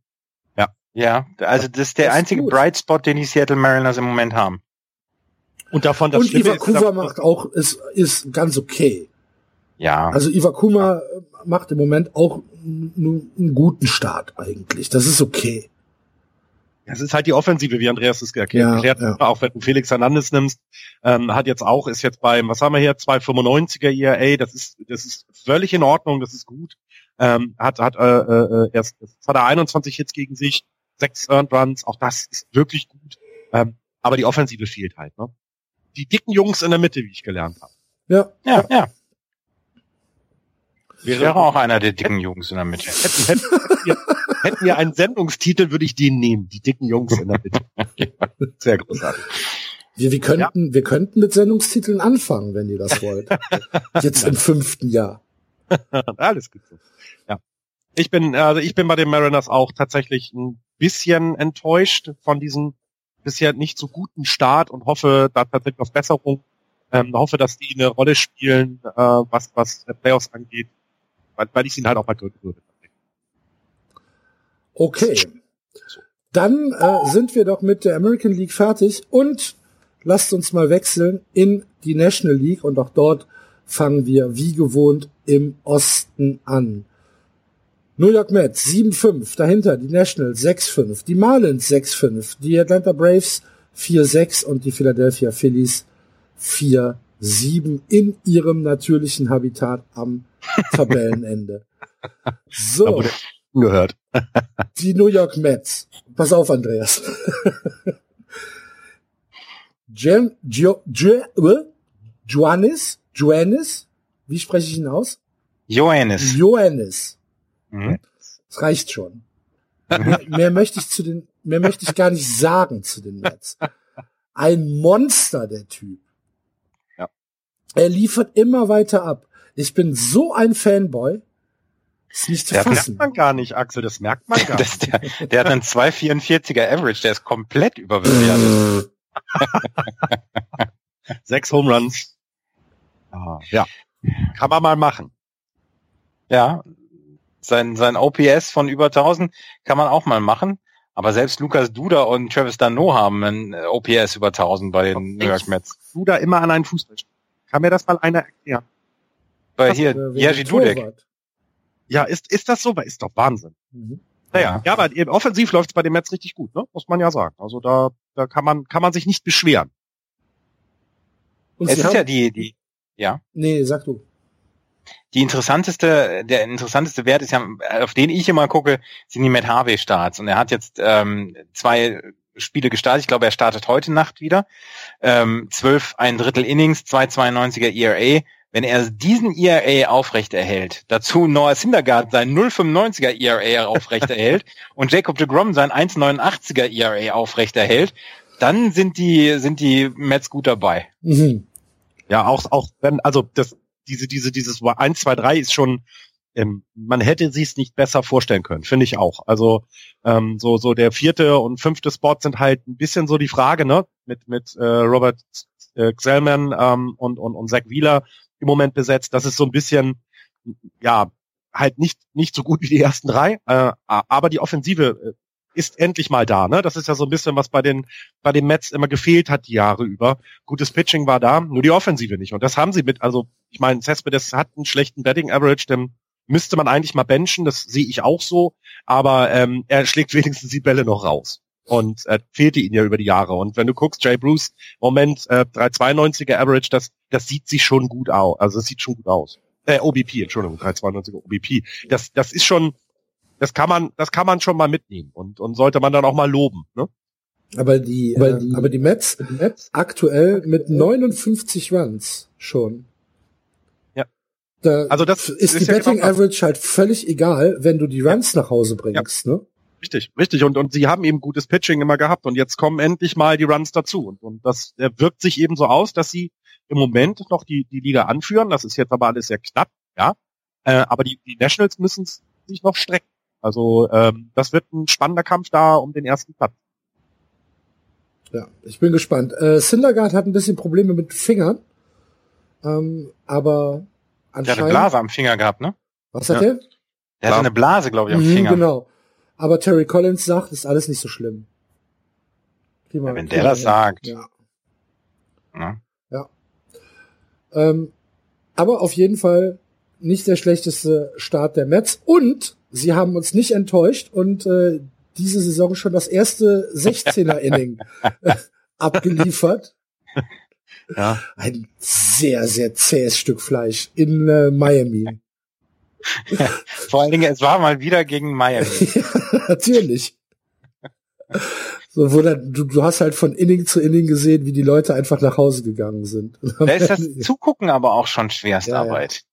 Ja, also das ist der Das ist einzige gut. Bright Spot, den die Seattle Mariners im Moment haben. Und davon das und Schlimme Iwakuma ist, macht auch, ist, ist ganz okay. Ja. Also Iwakuma macht im Moment auch einen guten Start eigentlich. Das ist okay. Es ist halt die Offensive, wie Andreas es erklärt, Ja, erklärt ja. auch wenn du Felix Hernandez nimmst, ähm, hat jetzt auch, ist jetzt beim, was haben wir hier, 295er ERA, das ist, das ist völlig in Ordnung, das ist gut. Ähm, hat, hat, äh, äh, erst, jetzt hat er 21 Hits gegen sich, sechs Earned Runs, auch das ist wirklich gut. Ähm, aber die Offensive fehlt halt, ne? Die dicken Jungs in der Mitte, wie ich gelernt habe. Ja, ja, ja. Wäre- wäre auch einer der dicken Jungs in der Mitte. Hätten, hätten, hätten, wir, hätten wir einen Sendungstitel, würde ich den nehmen. Die dicken Jungs in der Mitte. [LAUGHS] Sehr großartig. wir, wir könnten, wir könnten mit Sendungstiteln anfangen, wenn ihr das wollt. Jetzt im fünften Jahr. [LAUGHS] Alles gut so. Ja. Ich bin, also ich bin bei den Mariners auch tatsächlich ein bisschen enttäuscht von diesem bisher nicht so guten Start und hoffe da tatsächlich auf Besserung. Ähm, hoffe, dass die eine Rolle spielen, äh, was, was Playoffs angeht, weil, weil ich sie halt auch mal gönnen würde. Okay. Dann äh, sind wir doch mit der American League fertig und lasst uns mal wechseln in die National League und auch dort fangen wir wie gewohnt im Osten an. New York Mets 7-5, dahinter die Nationals 6-5, die Marlins 6-5, die Atlanta Braves 4-6 und die Philadelphia Phillies 4-7 in ihrem natürlichen Habitat am [LAUGHS] Tabellenende. So. Gehört. [LAUGHS] Die New York Mets. Pass auf, Andreas. Jem, jo, jo, äh? Joannis? Joannis? Wie spreche ich ihn aus? Johannes. Joannis. Mhm. Das reicht schon. mehr, [LAUGHS] mehr möchte ich zu den, mehr möchte ich gar nicht sagen zu den Mets. Ein Monster, der Typ. Er liefert immer weiter ab. Ich bin so ein Fanboy. Ist nicht zu Der Das fassen. merkt man gar nicht, Axel, das merkt man gar [LAUGHS] Das, nicht. der, der hat einen 2,44er Average, der ist komplett überbewertet. [LAUGHS] Sechs Home Runs. Ah, ja. Kann man mal machen. Ja, sein, sein OPS von über 1000 kann man auch mal machen. Aber selbst Lukas Duda und Travis Dano haben ein OPS über 1000 bei den New York Mets. Duda immer an einen Fußball. Kann mir das mal einer erklären? Bei hier, Jerzy Dudek. Ja, ist, ist das so? Ist doch Wahnsinn. Mhm. Naja, ja, aber eben offensiv läuft es bei den Mets richtig gut, ne? Muss man ja sagen. Also da, da kann man, kann man sich nicht beschweren. Und es ist ja die, die, ja. Nee, sag du. Die interessanteste, der interessanteste Wert ist ja, auf den ich immer gucke, sind die Matt Harvey Starts. Und er hat jetzt ähm, zwei Spiele gestartet. Ich glaube, er startet heute Nacht wieder. Ähm, zwölf, ein Drittel Innings, 2,92er ERA. Wenn er diesen ERA aufrecht erhält, dazu Noah Syndergaard sein 0,95er ERA aufrecht [LAUGHS] erhält und Jacob de Grom sein 1,89er ERA aufrecht erhält, dann sind die, sind die Mets gut dabei. Mhm. Ja, auch, auch wenn, also das, diese, diese, dieses 1, 2, 3 ist schon, ähm, man hätte sich es nicht besser vorstellen können, finde ich auch. Also ähm, so so der vierte und fünfte Spot sind halt ein bisschen so die Frage, ne, mit mit äh, Robert äh, Xellman ähm, und und und Zach Wheeler im Moment besetzt. Das ist so ein bisschen ja halt nicht nicht so gut wie die ersten drei, äh, aber die Offensive äh, ist endlich mal da. Ne? Das ist ja so ein bisschen, was bei den bei den Mets immer gefehlt hat die Jahre über. Gutes Pitching war da, nur die Offensive nicht. Und das haben sie mit. Also ich meine, Cespedes hat einen schlechten Betting Average, den müsste man eigentlich mal benchen. Das sehe ich auch so. Aber ähm, er schlägt [LAUGHS] wenigstens die Bälle noch raus. Und äh, fehlte ihn ja über die Jahre. Und wenn du guckst, Jay Bruce, Moment, äh, 392er Average, das, das sieht sich schon gut aus. Also das sieht schon gut aus. Äh, OBP, Entschuldigung, 392er OBP. Das, das ist schon, das kann man, das kann man schon mal mitnehmen und, und sollte man dann auch mal loben. Ne? Aber die, aber die, äh, aber die Mets, die Mets aktuell mit 59 Runs schon. Da also das ist, ist die ja Betting genau Average halt völlig egal, wenn du die Runs ja. nach Hause bringst, ja. ne? Richtig, richtig. Und, und sie haben eben gutes Pitching immer gehabt und jetzt kommen endlich mal die Runs dazu. Und, und das wirkt sich eben so aus, dass sie im Moment noch die, die Liga anführen. Das ist jetzt aber alles sehr knapp, ja. Äh, aber die, die Nationals müssen sich noch strecken. Also ähm, das wird ein spannender Kampf da um den ersten Platz. Ja, ich bin gespannt. Äh, Syndergaard hat ein bisschen Probleme mit Fingern, ähm, aber. Der hat eine Blase am Finger gehabt, ne? Was hat ja. der? Der hat eine Blase, glaube ich, am mhm, Finger. Genau. Aber Terry Collins sagt, ist alles nicht so schlimm. Ja, wenn der das sagt. Ja. Ja. ja. Ähm, aber auf jeden Fall nicht der schlechteste Start der Mets. Und sie haben uns nicht enttäuscht und äh, diese Saison schon das erste [LAUGHS] 16er-Inning äh, abgeliefert. Ja. Ein sehr, sehr zähes Stück Fleisch in äh, Miami. Ja, [LAUGHS] vor allen Dingen, es war mal wieder gegen Miami. [LAUGHS] ja, natürlich. So, wo dann, du, du hast halt von Inning zu Inning gesehen, wie die Leute einfach nach Hause gegangen sind. Da ist das [LAUGHS] Zugucken aber auch schon Schwerstarbeit.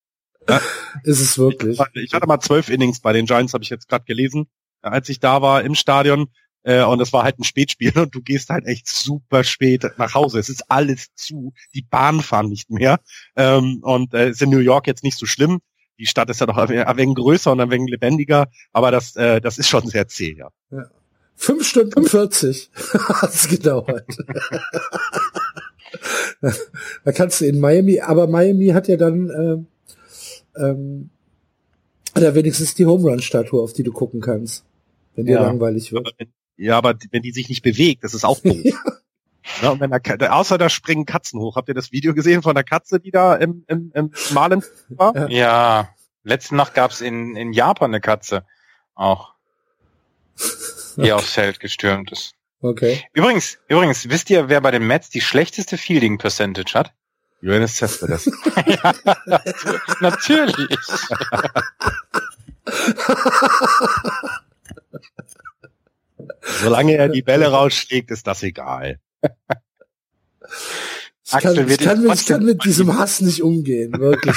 Ja, ist es wirklich. Ich hatte mal zwölf Innings bei den Giants, habe ich jetzt gerade gelesen, als ich da war im Stadion. Äh, und es war halt ein Spätspiel [LAUGHS] und du gehst halt echt super spät nach Hause. Es ist alles zu. Die Bahn fahren nicht mehr. Ähm, und äh, ist in New York jetzt nicht so schlimm. Die Stadt ist ja doch ein wenig größer und ein wenig lebendiger, aber das, äh, das ist schon sehr zäh, ja. ja. Fünf Stunden 40 hat es gedauert. [LAUGHS] da kannst du in Miami, aber Miami hat ja dann äh, ähm, oder wenigstens die Home Run Statue, auf die du gucken kannst, wenn dir ja. langweilig wird. Ja, aber wenn die sich nicht bewegt, das ist auch doof. ja. [LAUGHS] ja. und wenn da, außer da springen Katzen hoch. Habt ihr das Video gesehen von der Katze, die da im, im, im Malen war? Ja, letzte Nacht gab's in, in Japan eine Katze auch, die okay. aufs Feld gestürmt ist. Okay. Übrigens, übrigens, wisst ihr, wer bei den Mets die schlechteste Fielding Percentage hat? Johannes Cespedes. ja, [LAUGHS] [LAUGHS] natürlich. Solange er die Bälle rausschlägt, ist das egal. Ich kann, ich kann, mit, ich kann mit diesem Hass nicht umgehen, wirklich.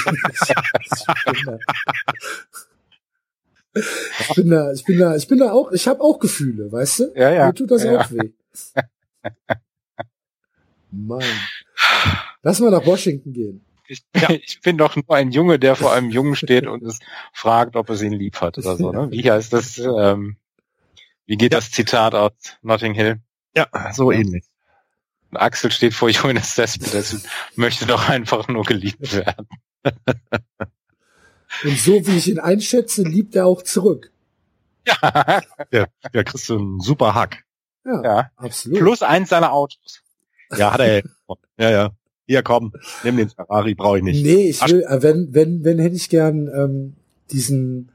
ich bin da, ich bin da, ich bin da auch, ich habe auch Gefühle, weißt du? Ja, ja. Mir tut das ja, auch weh. Mann. Lass mal nach Washington gehen. Ich, ja. [LAUGHS] ich bin doch nur ein Junge, der vor einem Jungen steht und es fragt, ob es ihn lieb hat oder so. Ne? Wie heißt das? Ähm, wie geht ja. das Zitat aus Notting Hill? Ja, so ja. ähnlich. Und Axel steht vor Jonas Cespedes [LAUGHS] und möchte doch einfach nur geliebt werden. [LAUGHS] Und so wie ich ihn einschätze, liebt er auch zurück. Ja, der, der kriegst du einen super Hack. Ja, Ja. absolut. Plus eins seiner Autos. Ja, hat er. Ja, ja. Hier, komm, nimm den Ferrari, brauche ich nicht. Nee, ich will, äh, wenn, wenn, wenn hätte ich gern ähm, diesen,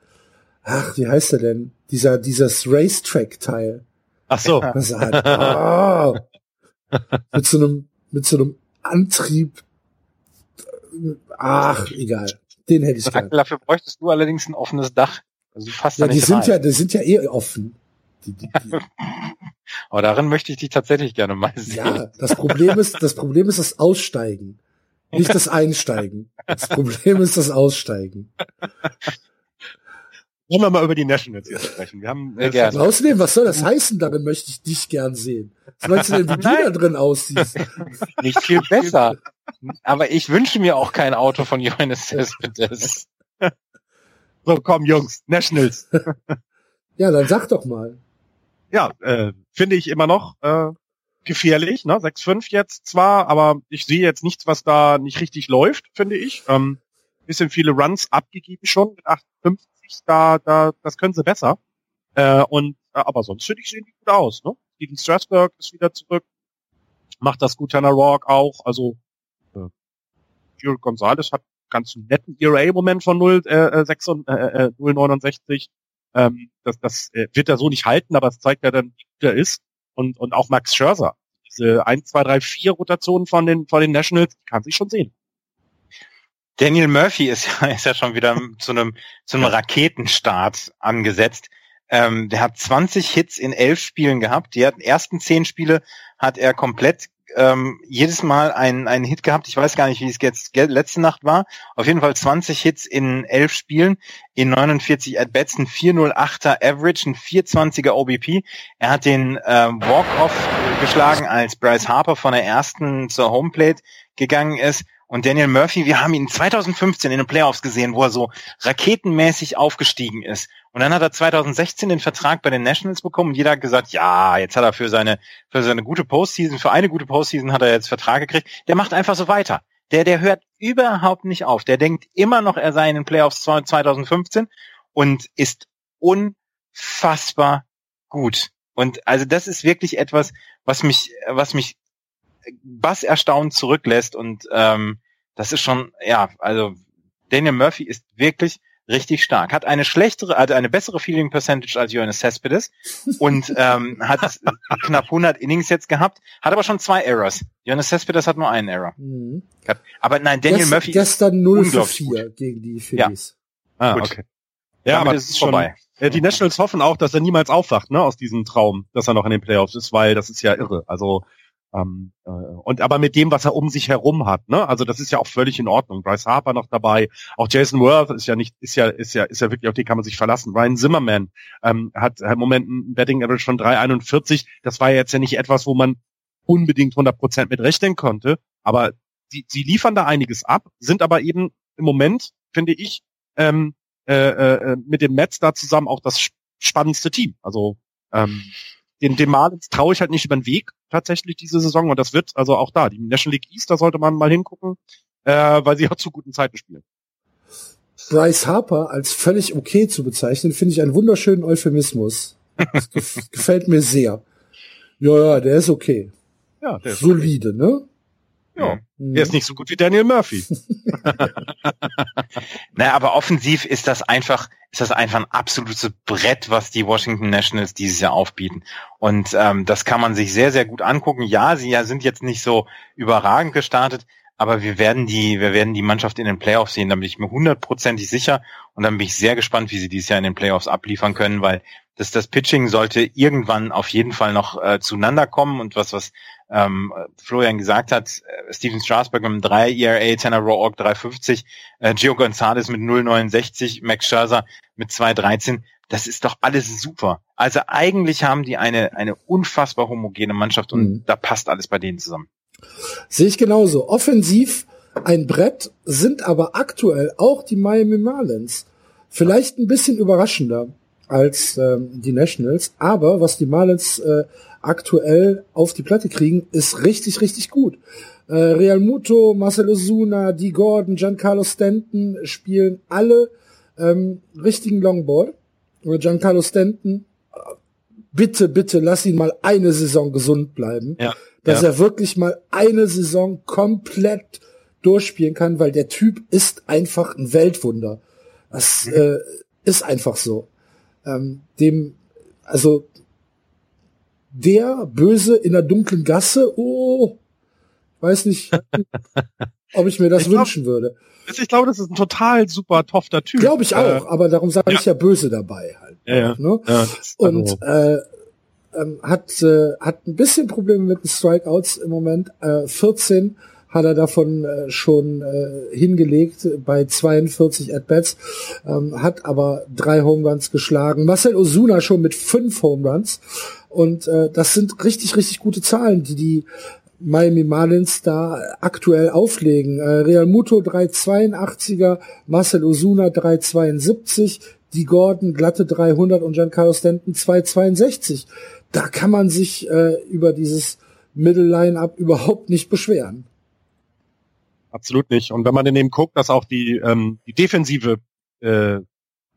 ach, wie heißt er denn? Dieser, dieses Racetrack-Teil. Ach so. [LAUGHS] Was er hat. Ah. mit so einem, mit so einem Antrieb. Ach, egal. Den hätte ich gern. Dafür bräuchtest du allerdings ein offenes Dach. Also du fasst Ja, die sind rein. ja, die sind ja eh offen. Die, die, die, [LAUGHS] Aber darin möchte ich dich tatsächlich gerne mal sehen. ja, das Problem ist, das Problem ist das Aussteigen. Nicht das Einsteigen. Das Problem ist das Aussteigen. Wollen wir mal über die Nationals jetzt sprechen? Wir haben äh, gerne. Außerdem, was soll das heißen? Darin möchte ich dich gern sehen. Was meinst du denn, wie du da drin aussiehst? [LAUGHS] Nicht viel besser. Aber ich wünsche mir auch kein Auto von Johannes Cespedes. So, komm, Jungs, Nationals. [LAUGHS] Ja, dann sag doch mal. Ja, äh, finde ich immer noch äh, gefährlich. Ne? 6-5 jetzt zwar, aber ich sehe jetzt nichts, was da nicht richtig läuft, finde ich. Ähm, bisschen viele Runs abgegeben schon mit 58. Da, da, das können sie besser. Äh, und äh, aber sonst finde ich sehen die gut aus. Ne? Steven Strasberg ist wieder zurück, macht das gut. Tanner Rock auch. Also äh, Gio Gonzalez hat ganz netten ERA-Moment von 0, äh, 6 und, äh, äh, 0,69. Ähm, das das äh, wird er so nicht halten, aber es zeigt ja dann, wie gut er ist. Und, und auch Max Scherzer. Diese 1, 2, 3, 4 Rotationen von den, von den Nationals, die kann sich schon sehen. Daniel Murphy ist ja, [LAUGHS] ist ja schon wieder zu einem, zu einem Raketenstart angesetzt. Ähm, der hat 20 Hits in elf Spielen gehabt. Die ersten zehn Spiele hat er komplett ähm, jedes Mal einen, einen Hit gehabt. Ich weiß gar nicht, wie es jetzt letzte Nacht war. Auf jeden Fall 20 Hits in elf Spielen, in 49 At-Bats, ein 408er Average, ein 420er OBP. Er hat den ähm, Walk-Off geschlagen, als Bryce Harper von der ersten zur Homeplate gegangen ist. Und Daniel Murphy, wir haben ihn 2015 in den Playoffs gesehen, wo er so raketenmäßig aufgestiegen ist. Und dann hat er 2016 den Vertrag bei den Nationals bekommen und jeder hat gesagt, ja, jetzt hat er für seine, für seine gute Postseason, für eine gute Postseason hat er jetzt Vertrag gekriegt. Der macht einfach so weiter. Der, der hört überhaupt nicht auf. Der denkt immer noch, er sei in den Playoffs 2015 und ist unfassbar gut. Und also das ist wirklich etwas, was mich, was mich was erstaunt zurücklässt und ähm, das ist schon, ja, also Daniel Murphy ist wirklich richtig stark. Hat eine schlechtere, also eine bessere Fielding Percentage als Johannes Cespedes [LAUGHS] und ähm, hat knapp 100 Innings jetzt gehabt, hat aber schon zwei Errors. Johannes Cespedes hat nur einen Error. Mhm. Aber nein, Daniel Gest, Murphy ist gestern 0 für unglaublich 4 gegen die Phillies. Ah, Gut. okay. Ja, damit aber das es ist schon, vorbei. äh, die Nationals hoffen auch, dass er niemals aufwacht, ne, aus diesem Traum, dass er noch in den Playoffs ist, weil das ist ja irre. Also ähm, äh, und aber mit dem, was er um sich herum hat, ne? Also das ist ja auch völlig in Ordnung. Bryce Harper noch dabei, auch Jason Worth ist ja nicht, ist ja, ist ja, ist ja wirklich auf den kann man sich verlassen. Ryan Zimmerman ähm, hat im Moment ein Betting Average von 3,41. Das war jetzt ja nicht etwas, wo man unbedingt 100% mit rechnen konnte, aber sie, sie liefern da einiges ab, sind aber eben im Moment, finde ich, ähm, äh, äh, mit dem Mets da zusammen auch das spannendste Team. Also ähm, den, Marlins traue ich halt nicht über den Weg tatsächlich diese Saison und das wird also auch da. Die National League East, da sollte man mal hingucken, äh, weil sie auch zu guten Zeiten spielen. Bryce Harper als völlig okay zu bezeichnen, finde ich einen wunderschönen Euphemismus. Das gef [LAUGHS] gefällt mir sehr. Ja, ja, der ist okay. Ja, der ist, Solide, ne? Ja, Mhm. der ist nicht so gut wie Daniel Murphy. [LAUGHS] [LAUGHS] Naja, aber offensiv ist das einfach, ist das einfach ein absolutes Brett, was die Washington Nationals dieses Jahr aufbieten. Und ähm, das kann man sich sehr, sehr gut angucken. Ja, sie ja sind jetzt nicht so überragend gestartet, aber wir werden die, wir werden die Mannschaft in den Playoffs sehen, da bin ich mir hundertprozentig sicher. Und dann bin ich sehr gespannt, wie sie dieses Jahr in den Playoffs abliefern können, weil das, das Pitching sollte irgendwann auf jeden Fall noch äh, zueinander kommen und was, was ähm, Florian gesagt hat, äh, Steven Strasberg mit einem 3 ERA, Tanner Roark 350, äh, Gio Gonzalez mit 0,69, Max Scherzer mit 2,13. Das ist doch alles super. Also eigentlich haben die eine, eine unfassbar homogene Mannschaft und Mhm. da passt alles bei denen zusammen. Sehe ich genauso. Offensiv ein Brett sind aber aktuell auch die Miami Marlins. Vielleicht ein bisschen überraschender als ähm, die Nationals, aber was die Marlins äh, aktuell auf die Platte kriegen, ist richtig, richtig gut. Äh, Real Muto, Marcelo Zuna, Dee Gordon, Giancarlo Stanton spielen alle ähm, richtigen Longball. Oder Giancarlo Stanton, bitte, bitte lass ihn mal eine Saison gesund bleiben. Ja. Dass ja. er wirklich mal eine Saison komplett durchspielen kann, weil der Typ ist einfach ein Weltwunder. Das äh, ist einfach so. Ähm, dem, also der Böse in der dunklen Gasse, oh, weiß nicht, [LAUGHS] ob ich mir das Ich glaub- wünschen würde. Also Ich glaube, das ist ein total super tofter Typ. Glaube ich auch, Äh, aber darum sage ja. ich ja böse dabei halt. ja, ja. Ne? ja Und also, äh, ähm, hat äh, hat ein bisschen Probleme mit den Strikeouts im Moment. Äh, 14 hat er davon äh, schon äh, hingelegt bei 42 At-Bats, ähm, hat aber drei Home Runs geschlagen. Marcel Osuna schon mit fünf Home Runs und äh, das sind richtig, richtig gute Zahlen, die die Miami Marlins da aktuell auflegen. Äh, Real Muto 382er, Marcel Osuna 372, die Gordon glatte 300 und Giancarlo Stanton 262. Da kann man sich äh, über dieses Middle Line-Up überhaupt nicht beschweren. absolut nicht. Und wenn man dann eben guckt, dass auch die, ähm, die Defensive äh,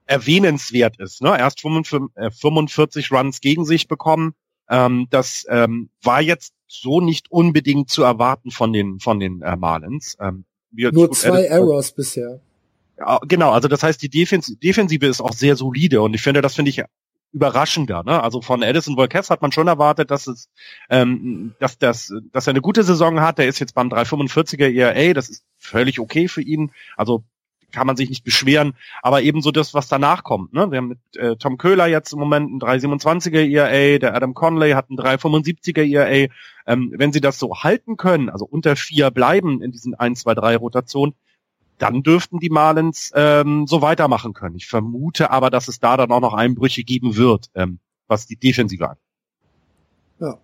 erwähnenswert ist, ne? erst 45, äh, 45 Runs gegen sich bekommen, ähm, das ähm, war jetzt so nicht unbedingt zu erwarten von den von den äh, Marlins. Ähm, Nur zwei Errors bisher. Ja, genau, also das heißt, die Defens Defensive ist auch sehr solide und ich finde, das finde ich überraschender. Ne? Also von Edison Volquez hat man schon erwartet, dass es, ähm, dass das, dass er eine gute Saison hat. Der ist jetzt beim 345er ERA, das ist völlig okay für ihn. Also kann man sich nicht beschweren, aber ebenso das, was danach kommt. Ne? Wir haben mit äh, Tom Köhler jetzt im Moment einen 327er ERA, der Adam Conley hat einen 375er ERA. Ähm, wenn sie das so halten können, also unter vier bleiben in diesen 1, 2, 3 Rotationen, dann dürften die Marlins ähm, so weitermachen können. Ich vermute aber, dass es da dann auch noch Einbrüche geben wird, ähm, was die Defensive angeht. Ja.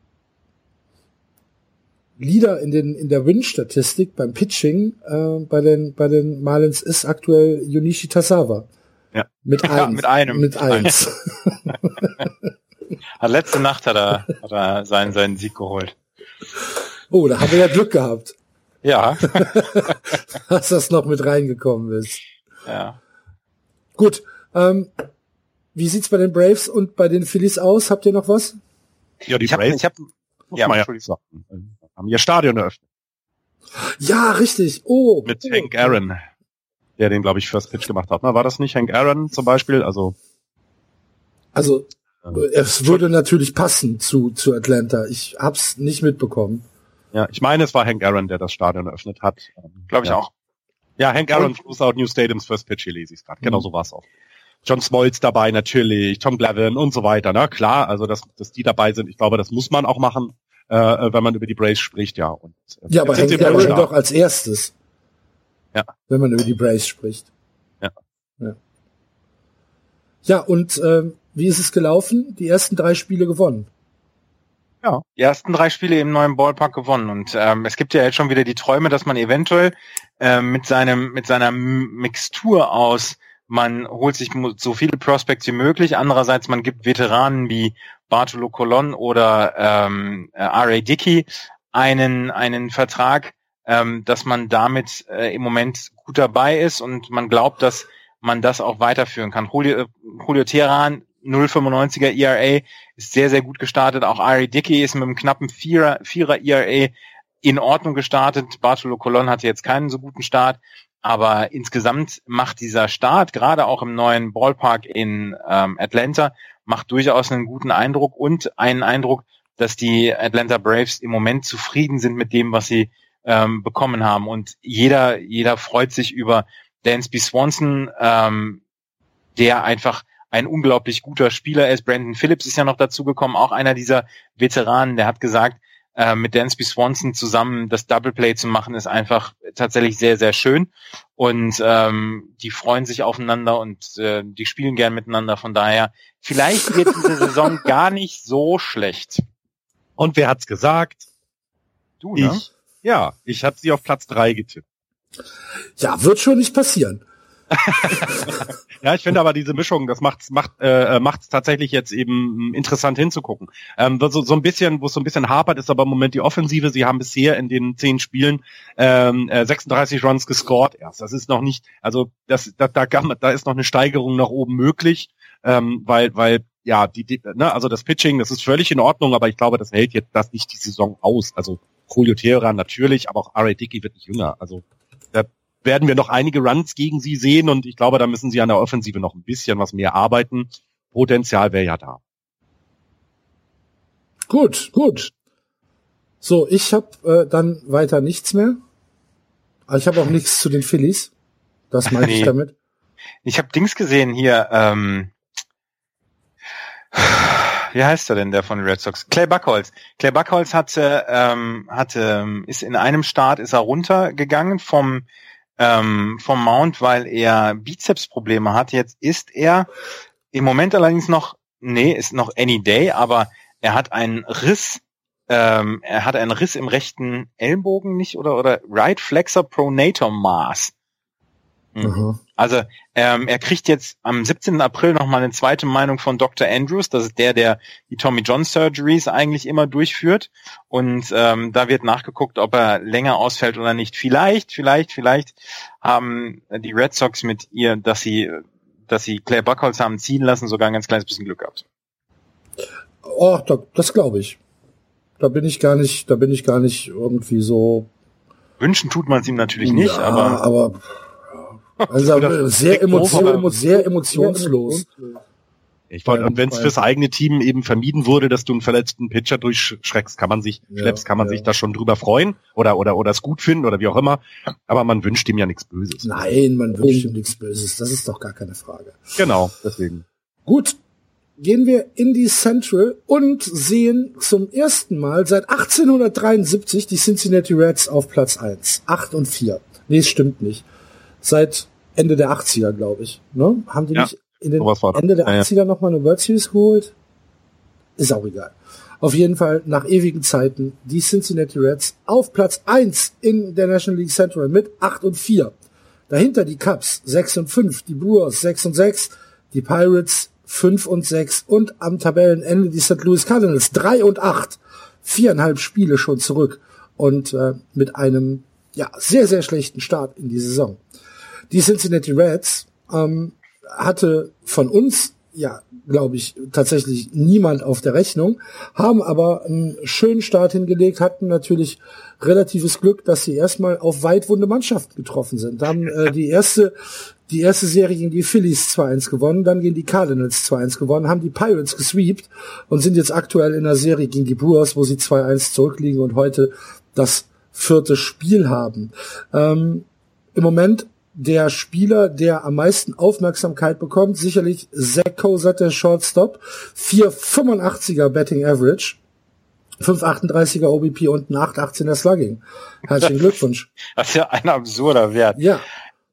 Leader in den in der Win-Statistik beim Pitching äh, bei den bei den Marlins ist aktuell Yunichi Tasawa. Ja. Mit [LAUGHS] Ja, eins. mit einem. Mit eins. [LAUGHS] Hat letzte Nacht hat er, hat er seinen, seinen Sieg geholt. Oh, da haben wir ja Glück gehabt, Ja, [LAUGHS] dass das noch mit reingekommen ist. ja. Gut. Ähm, wie sieht's bei den Braves und bei den Phillies aus? Habt ihr noch was? Ja, die Ich Braves ich hab, muss ja, man ja haben ihr Stadion eröffnet Ja, richtig. Oh. mit oh. Hank Aaron, der den, glaube ich, First Pitch gemacht hat. Ne? War das nicht Hank Aaron zum Beispiel? Also Also äh, es würde natürlich passen zu zu Atlanta. Ich hab's nicht mitbekommen. ja, ich meine, es war Hank Aaron, der das Stadion eröffnet hat. Ähm, Glaube ich ja. auch. Ja, Hank Aaron throws out New Stadiums First Pitch, hier lese ich gerade. Genau Mhm. so war es auch. John Smoltz dabei natürlich, Tom Glavine und so weiter. Na klar, also dass, dass die dabei sind, ich glaube, das muss man auch machen, äh, wenn man über die Braves spricht, ja. Und, äh, Ja, aber Hank Aaron doch als erstes. Ja. Wenn man über die Braves spricht. Ja. Ja, ja und ähm, wie ist es gelaufen? Die ersten drei Spiele gewonnen. Die ersten drei Spiele im neuen Ballpark gewonnen und ähm, es gibt ja jetzt schon wieder die Träume, dass man eventuell ähm, mit seinem mit seiner Mixtur aus man holt sich so viele Prospects wie möglich. Andererseits man gibt Veteranen wie Bartolo Colon oder ähm, äh, R.A. Dickey einen einen Vertrag, ähm, dass man damit äh, im Moment gut dabei ist und man glaubt, dass man das auch weiterführen kann. Julio, Julio Teheran 0,95er ERA ist sehr, sehr gut gestartet. Auch Ari Dickey ist mit einem knappen Vierer, Vierer ERA in Ordnung gestartet. Bartolo Colon hatte jetzt keinen so guten Start. Aber insgesamt macht dieser Start, gerade auch im neuen Ballpark in ähm, Atlanta, macht durchaus einen guten Eindruck und einen Eindruck, dass die Atlanta Braves im Moment zufrieden sind mit dem, was sie ähm, bekommen haben. Und jeder, jeder freut sich über Dansby Swanson, ähm, der einfach ein unglaublich guter Spieler ist. Brandon Phillips ist ja noch dazugekommen, auch einer dieser Veteranen, der hat gesagt, äh, mit Dansby Swanson zusammen das Double Play zu machen, ist einfach tatsächlich sehr, sehr schön. Und ähm, die freuen sich aufeinander und äh, die spielen gern miteinander. Von daher, vielleicht wird diese [LAUGHS] Saison gar nicht so schlecht. Und wer hat's gesagt? Du, ne? Ich. Ja, ich habe sie auf Platz drei getippt. Ja, wird schon nicht passieren. [LAUGHS] ja, ich finde aber diese Mischung, das macht's macht äh, macht's tatsächlich jetzt eben interessant hinzugucken. Ähm, so, so ein bisschen, wo es so ein bisschen hapert, ist aber im Moment die Offensive. Sie haben bisher in den zehn Spielen ähm, 36 äh, Runs gescored erst. Das ist noch nicht, also das, da, da, da ist noch eine Steigerung nach oben möglich, ähm, weil weil ja die, die ne, also das Pitching, das ist völlig in Ordnung, aber ich glaube, das hält jetzt das nicht die Saison aus. Also Julio Teheran natürlich, aber auch R.A. Dickey wird nicht jünger. Also werden wir noch einige Runs gegen sie sehen und ich glaube, da müssen sie an der Offensive noch ein bisschen was mehr arbeiten. Potenzial wäre ja da. Gut, gut. So, ich habe äh, dann weiter nichts mehr. Aber ich habe auch nichts zu den Phillies. Das meine nee. ich damit. Ich habe Dings gesehen hier. Ähm, wie heißt er denn, der von Red Sox? Clay Buckholz. Clay Buckholz hatte, ähm, hatte, ist in einem Start ist er runtergegangen vom ähm, vom Mount, weil er Bizepsprobleme hat. Jetzt ist er im Moment allerdings noch, nee, ist noch any day, aber er hat einen Riss, ähm, er hat einen Riss im rechten Ellenbogen nicht oder oder Right Flexor Pronator Maß. Mhm. Also ähm, er kriegt jetzt am 17. April nochmal eine zweite Meinung von Dr. Andrews. Das ist der, der die Tommy John Surgeries eigentlich immer durchführt. Und ähm, da wird nachgeguckt, ob er länger ausfällt oder nicht. Vielleicht, vielleicht, vielleicht haben die Red Sox mit ihr, dass sie, dass sie Claire Buckholz haben ziehen lassen, sogar ein ganz kleines bisschen Glück gehabt. Oh, das glaube ich. Da bin ich gar nicht, da bin ich gar nicht irgendwie so. Wünschen tut man es ihm natürlich nicht, ja, aber. aber also sehr, emotion, sehr emotionslos. Ich wollte, und wenn es fürs eigene Team eben vermieden wurde, dass du einen verletzten Pitcher durchschreckst, kann man sich, ja, schleppst, kann man ja. sich da schon drüber freuen oder oder oder es gut finden oder wie auch immer. Aber man wünscht ihm ja nichts Böses. Nein, man wünscht ihm nichts Böses. Das ist doch gar keine Frage. Genau, deswegen. Gut, gehen wir in die Central und sehen zum ersten Mal seit 1873 die Cincinnati Reds auf Platz 1. 8 und 4. Nee, es stimmt nicht seit Ende der 80er, glaube ich. Ne? Haben die ja, nicht in den Ende der ja, 80er ja. nochmal eine World Series geholt? Ist auch egal. Auf jeden Fall nach ewigen Zeiten die Cincinnati Reds auf Platz 1 in der National League Central mit 8 und 4. Dahinter die Cubs 6 und 5, die Brewers 6 und 6, die Pirates 5 und 6 und am Tabellenende die St. Louis Cardinals 3 und 8. Viereinhalb Spiele schon zurück und äh, mit einem ja sehr, sehr schlechten Start in die Saison. Die Cincinnati Reds ähm, hatte von uns ja, glaube ich, tatsächlich niemand auf der Rechnung, haben aber einen schönen Start hingelegt, hatten natürlich relatives Glück, dass sie erstmal auf weitwunde Mannschaften getroffen sind. Haben äh, die erste die erste Serie gegen die Phillies 2-1 gewonnen, dann gegen die Cardinals 2-1 gewonnen, haben die Pirates gesweept und sind jetzt aktuell in der Serie gegen die Brewers, wo sie 2-1 zurückliegen und heute das vierte Spiel haben. Ähm, Im Moment der Spieler, der am meisten Aufmerksamkeit bekommt, sicherlich Zach Cozart, der Shortstop. 4,85er Betting Average. 5,38er OBP und ein 8,18er Slugging. Herzlichen Glückwunsch. [LAUGHS] Das ist ja ein absurder Wert. Ja.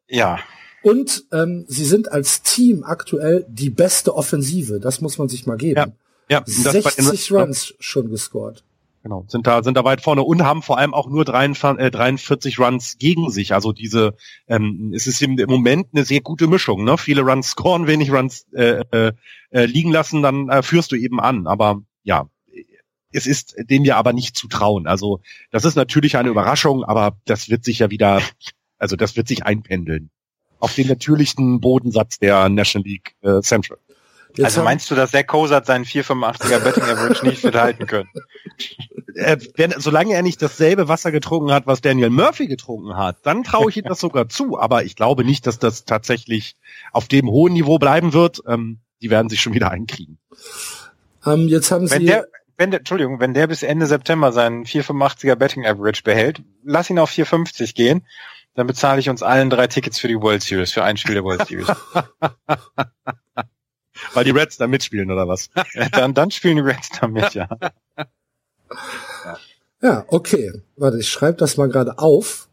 Ja. Und ähm, sie sind als Team aktuell die beste Offensive. Das muss man sich mal geben. Ja. ja 60 Runs schon gescored. Genau, sind da sind da weit vorne und haben vor allem auch nur 43, äh, 43 Runs gegen sich. Also diese, ähm, es ist im, Moment eine sehr gute Mischung. Ne? Viele Runs scoren, wenig Runs äh, äh, äh, liegen lassen, dann äh, führst du eben an. Aber ja, es ist dem ja aber nicht zu trauen. Also das ist natürlich eine Überraschung, aber das wird sich ja wieder, also das wird sich einpendeln auf den natürlichen Bodensatz der National League äh, Central. Jetzt also meinst du, dass Zach Cozart seinen 485er Betting Average nicht wird halten können? Äh, [LAUGHS] wenn, solange er nicht dasselbe Wasser getrunken hat, was Daniel Murphy getrunken hat, dann traue ich ihm das sogar zu. Aber ich glaube nicht, dass das tatsächlich auf dem hohen Niveau bleiben wird. Ähm, die werden sich schon wieder einkriegen. Ähm, jetzt haben wenn Sie der, wenn der, Entschuldigung, wenn der bis Ende September seinen 485er Betting Average behält, lass ihn auf 450 gehen, dann bezahle ich uns allen drei Tickets für die World Series, für ein Spiel der World Series. [LAUGHS] Weil die Reds da mitspielen, oder was? ja, dann, dann spielen die Reds da mit, ja. Ja, okay. Warte, ich schreibe das mal gerade auf.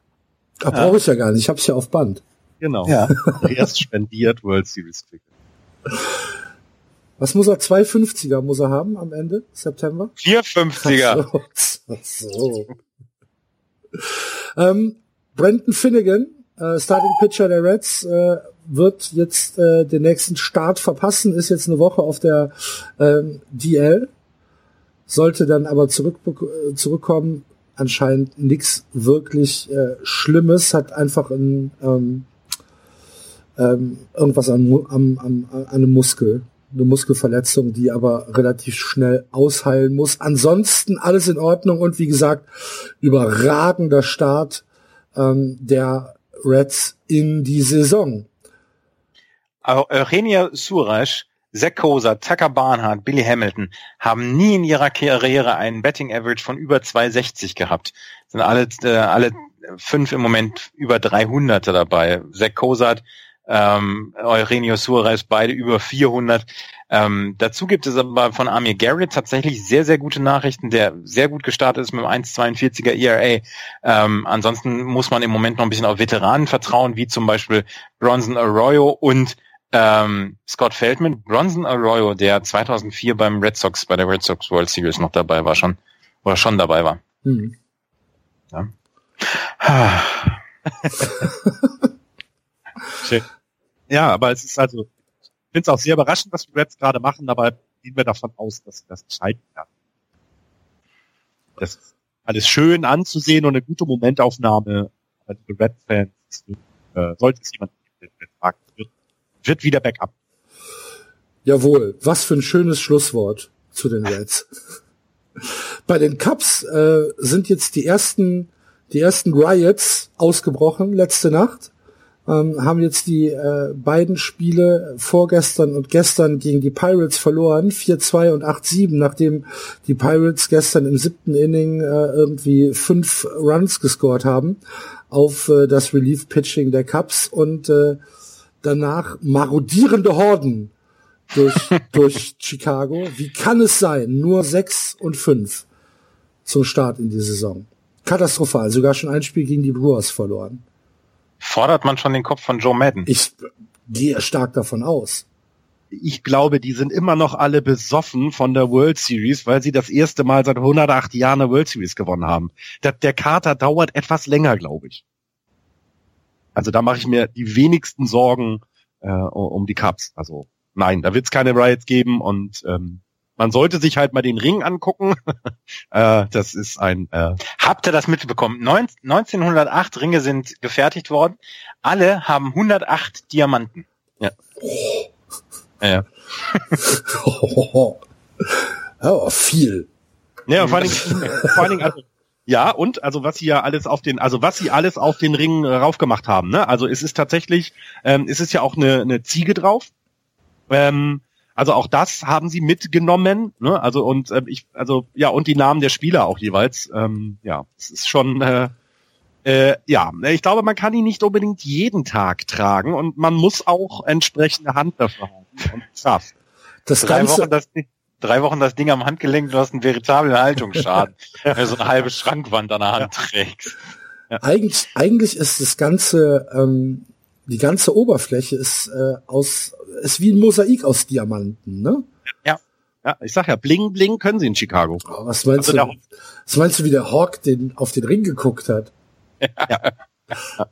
Da brauche ich ja gar nicht, ich habe es ja auf Band. Genau. Ja. [LAUGHS] Erst spendiert World Series Ticket. Was muss er? 250er muss er haben am Ende September? 450er. So. so. ähm, Brandon Finnegan, äh, Starting Pitcher der Reds, äh, wird jetzt äh, den nächsten Start verpassen, ist jetzt eine Woche auf der ähm, DL, sollte dann aber zurück, äh, zurückkommen. Anscheinend nichts wirklich äh, Schlimmes, hat einfach ein, ähm, ähm, irgendwas am, am, am, an einem Muskel eine Muskelverletzung, die aber relativ schnell ausheilen muss. Ansonsten alles in Ordnung und wie gesagt, überragender Start ähm, der Reds in die Saison. Eugenia Suresh, Zach Koser, Tucker Barnhart, Billy Hamilton haben nie in ihrer Karriere einen Betting Average von über 260 gehabt. Sind alle, äh, alle fünf im Moment über 300er dabei. Zach Kosat ähm, Eugenio Suarez beide über 400. Ähm, dazu gibt es aber von Amir Garrett tatsächlich sehr, sehr gute Nachrichten, der sehr gut gestartet ist mit einem 1,42er ERA. Ähm, ansonsten muss man im Moment noch ein bisschen auf Veteranen vertrauen, wie zum Beispiel Bronson Arroyo und ähm, Scott Feldman. Bronson Arroyo, der 2004 beim Red Sox, bei der Red Sox World Series noch dabei war, schon, oder schon dabei war. Mhm. Ja. Schön. [LAUGHS] Ja, aber es ist also, ich finde es auch sehr überraschend, was die Reds gerade machen, aber gehen wir davon aus, dass sie das entscheiden werden. Das ist alles schön anzusehen und eine gute Momentaufnahme. Aber die Red-Fans, äh, sollte es jemand wird, wieder Backup. Jawohl, was für ein schönes Schlusswort zu den Reds. [LAUGHS] Bei den Cubs äh, sind jetzt die ersten, die ersten Riots ausgebrochen letzte Nacht ähm, haben jetzt die äh, beiden Spiele vorgestern und gestern gegen die Pirates verloren, 4-2 und 8-7, nachdem die Pirates gestern im siebten Inning äh, irgendwie fünf Runs gescored haben auf äh, das Relief-Pitching der Cubs und äh, danach marodierende Horden durch, [LAUGHS] durch Chicago. Wie kann es sein? Nur sechs und fünf zum Start in die Saison. Katastrophal. Sogar schon ein Spiel gegen die Brewers verloren. Fordert man schon den Kopf von Joe Madden? Ich gehe stark davon aus. Ich glaube, die sind immer noch alle besoffen von der World Series, weil sie das erste Mal seit 108 Jahren eine World Series gewonnen haben. Der, der Kater dauert etwas länger, glaube ich. Also da mache ich mir die wenigsten Sorgen äh, um die Cups. Also nein, da wird es keine Riots geben und ähm, man sollte sich halt mal den Ring angucken. [LAUGHS] äh, das ist ein. Äh Habt ihr das mitbekommen? 1908 Ringe sind gefertigt worden. Alle haben 108 Diamanten. Ja. Ja. oh, [LAUGHS] viel. Ja, vor allen Dingen, vor allen Dingen also, ja, und also was sie ja alles auf den, also was sie alles auf den Ring äh, raufgemacht haben, ne? Also es ist tatsächlich, ähm, es ist ja auch eine, eine Ziege drauf. Ähm, also auch das haben sie mitgenommen, ne? Also und äh, ich, also ja und die Namen der Spieler auch jeweils. Ähm, ja, es ist schon äh, äh, ja, ich glaube, man kann ihn nicht unbedingt jeden Tag tragen und man muss auch entsprechende Hand dafür haben und Kraft. Das drei Ganze Wochen das, drei Wochen das Ding am Handgelenk, du hast einen veritablen Haltungsschaden, [LAUGHS] wenn du so eine halbe Schrankwand an der Hand ja. trägst. Ja. Eigentlich, eigentlich ist das Ganze ähm, die ganze Oberfläche ist äh, aus ist wie ein Mosaik aus Diamanten, ne? Ja. Ja, ich sag ja, bling bling können sie in Chicago. Oh, was meinst also du? Was meinst du, wie der Hawk den auf den Ring geguckt hat? Ja. ja.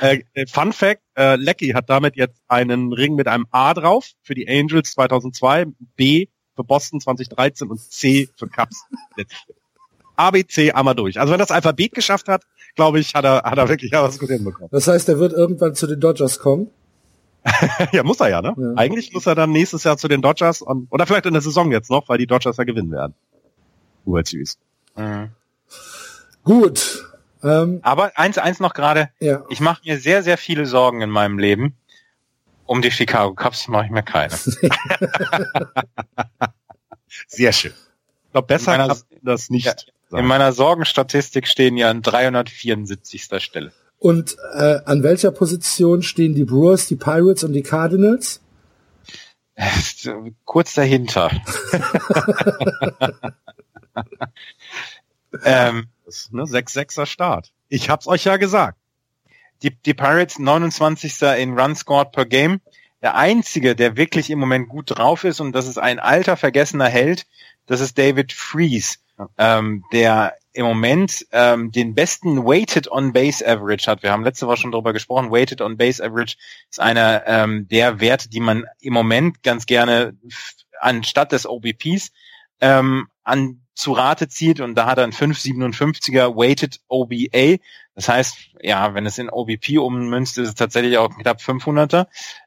Äh, äh, Fun Fact, äh, Lecky hat damit jetzt einen Ring mit einem A drauf für die Angels 2002, B für Boston 2013 und C für Cubs. A, B, C einmal durch. Also wenn das Alphabet geschafft hat, glaube ich, hat er, hat er wirklich was gut hinbekommen. Das heißt, er wird irgendwann zu den Dodgers kommen? [LAUGHS] ja, muss er ja, ne? Ja. Eigentlich muss er dann nächstes Jahr zu den Dodgers und, oder vielleicht in der Saison jetzt noch, weil die Dodgers ja gewinnen werden. World Series. Mhm. Gut. Ähm, Aber eins, eins noch gerade. Ja. Ich mache mir sehr, sehr viele Sorgen in meinem Leben. Um die Chicago Cubs mache ich mir keine. [LAUGHS] sehr schön. Ich glaube, besser kann das nicht. Ja, in meiner Sorgenstatistik stehen ja an 374. Stelle. Und äh, an welcher Position stehen die Brewers, die Pirates und die Cardinals? [LAUGHS] Kurz dahinter. [LAUGHS] ähm, ne, 6-6er Start. Ich hab's euch ja gesagt. Die, die Pirates 29. in Run scored per Game. Der einzige, der wirklich im Moment gut drauf ist, und das ist ein alter, vergessener Held, das ist David Freeze, ähm, der im Moment ähm, den besten Weighted on Base Average hat. Wir haben letzte Woche schon darüber gesprochen. Weighted on Base Average ist einer ähm, der Werte, die man im Moment ganz gerne anstatt des OBPs ähm, an zu Rate zieht und da hat er einen 5,57er Weighted OBA. Das heißt, ja, wenn es in OBP ummünzt, ist es tatsächlich auch knapp 500er.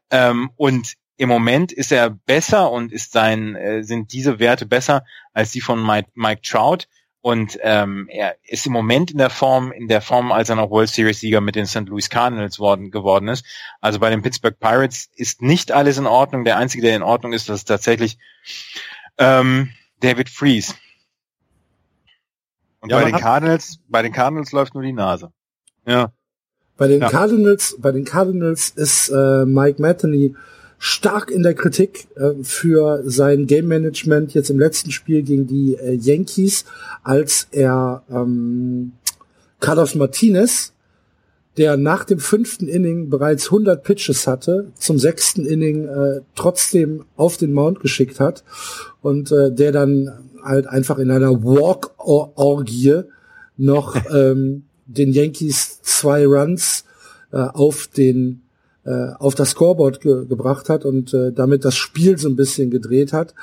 Ähm, und im Moment ist er besser und ist sein, äh, sind diese Werte besser als die von Mike, Mike Trout. Und ähm, er ist im Moment in der Form, in der Form, als er noch World Series Sieger mit den St. Louis Cardinals worden, geworden ist. Also bei den Pittsburgh Pirates ist nicht alles in Ordnung. Der einzige, der in Ordnung ist, das ist tatsächlich ähm, David Freeze. Und ja, bei den Cardinals, bei den Cardinals läuft nur die Nase. Ja. Bei den ja. Cardinals, bei den Cardinals ist äh, Mike Matheny stark in der Kritik äh, für sein Game Management jetzt im letzten Spiel gegen die äh, Yankees, als er ähm, Carlos Martinez, der nach dem fünften Inning bereits 100 Pitches hatte, zum sechsten Inning äh, trotzdem auf den Mount geschickt hat und äh, der dann halt einfach in einer Walk-Orgie noch [LAUGHS] ähm, den Yankees zwei Runs äh, auf den äh, auf das Scoreboard ge gebracht hat und äh, damit das Spiel so ein bisschen gedreht hat.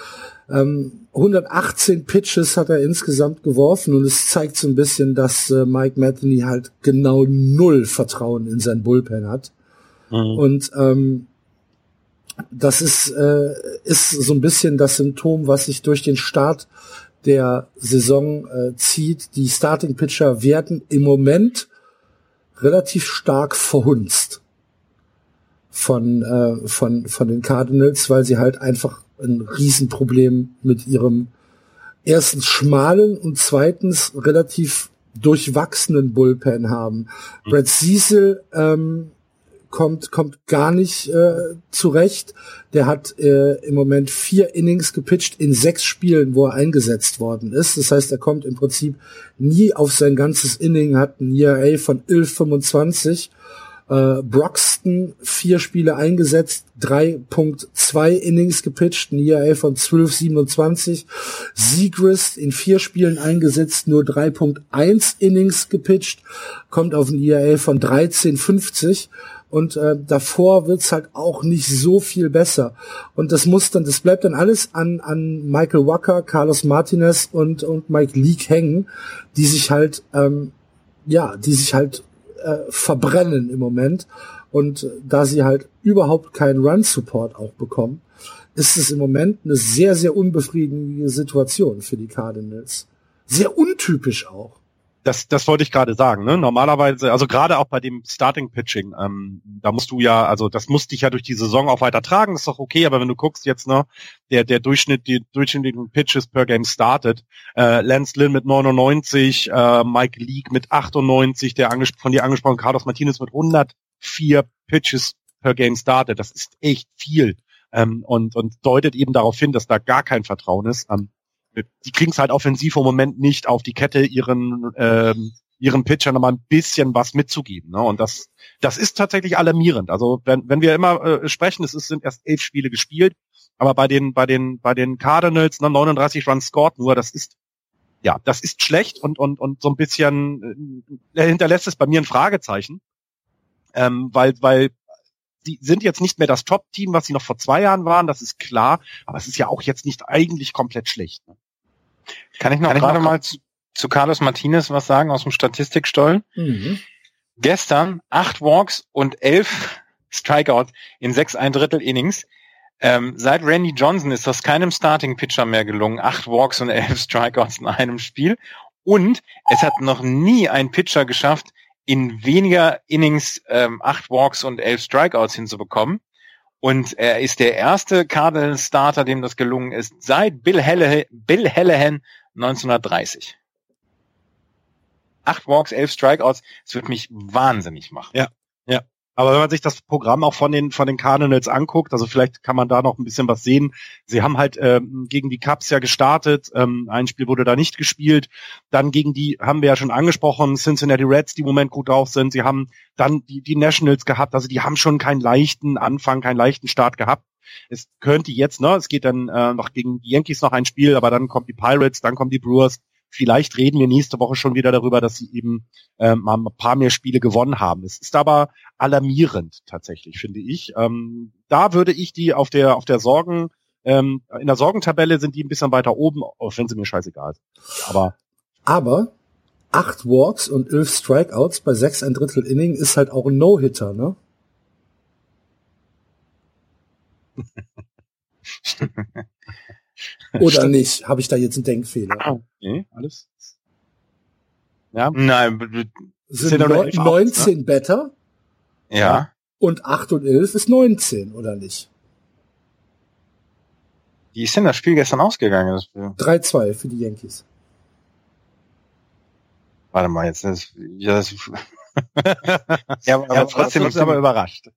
Ähm, 118 Pitches hat er insgesamt geworfen und es zeigt so ein bisschen, dass äh, Mike Matheny halt genau null Vertrauen in sein Bullpen hat. Mhm. Und ähm, das ist, äh, ist so ein bisschen das Symptom, was sich durch den Start der Saison äh, zieht. Die Starting Pitcher werden im Moment relativ stark verhunzt von, äh, von, von den Cardinals, weil sie halt einfach ein Riesenproblem mit ihrem erstens schmalen und zweitens relativ durchwachsenen Bullpen haben. Mhm. Brad Cecil ähm, kommt kommt gar nicht äh, zurecht. Der hat äh, im Moment vier Innings gepitcht in sechs Spielen, wo er eingesetzt worden ist. Das heißt, er kommt im Prinzip nie auf sein ganzes Inning, hat ein ERA von 11,25 äh, Broxton vier Spiele eingesetzt, 3.2 Innings gepitcht, ein ERA von 12,27. Siegrist in vier Spielen eingesetzt, nur 3.1 Innings gepitcht, kommt auf ein ERA von 13,50 und äh, davor wird's halt auch nicht so viel besser. Und das muss dann, das bleibt dann alles an, an Michael Wacker, Carlos Martinez und, und Mike Leake hängen, die sich halt, ähm, ja, die sich halt äh, verbrennen im Moment. Und da sie halt überhaupt keinen Run-Support auch bekommen, ist es im Moment eine sehr, sehr unbefriedigende Situation für die Cardinals. Sehr untypisch auch das, das wollte ich gerade sagen. Ne? Normalerweise, also gerade auch bei dem Starting Pitching, ähm, da musst du ja, also das musst dich ja durch die Saison auch weiter tragen, ist doch okay. Aber wenn du guckst jetzt, ne, der der Durchschnitt, die durchschnittlichen Pitches per Game startet, äh, Lance Lynn mit 99, äh, Mike Leake mit 98, der von dir angesprochen Carlos Martinez mit 104 Pitches per Game startet. Das ist echt viel. Ähm, und, und deutet eben darauf hin, dass da gar kein Vertrauen ist. Ähm, die kriegen es halt offensiv im Moment nicht auf die Kette, ihren ähm, ihren Pitcher nochmal ein bisschen was mitzugeben. Ne? Und das, das ist tatsächlich alarmierend. Also wenn, wenn wir immer äh, sprechen, es ist, sind erst elf Spiele gespielt, aber bei den, bei den, bei den Cardinals, ne, 39 Runs scored nur, das ist, ja, das ist schlecht und, und, und so ein bisschen äh, hinterlässt es bei mir ein Fragezeichen. Ähm, weil, weil die sind jetzt nicht mehr das Top-Team, was sie noch vor zwei Jahren waren, das ist klar, aber es ist ja auch jetzt nicht eigentlich komplett schlecht. Ne? Kann ich noch Kann gerade mal zu, zu Carlos Martinez was sagen aus dem Statistikstollen? Mhm. Gestern acht Walks und elf [LAUGHS] Strikeouts in sechs ein Drittel Innings. Ähm, seit Randy Johnson ist das keinem Starting Pitcher mehr gelungen. Acht Walks und elf [LAUGHS] Strikeouts in einem Spiel. Und es hat noch nie ein Pitcher geschafft, in weniger Innings ähm, acht Walks und elf Strikeouts hinzubekommen. Und er ist der erste Cardinals Starter, dem das gelungen ist, seit Bill, Hallahan, Bill Hallahan 1930. Acht Walks, elf Strikeouts, das wird mich wahnsinnig machen. Ja, ja. Aber wenn man sich das Programm auch von den von den Cardinals anguckt, also vielleicht kann man da noch ein bisschen was sehen. Sie haben halt ähm, gegen die Cubs ja gestartet. Ähm, ein Spiel wurde da nicht gespielt. Dann gegen die haben wir ja schon angesprochen, Cincinnati Reds, die im Moment gut drauf sind. Sie haben dann die, die Nationals gehabt. Also die haben schon keinen leichten Anfang, keinen leichten Start gehabt. Es könnte jetzt, ne, es geht dann äh, noch gegen die Yankees noch ein Spiel, aber dann kommt die Pirates, dann kommen die Brewers, vielleicht reden wir nächste Woche schon wieder darüber, dass sie eben ähm, mal ein paar mehr Spiele gewonnen haben. Es ist aber alarmierend tatsächlich, finde ich. Ähm, da würde ich die auf der auf der Sorgen ähm, in der Sorgentabelle sind die ein bisschen weiter oben, auch wenn sie mir scheißegal sind. Aber aber acht Walks und elf Strikeouts bei sechs ein Drittel Inning ist halt auch ein No-Hitter, ne? [LAUGHS] [LAUGHS] Oder nicht? Habe ich da jetzt einen Denkfehler? Ah, nee, alles. Ja. Nein, sind, sind neun, 19 ne? better? Ja. Und 8 und 11 ist 19, oder nicht? Wie ist denn das Spiel gestern ausgegangen? 3-2 für die Yankees. Warte mal, jetzt ist, ja, das, [LAUGHS] ja, aber, ja, trotzdem ist aber überrascht.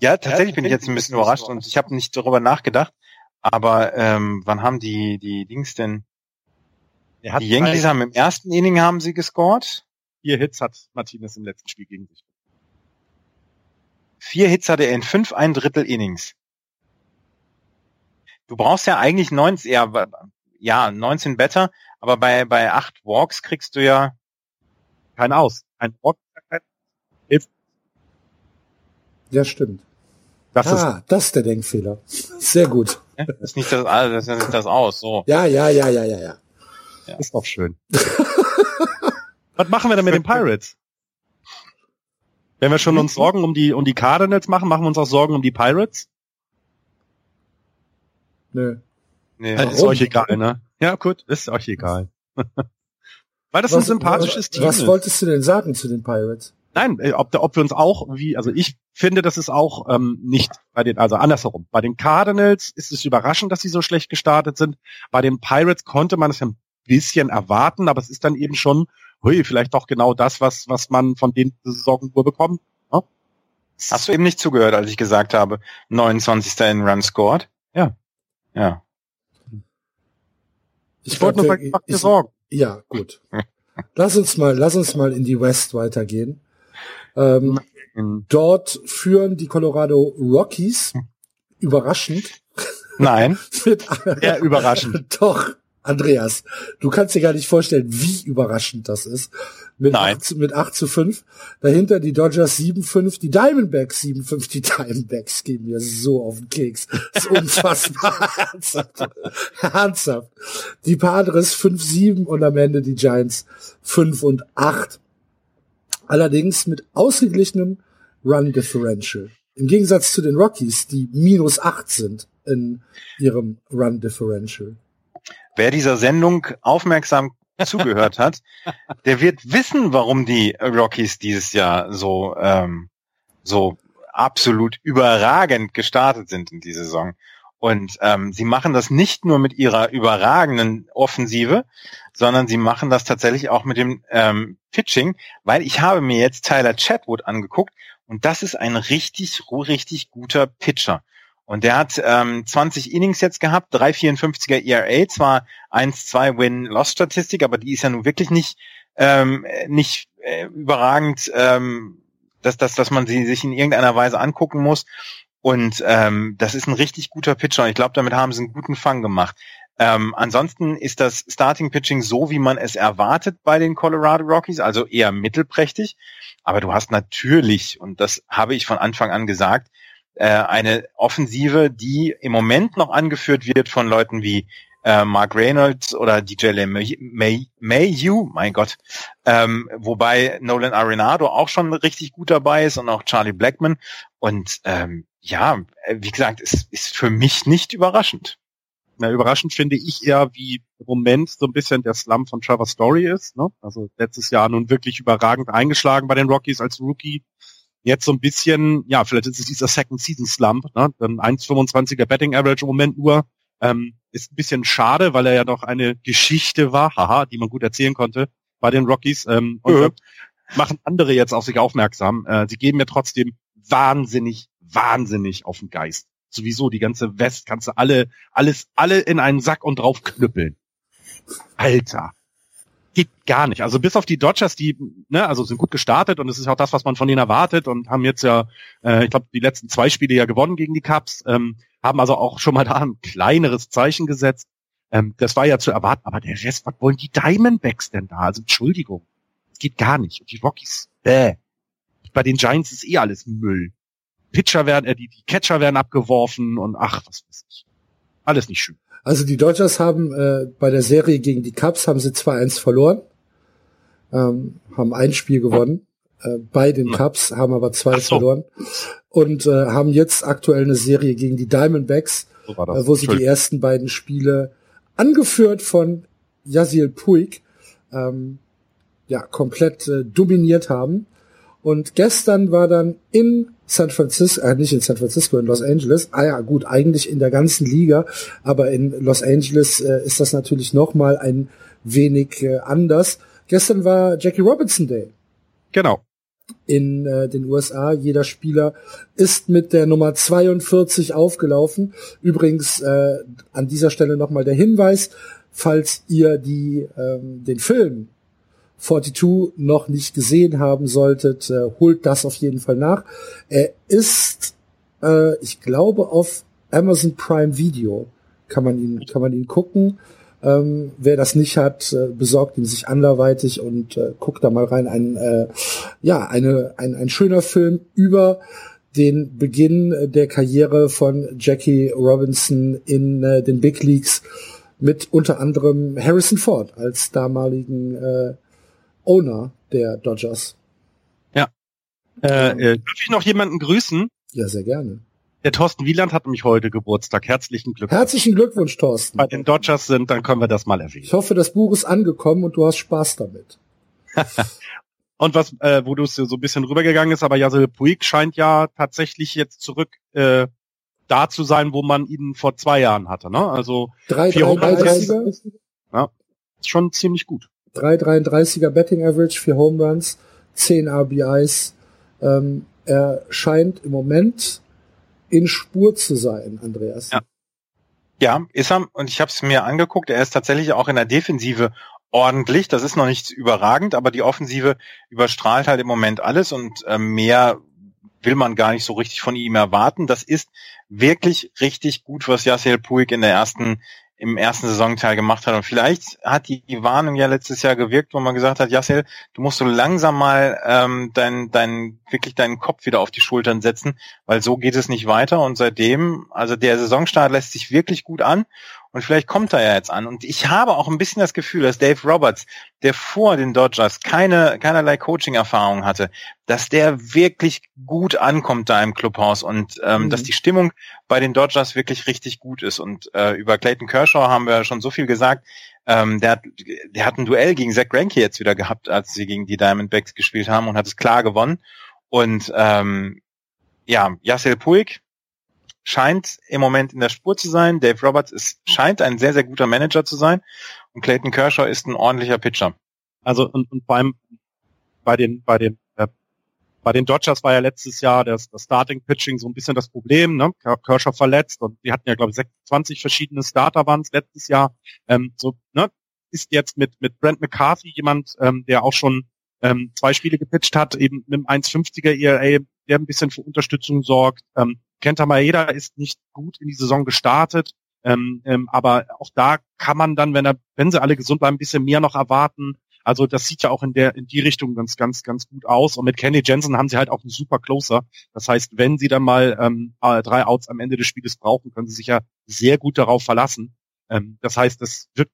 Ja, tatsächlich bin ich jetzt ein bisschen überrascht und ich habe nicht darüber nachgedacht. Aber ähm, wann haben die die Dings denn? die Yankees haben im ersten Inning haben sie gescored. Vier Hits hat Martinez im letzten Spiel gegen sich. Vier Hits hatte er in fünf ein Drittel Innings. Du brauchst ja eigentlich 19, ja, ja 19 Better, aber bei bei acht Walks kriegst du ja kein Aus. Ein Walk. Ja, stimmt. Das ah, ist, das ist der Denkfehler. Sehr gut. [LAUGHS] Das ist nicht das, das ist nicht das aus, so. Ja, ja, ja, ja, ja, ja. ja. Ist doch schön. [LAUGHS] Was machen wir denn mit den Pirates? Wenn wir schon uns Sorgen um die, um die Cardinals machen, machen wir uns auch Sorgen um die Pirates? Nö. Nee. Also ist euch egal, ne? Ja, gut, ist euch egal. [LAUGHS] Weil das was, ein sympathisches Team was ist. Was wolltest du denn sagen zu den Pirates? Nein, äh, ob, ob wir uns auch, wie, also ich finde, das ist auch ähm, nicht bei den, also andersherum. Bei den Cardinals ist es überraschend, dass sie so schlecht gestartet sind. Bei den Pirates konnte man es ein bisschen erwarten, aber es ist dann eben schon, hui, vielleicht doch genau das, was, was man von den Saison nur bekommt. Ne? Hast du eben nicht zugehört, als ich gesagt habe, 29. in Run scored? Ja. Ja. Ich, ich wollte nur mal dir sorgen. Ja, gut. lass uns mal, lass uns mal in die West weitergehen. Ähm, dort führen die Colorado Rockies überraschend. Nein. [LAUGHS] mit, ja, überraschend. [LAUGHS] Doch, Andreas, du kannst dir gar nicht vorstellen, wie überraschend das ist. Mit, Nein. 8, mit 8 zu 5. Dahinter die Dodgers 7-5, die Diamondbacks 7-5. Die Diamondbacks gehen mir so auf den Keks. Das ist unfassbar [LAUGHS] ernsthaft. ernsthaft. Die Padres 5-7 und am Ende die Giants 5 und 8. Allerdings mit ausgeglichenem Run Differential. Im Gegensatz zu den Rockies, die minus 8 sind in ihrem Run Differential. Wer dieser Sendung aufmerksam [LAUGHS] zugehört hat, der wird wissen, warum die Rockies dieses Jahr so ähm, so absolut überragend gestartet sind in die Saison. Und ähm, sie machen das nicht nur mit ihrer überragenden Offensive, sondern sie machen das tatsächlich auch mit dem ähm, Pitching, weil ich habe mir jetzt Tyler Chatwood angeguckt und das ist ein richtig, richtig guter Pitcher. Und der hat ähm, 20 Innings jetzt gehabt, 3,54er ERA, zwar 1-2 Win-Loss-Statistik, aber die ist ja nun wirklich nicht, ähm, nicht äh, überragend, ähm, dass, dass, dass man sie sich in irgendeiner Weise angucken muss. Und ähm, das ist ein richtig guter Pitcher ich glaube, damit haben sie einen guten Fang gemacht. Ähm, ansonsten ist das Starting Pitching so, wie man es erwartet bei den Colorado Rockies, also eher mittelprächtig. Aber du hast natürlich, und das habe ich von Anfang an gesagt, äh, eine Offensive, die im Moment noch angeführt wird von Leuten wie äh, Mark Reynolds oder DJ May, May, Mayhew, mein Gott, ähm, wobei Nolan Arenado auch schon richtig gut dabei ist und auch Charlie Blackman. Und ähm, ja, wie gesagt, es ist für mich nicht überraschend. Na, überraschend finde ich eher, wie im Moment so ein bisschen der Slump von Trevor Story ist. Ne? Also letztes Jahr nun wirklich überragend eingeschlagen bei den Rockies als Rookie jetzt so ein bisschen, ja, vielleicht ist es dieser Second Season Slump, ne? Dann 1,25er Betting Average im Moment nur. Ähm, ist ein bisschen schade, weil er ja doch eine Geschichte war, haha, die man gut erzählen konnte bei den Rockies. Ähm, und ja. machen andere jetzt auf sich aufmerksam. Äh, sie geben mir trotzdem wahnsinnig, wahnsinnig auf den Geist. Sowieso die ganze West kannst du alle, alles, alle in einen Sack und drauf knüppeln. Alter geht gar nicht. Also bis auf die Dodgers, die ne, also sind gut gestartet und es ist auch das, was man von denen erwartet und haben jetzt ja, äh, ich glaube, die letzten zwei Spiele ja gewonnen gegen die Cubs, ähm, haben also auch schon mal da ein kleineres Zeichen gesetzt. Ähm, das war ja zu erwarten, aber der Rest, was wollen die Diamondbacks denn da? Also Entschuldigung, geht gar nicht. Und die Rockies, äh. Bei den Giants ist eh alles Müll. Pitcher werden, äh, die, die Catcher werden abgeworfen und ach, was weiß ich. Alles nicht schön. Also die Dodgers haben äh, bei der Serie gegen die Cubs haben sie 2-1 verloren, ähm, haben ein Spiel gewonnen äh, bei den hm. Cubs, haben aber zwei so. verloren und äh, haben jetzt aktuell eine Serie gegen die Diamondbacks, so äh, wo sie die ersten beiden Spiele angeführt von Yasil Puig ähm, ja komplett äh, dominiert haben. Und gestern war dann in San Francisco, äh, nicht in San Francisco, in Los Angeles. Ah ja, gut, eigentlich in der ganzen Liga, aber in Los Angeles äh, ist das natürlich noch mal ein wenig äh, anders. Gestern war Jackie Robinson Day. Genau. In äh, den USA. Jeder Spieler ist mit der Nummer 42 aufgelaufen. Übrigens äh, an dieser Stelle nochmal der Hinweis, falls ihr die ähm, den Film 42 noch nicht gesehen haben solltet, äh, holt das auf jeden Fall nach. Er ist, äh, ich glaube, auf Amazon Prime Video kann man ihn, kann man ihn gucken. Ähm, wer das nicht hat, äh, besorgt ihn sich anderweitig und äh, guckt da mal rein. Ein, äh, ja, eine, ein, ein schöner Film über den Beginn der Karriere von Jackie Robinson in äh, den Big Leagues mit unter anderem Harrison Ford als damaligen äh, Owner der Dodgers. Ja. Äh, äh, darf ich noch jemanden grüßen? Ja, sehr gerne. Der Thorsten Wieland hat nämlich heute Geburtstag. Herzlichen Glückwunsch. Herzlichen Glückwunsch, Thorsten. Bei den Dodgers sind, dann können wir das mal erwähnen. Ich hoffe, das Buch ist angekommen und du hast Spaß damit. [LAUGHS] und was, äh, wo du es so ein bisschen rübergegangen ist, aber Yasel Puig scheint ja tatsächlich jetzt zurück äh, da zu sein, wo man ihn vor zwei Jahren hatte. Ne? Also drei, drei, drei, ja, ist schon ziemlich gut. 3,33er Betting Average, für Home Runs, 10 RBIs. Ähm, er scheint im Moment in Spur zu sein, Andreas. Ja, ja ist er. Und ich habe es mir angeguckt. Er ist tatsächlich auch in der Defensive ordentlich. Das ist noch nicht überragend, aber die Offensive überstrahlt halt im Moment alles und äh, mehr will man gar nicht so richtig von ihm erwarten. Das ist wirklich richtig gut, was Yasiel Puig in der ersten im ersten Saisonteil gemacht hat. Und vielleicht hat die, Warnung ja letztes Jahr gewirkt, wo man gesagt hat, Jassel, du musst so langsam mal ähm, dein, dein, wirklich deinen Kopf wieder auf die Schultern setzen, weil so geht es nicht weiter. Und seitdem, also der Saisonstart lässt sich wirklich gut an. Und vielleicht kommt er ja jetzt an. Und ich habe auch ein bisschen das Gefühl, dass Dave Roberts, der vor den Dodgers keine, keinerlei Coaching-Erfahrung hatte, dass der wirklich gut ankommt da im Clubhaus und ähm, mhm. dass die Stimmung bei den Dodgers wirklich richtig gut ist. Und äh, über Clayton Kershaw haben wir schon so viel gesagt. Ähm, der, hat, der hat ein Duell gegen Zach Greinke jetzt wieder gehabt, als sie gegen die Diamondbacks gespielt haben und hat es klar gewonnen. Und ähm, ja, Yassel Puig, scheint im Moment in der Spur zu sein. Dave Roberts ist, scheint ein sehr, sehr guter Manager zu sein. Und Clayton Kershaw ist ein ordentlicher Pitcher. Also und, und beim bei den bei den äh, bei den Dodgers war ja letztes Jahr das, das Starting Pitching so ein bisschen das Problem, ne? Kershaw verletzt und die hatten ja glaube ich 26 verschiedene Starter waren es letztes Jahr. Ähm, so ne? ist jetzt mit mit Brent McCarthy jemand, ähm, der auch schon ähm, zwei Spiele gepitcht hat, eben mit einem 1,50er ERA, der ein bisschen für Unterstützung sorgt. Ähm, Kenta Maeda ist nicht gut in die Saison gestartet, ähm, ähm, aber auch da kann man dann, wenn er, wenn sie alle gesund bleiben, ein bisschen mehr noch erwarten. Also das sieht ja auch in der in die Richtung ganz ganz ganz gut aus. Und mit Kenny Jensen haben sie halt auch einen super Closer. Das heißt, wenn sie dann mal ähm, äh, drei Outs am Ende des Spieles brauchen, können sie sich ja sehr gut darauf verlassen. Ähm, das heißt, das wird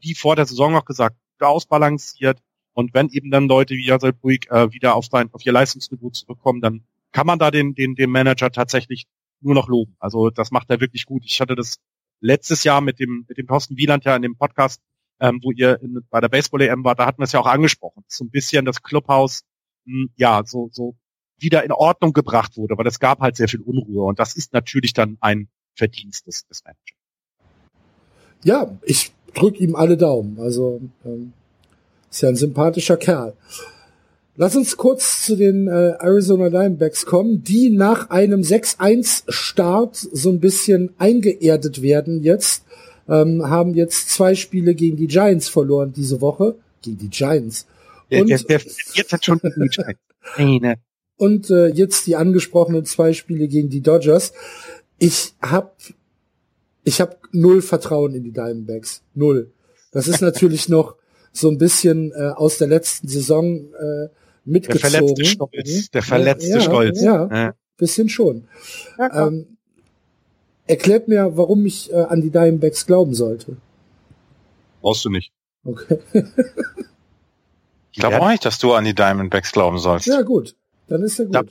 wie vor der Saison noch gesagt ausbalanciert. Und wenn eben dann Leute wie Jasel Puig äh, wieder auf, sein, auf ihr Leistungsniveau zurückkommen, dann kann man da den, den, den Manager tatsächlich nur noch loben. Also das macht er wirklich gut. Ich hatte das letztes Jahr mit dem, mit dem Thorsten Wieland ja in dem Podcast, ähm, wo ihr in, bei der Baseball-EM war, da hatten wir es ja auch angesprochen. So ein bisschen das Clubhaus, mh, hm, ja, so, so wieder in Ordnung gebracht wurde, weil es gab halt sehr viel Unruhe und das ist natürlich dann ein Verdienst des, des Managers. Ja, ich drücke ihm alle Daumen. Also ähm, ist ja ein sympathischer Kerl. Lass uns kurz zu den äh, Arizona Diamondbacks kommen, die nach einem 6-1-Start so ein bisschen eingeerdet werden jetzt. Ähm, haben jetzt zwei Spiele gegen die Giants verloren diese Woche. Gegen die Giants. Und, der, der, der jetzt hat schon die Giants. [LAUGHS] Ne. Und äh, jetzt die angesprochenen zwei Spiele gegen die Dodgers. Ich habe ich habe null Vertrauen in die Diamondbacks. Null. Das ist [LAUGHS] natürlich noch so ein bisschen äh, aus der letzten Saison äh, mitgezogen. Der verletzte Stolz. Der verletzte ja, Stolz. Ja, ja, bisschen schon. Ja, ähm, erklärt mir, warum ich äh, an die Diamondbacks glauben sollte. Brauchst du nicht. Okay. ich glaube auch nicht, dass du an die Diamondbacks glauben sollst. Ja, gut. Dann ist ja gut. Da,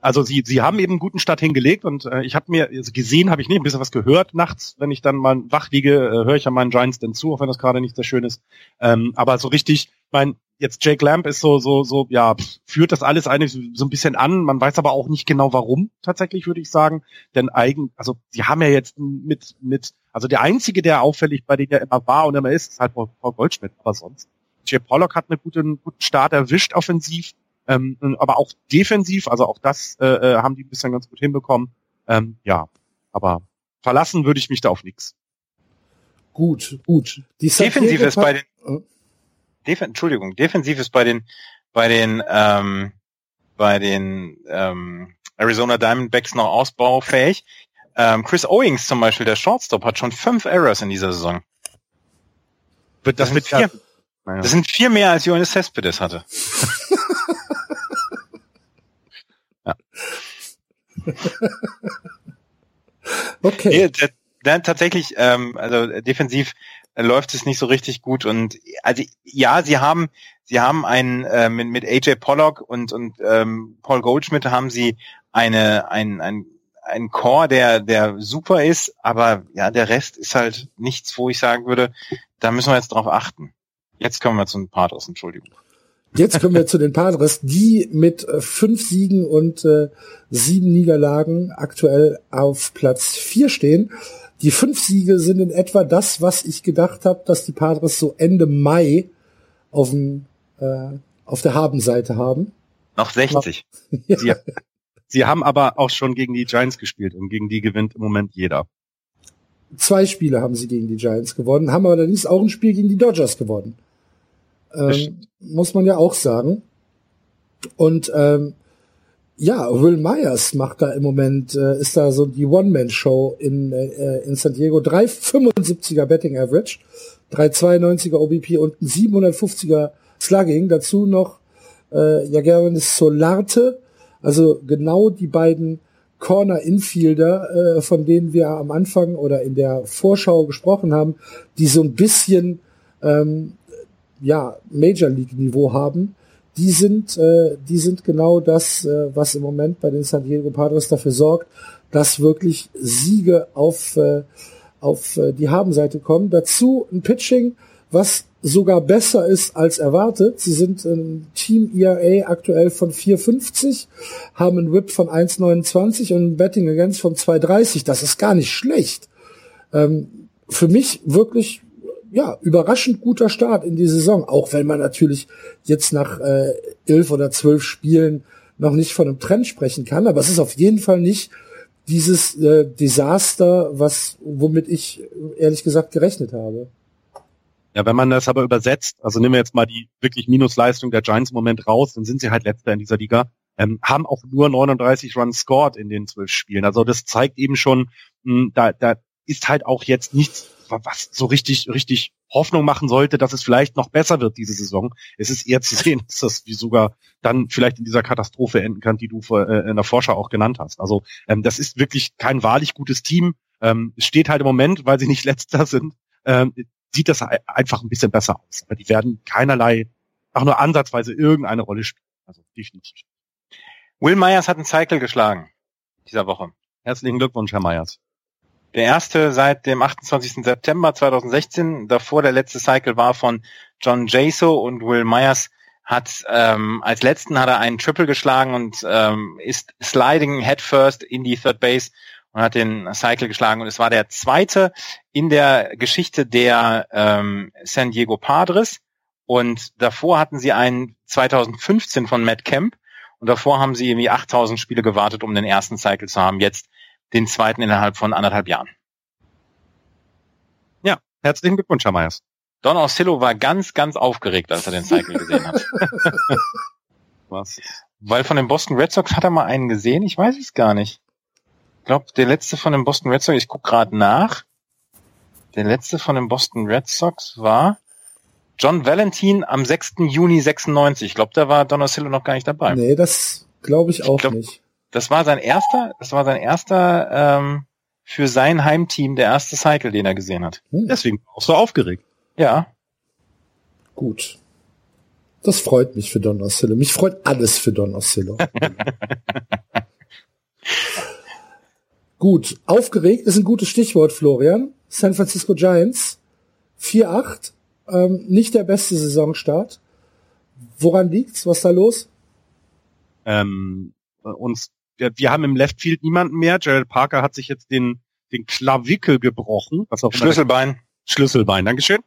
also sie, sie haben eben einen guten Start hingelegt und äh, ich habe mir also gesehen, habe ich nicht ein bisschen was gehört nachts, wenn ich dann mal wach liege, äh, höre ich ja meinen Giants denn zu, auch wenn das gerade nicht sehr schön ist. Ähm, aber so richtig, mein jetzt Jake Lamb ist so so so ja führt das alles eigentlich so ein bisschen an. Man weiß aber auch nicht genau warum tatsächlich, würde ich sagen, denn eigen also sie haben ja jetzt mit mit also der einzige, der auffällig bei denen ja immer war und immer ist, ist halt Paul Goldschmidt, aber sonst. Jay Pollock hat einen guten, guten Start erwischt offensiv ähm, aber auch defensiv, also auch das äh, äh, haben die bisher ganz gut hinbekommen. Ähm, ja, aber verlassen würde ich mich da auf nichts. Gut, gut. Die defensiv ist bei den oh. Def Entschuldigung, defensiv ist bei den bei den ähm, bei den ähm, Arizona Diamondbacks noch ausbaufähig. Ähm, Chris Owings zum Beispiel, der Shortstop, hat schon fünf Errors in dieser Saison. Das, das, sind, vier, das sind vier mehr als Johannes Cespedes hatte. [LAUGHS] [LAUGHS] okay. Nee, dann tatsächlich, ähm, also defensiv äh, läuft es nicht so richtig gut und also ja, sie haben sie haben einen äh, mit, mit AJ Pollock und und ähm, Paul Goldschmidt haben sie eine ein ein ein Core, der der super ist, aber ja, der Rest ist halt nichts, wo ich sagen würde, da müssen wir jetzt drauf achten. Jetzt kommen wir zum Pathos, Entschuldigung. Jetzt kommen wir zu den Padres, die mit äh, fünf Siegen und äh, sieben Niederlagen aktuell auf Platz vier stehen. Die fünf Siege sind in etwa das, was ich gedacht habe, dass die Padres so Ende Mai auf, dem, äh, auf der Habenseite haben. Noch 60. ja. sie, sie haben aber auch schon gegen die Giants gespielt und gegen die gewinnt im Moment jeder. Zwei Spiele haben sie gegen die Giants gewonnen, haben aber allerdings auch ein Spiel gegen die Dodgers gewonnen. Ähm, muss man ja auch sagen. Und ähm, ja, Will Myers macht da im Moment, äh, ist da so die One-Man-Show in, äh, in San Diego. 3,75er Betting Average, 3,92er OBP und ein 750er Slugging. Dazu noch äh, Jageris Solarte, also genau die beiden Corner-Infielder, äh, von denen wir am Anfang oder in der Vorschau gesprochen haben, die so ein bisschen ähm, ja, Major League Niveau haben, die sind, äh, die sind genau das, äh, was im Moment bei den San Diego Padres dafür sorgt, dass wirklich Siege auf, äh, auf äh, die Habenseite kommen. Dazu ein Pitching, was sogar besser ist als erwartet. Sie sind ein Team ERA aktuell von 4,50, haben einen Whip von 1,29 und ein Betting Against von 2,30. Das ist gar nicht schlecht. Ähm, für mich wirklich ja, überraschend guter Start in die Saison, auch wenn man natürlich jetzt nach äh, elf oder zwölf Spielen noch nicht von einem Trend sprechen kann, aber es ist auf jeden Fall nicht dieses äh, Desaster, was womit ich ehrlich gesagt gerechnet habe. Ja, wenn man das aber übersetzt, also nehmen wir jetzt mal die wirklich Minusleistung der Giants im Moment raus, dann sind sie halt letzter in dieser Liga, ähm, haben auch nur 39 Runs scored in den zwölf Spielen. Also das zeigt eben schon, mh, hm, da, da ist halt auch jetzt nichts was so richtig, richtig Hoffnung machen sollte, dass es vielleicht noch besser wird diese Saison. Es ist eher zu sehen, [LAUGHS] dass das wie sogar dann vielleicht in dieser Katastrophe enden kann, die du äh, in der Vorschau auch genannt hast. Also ähm, das ist wirklich kein wahrlich gutes Team. Ähm, es steht halt im Moment, weil sie nicht [LAUGHS] letzter sind, ähm, sieht das einfach ein bisschen besser aus. Aber die werden keinerlei, auch nur ansatzweise irgendeine Rolle spielen. Also definitiv. Will Myers hat einen Cycle geschlagen dieser Woche. Herzlichen Glückwunsch, Herr Myers. Der erste seit dem 28. September 2016. Davor der letzte Cycle war von John Jaso und Will Myers hat ähm, als letzten hat er einen Triple geschlagen und ähm, ist sliding headfirst in die Third Base und hat den Cycle geschlagen und es war der zweite in der Geschichte der ähm, San Diego Padres und davor hatten sie einen 2015 von Matt Kemp und davor haben sie irgendwie 8000 Spiele gewartet, um den ersten Cycle zu haben. Jetzt den zweiten innerhalb von anderthalb Jahren. Ja, herzlichen Glückwunsch, Herr Meyers. Don Oscillo war ganz, ganz aufgeregt, als er den Cycle gesehen hat. [LAUGHS] Was? Weil von den Boston Red Sox hat er mal einen gesehen, ich weiß es gar nicht. Ich glaube, der letzte von den Boston Red Sox, ich guck gerade nach. Der letzte von den Boston Red Sox war John Valentin am 6. Juni 96. Ich glaube, da war Donosillo noch gar nicht dabei. Nee, das glaube ich auch ich glaub, nicht. Das war sein erster, das war sein erster ähm, für sein Heimteam der erste Cycle, den er gesehen hat. Hm. Deswegen auch so aufgeregt. Ja. Gut. Das freut mich für Don Oscillo. Mich freut alles für Don Oscillo. [LAUGHS] Gut, aufgeregt ist ein gutes Stichwort, Florian. San Francisco Giants 4-8, ähm, nicht der beste Saisonstart. Woran liegt's? Was ist da los? Ähm, uns, wir, wir haben im Left Field niemanden mehr. Jared Parker hat sich jetzt den, den Klavikel gebrochen. Was auch Schlüsselbein. Schlüsselbein, Dankeschön.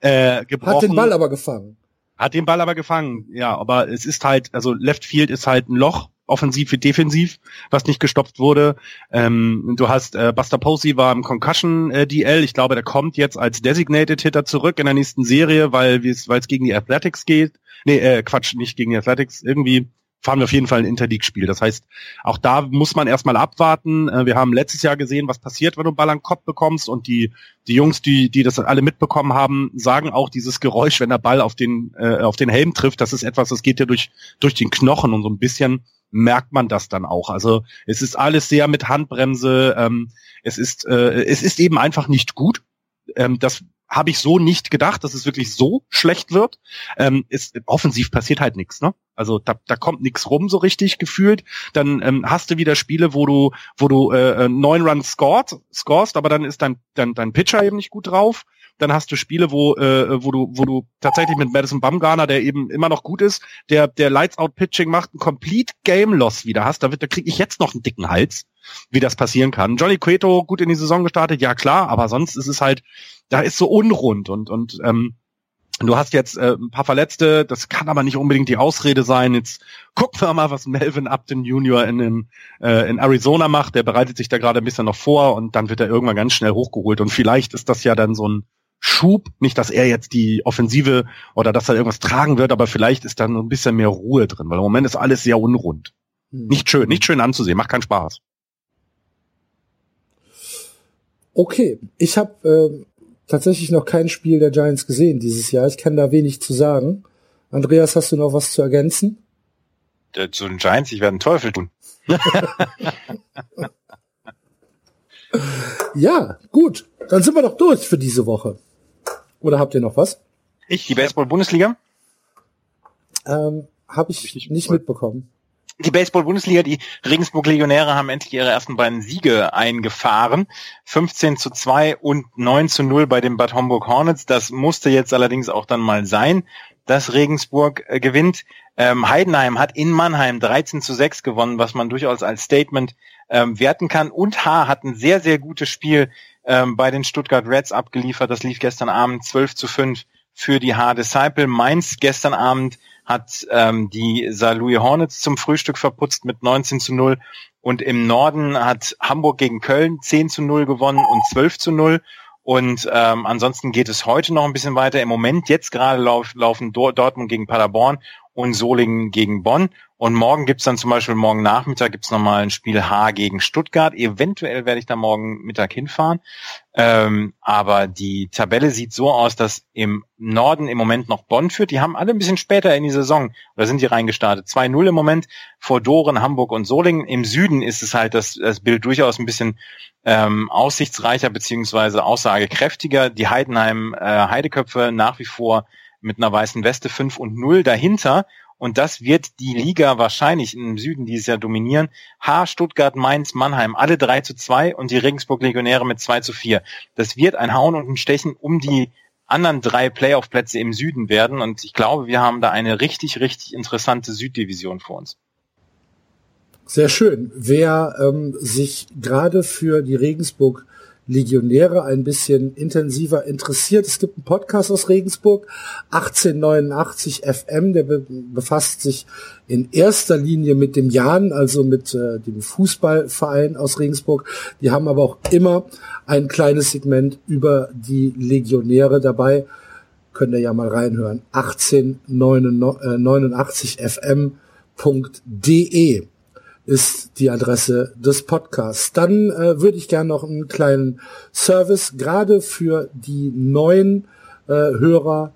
Äh, gebrochen. Hat den Ball aber gefangen. Hat den Ball aber gefangen, ja, aber es ist halt, also Left Field ist halt ein Loch, offensiv wie defensiv, was nicht gestoppt wurde. Ähm, du hast äh, Buster Posey war im Concussion äh, DL. Ich glaube, der kommt jetzt als Designated Hitter zurück in der nächsten Serie, weil es weil es gegen die Athletics geht. Nee, äh, Quatsch, nicht gegen die Athletics. Irgendwie fahren wir auf jeden Fall ein Interleague-Spiel. Das heißt, auch da muss man erstmal abwarten. Äh, wir haben letztes Jahr gesehen, was passiert, wenn du einen Ball an den Kopf bekommst und die, die Jungs, die, die das alle mitbekommen haben, sagen auch dieses Geräusch, wenn der Ball auf den, äh, auf den Helm trifft, das ist etwas, das geht ja durch, durch den Knochen und so ein bisschen merkt man das dann auch. Also es ist alles sehr mit Handbremse. Ähm, es ist, äh, es ist eben einfach nicht gut. Ähm, das habe ich so nicht gedacht, dass es wirklich so schlecht wird. Ähm, ist, offensiv passiert halt nichts, ne? Also da, da kommt nichts rum so richtig gefühlt. Dann ähm, hast du wieder Spiele, wo du, wo du äh, äh neun Runs scored, scorest, aber dann ist dein, dein, dein Pitcher eben nicht gut drauf. Dann hast du Spiele, wo, äh, wo du, wo du tatsächlich mit Madison Bumgarner, der eben immer noch gut ist, der, der Lights Out Pitching macht, ein Complete Game Loss wieder hast. Da wird, da kriege ich jetzt noch einen dicken Hals, wie das passieren kann. Johnny Cueto gut in die Saison gestartet, ja klar, aber sonst ist es halt, da ist so unrund und und ähm, Du hast jetzt äh, ein paar Verletzte, das kann aber nicht unbedingt die Ausrede sein. Jetzt gucken wir mal, was Melvin Upton Jr. in, in, äh, in Arizona macht. Der bereitet sich da gerade ein bisschen noch vor und dann wird er irgendwann ganz schnell hochgeholt. Und vielleicht ist das ja dann so ein Schub, nicht, dass er jetzt die Offensive oder dass er irgendwas tragen wird, aber vielleicht ist da ein bisschen mehr Ruhe drin, weil im Moment ist alles sehr unrund. Hm. Nicht schön, nicht schön anzusehen, macht keinen Spaß. Okay, ich habe äh, tatsächlich noch kein Spiel der Giants gesehen dieses Jahr. Ich kann da wenig zu sagen. Andreas, hast du noch was zu ergänzen? Der, zu den Giants, ich werde einen Teufel tun. [LAUGHS] ja, gut. Dann sind wir doch durch für diese Woche. Oder habt ihr noch was? Ich, die Baseball-Bundesliga? Ähm, Habe ich, ich, nicht, nicht mitbekommen die Baseball-Bundesliga, die Regensburg-Legionäre haben endlich ihre ersten beiden Siege eingefahren. 15 zu 2 und 9 zu 0 bei den Bad Homburg Hornets. Das musste jetzt allerdings auch dann mal sein, dass Regensburg äh, gewinnt. Ähm, Heidenheim hat in Mannheim 13 zu 6 gewonnen, was man durchaus als Statement ähm, werten kann. Und H hat ein sehr, sehr gutes Spiel ähm, bei den Stuttgart Reds abgeliefert. Das lief gestern Abend 12 zu 5 für die H Disciple. Mainz gestern Abend hat ähm, die St. Louis Hornets zum Frühstück verputzt mit 19 zu 0 und im Norden hat Hamburg gegen Köln 10 zu 0 gewonnen und 12 zu 0 und ähm, ansonsten geht es heute noch ein bisschen weiter. Im Moment jetzt gerade lauf, laufen Dortmund gegen Paderborn und Solingen gegen Bonn. Und morgen gibt's dann zum Beispiel, morgen Nachmittag gibt's nochmal ein Spiel H gegen Stuttgart. Eventuell werde ich da morgen Mittag hinfahren. Ähm, aber die Tabelle sieht so aus, dass im Norden im Moment noch Bonn führt. Die haben alle ein bisschen später in die Saison, oder sind die reingestartet. 2-0 im Moment vor Doren, Hamburg und Solingen. Im Süden ist es halt das, das Bild durchaus ein bisschen ähm, aussichtsreicher beziehungsweise aussagekräftiger. Die Heidenheim äh, Heideköpfe nach wie vor mit einer weißen Weste 5 und 0 dahinter. Und das wird die Liga wahrscheinlich im Süden dieses Jahr dominieren. H, Stuttgart, Mainz, Mannheim, alle 3 zu 2 und die Regensburg Legionäre mit 2 zu 4. Das wird ein Hauen und ein Stechen um die anderen drei Playoff-Plätze im Süden werden. Und ich glaube, wir haben da eine richtig, richtig interessante Süddivision vor uns. Sehr schön. Wer ähm, sich gerade für die Regensburg Legionäre ein bisschen intensiver interessiert. Es gibt einen Podcast aus Regensburg, 1889 FM, der be befasst sich in erster Linie mit dem Jan, also mit äh, dem Fußballverein aus Regensburg. Die haben aber auch immer ein kleines Segment über die Legionäre dabei. Könnt ihr ja mal reinhören. 1889fm.de ist die Adresse des Podcasts. Dann äh, würde ich gerne noch einen kleinen Service gerade für die neuen äh, Hörer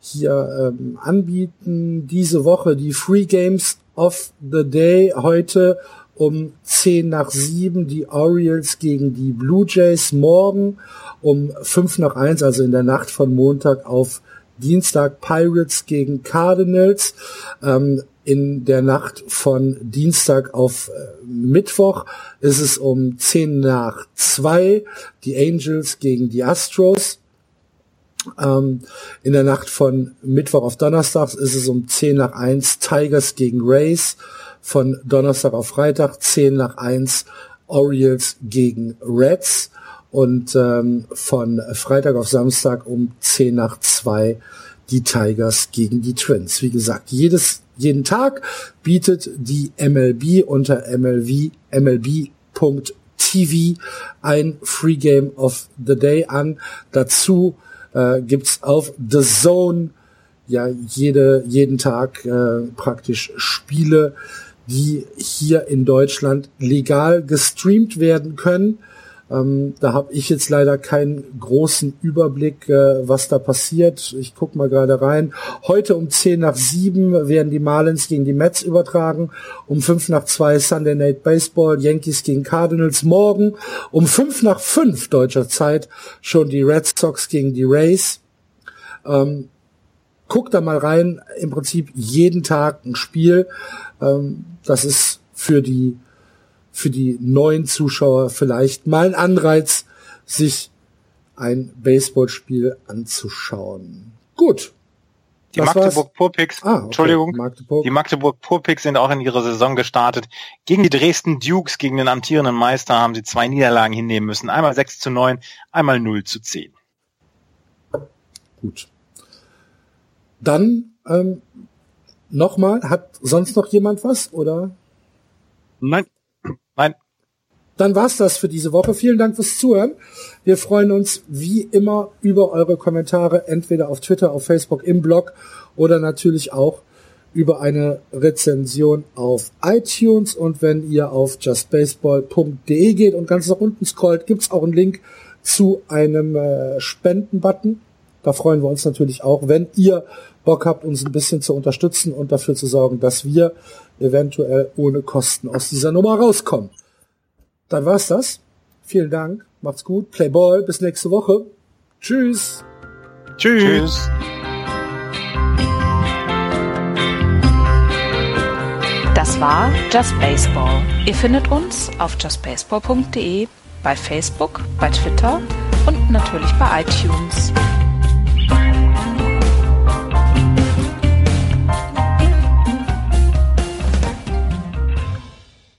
hier ähm, anbieten. Diese Woche die Free Games of the Day heute um 10 nach 7 die Orioles gegen die Blue Jays morgen um 5 nach 1, also in der Nacht von Montag auf Dienstag Pirates gegen Cardinals. Ähm, in der Nacht von Dienstag auf äh, Mittwoch ist es um 10 nach 2 die Angels gegen die Astros. Ähm, in der Nacht von Mittwoch auf Donnerstag ist es um 10 nach 1 Tigers gegen Rays. Von Donnerstag auf Freitag 10 nach 1 Orioles gegen Reds. Und ähm, von Freitag auf Samstag um 10 nach 2 die Tigers gegen die Twins. Wie gesagt, jedes, jeden Tag bietet die MLB unter MLB, MLB.tv ein Free Game of the Day an. Dazu äh, gibt's auf The Zone ja jede, jeden Tag äh, praktisch Spiele, die hier in Deutschland legal gestreamt werden können. Ähm, da habe ich jetzt leider keinen großen Überblick, äh, was da passiert. Ich guck mal gerade rein. Heute um 10 nach 7 werden die Marlins gegen die Mets übertragen. Um 5 nach 2 Sunday Night Baseball, Yankees gegen Cardinals. Morgen um 5 nach 5 deutscher Zeit schon die Red Sox gegen die Rays. Ähm, guck da mal rein. Im Prinzip jeden Tag ein Spiel. Ähm, das ist für die für die neuen Zuschauer vielleicht mal ein Anreiz, sich ein Baseballspiel anzuschauen. Gut. Die Magdeburg Purpicks, ah, okay. Entschuldigung, Magdeburg. die Magdeburg Purpicks sind auch in ihrer Saison gestartet. Gegen die Dresden Dukes, gegen den amtierenden Meister, haben sie zwei Niederlagen hinnehmen müssen. Einmal 6 zu 9, einmal 0 zu 10. Gut. Dann ähm, nochmal, hat sonst noch jemand was oder? Nein. Nein. Dann war's das für diese Woche. Vielen Dank fürs Zuhören. Wir freuen uns wie immer über eure Kommentare, entweder auf Twitter, auf Facebook, im Blog oder natürlich auch über eine Rezension auf iTunes. Und wenn ihr auf justbaseball.de geht und ganz nach unten scrollt, gibt's auch einen Link zu einem äh, Spenden-Button. Da freuen wir uns natürlich auch, wenn ihr Bock habt, uns ein bisschen zu unterstützen und dafür zu sorgen, dass wir eventuell ohne Kosten aus dieser Nummer rauskommen. Dann war's das. Vielen Dank. Macht's gut. Play Ball. Bis nächste Woche. Tschüss. Tschüss. Tschüss. Das war Just Baseball. Ihr findet uns auf justbaseball.de, bei Facebook, bei Twitter und natürlich bei iTunes.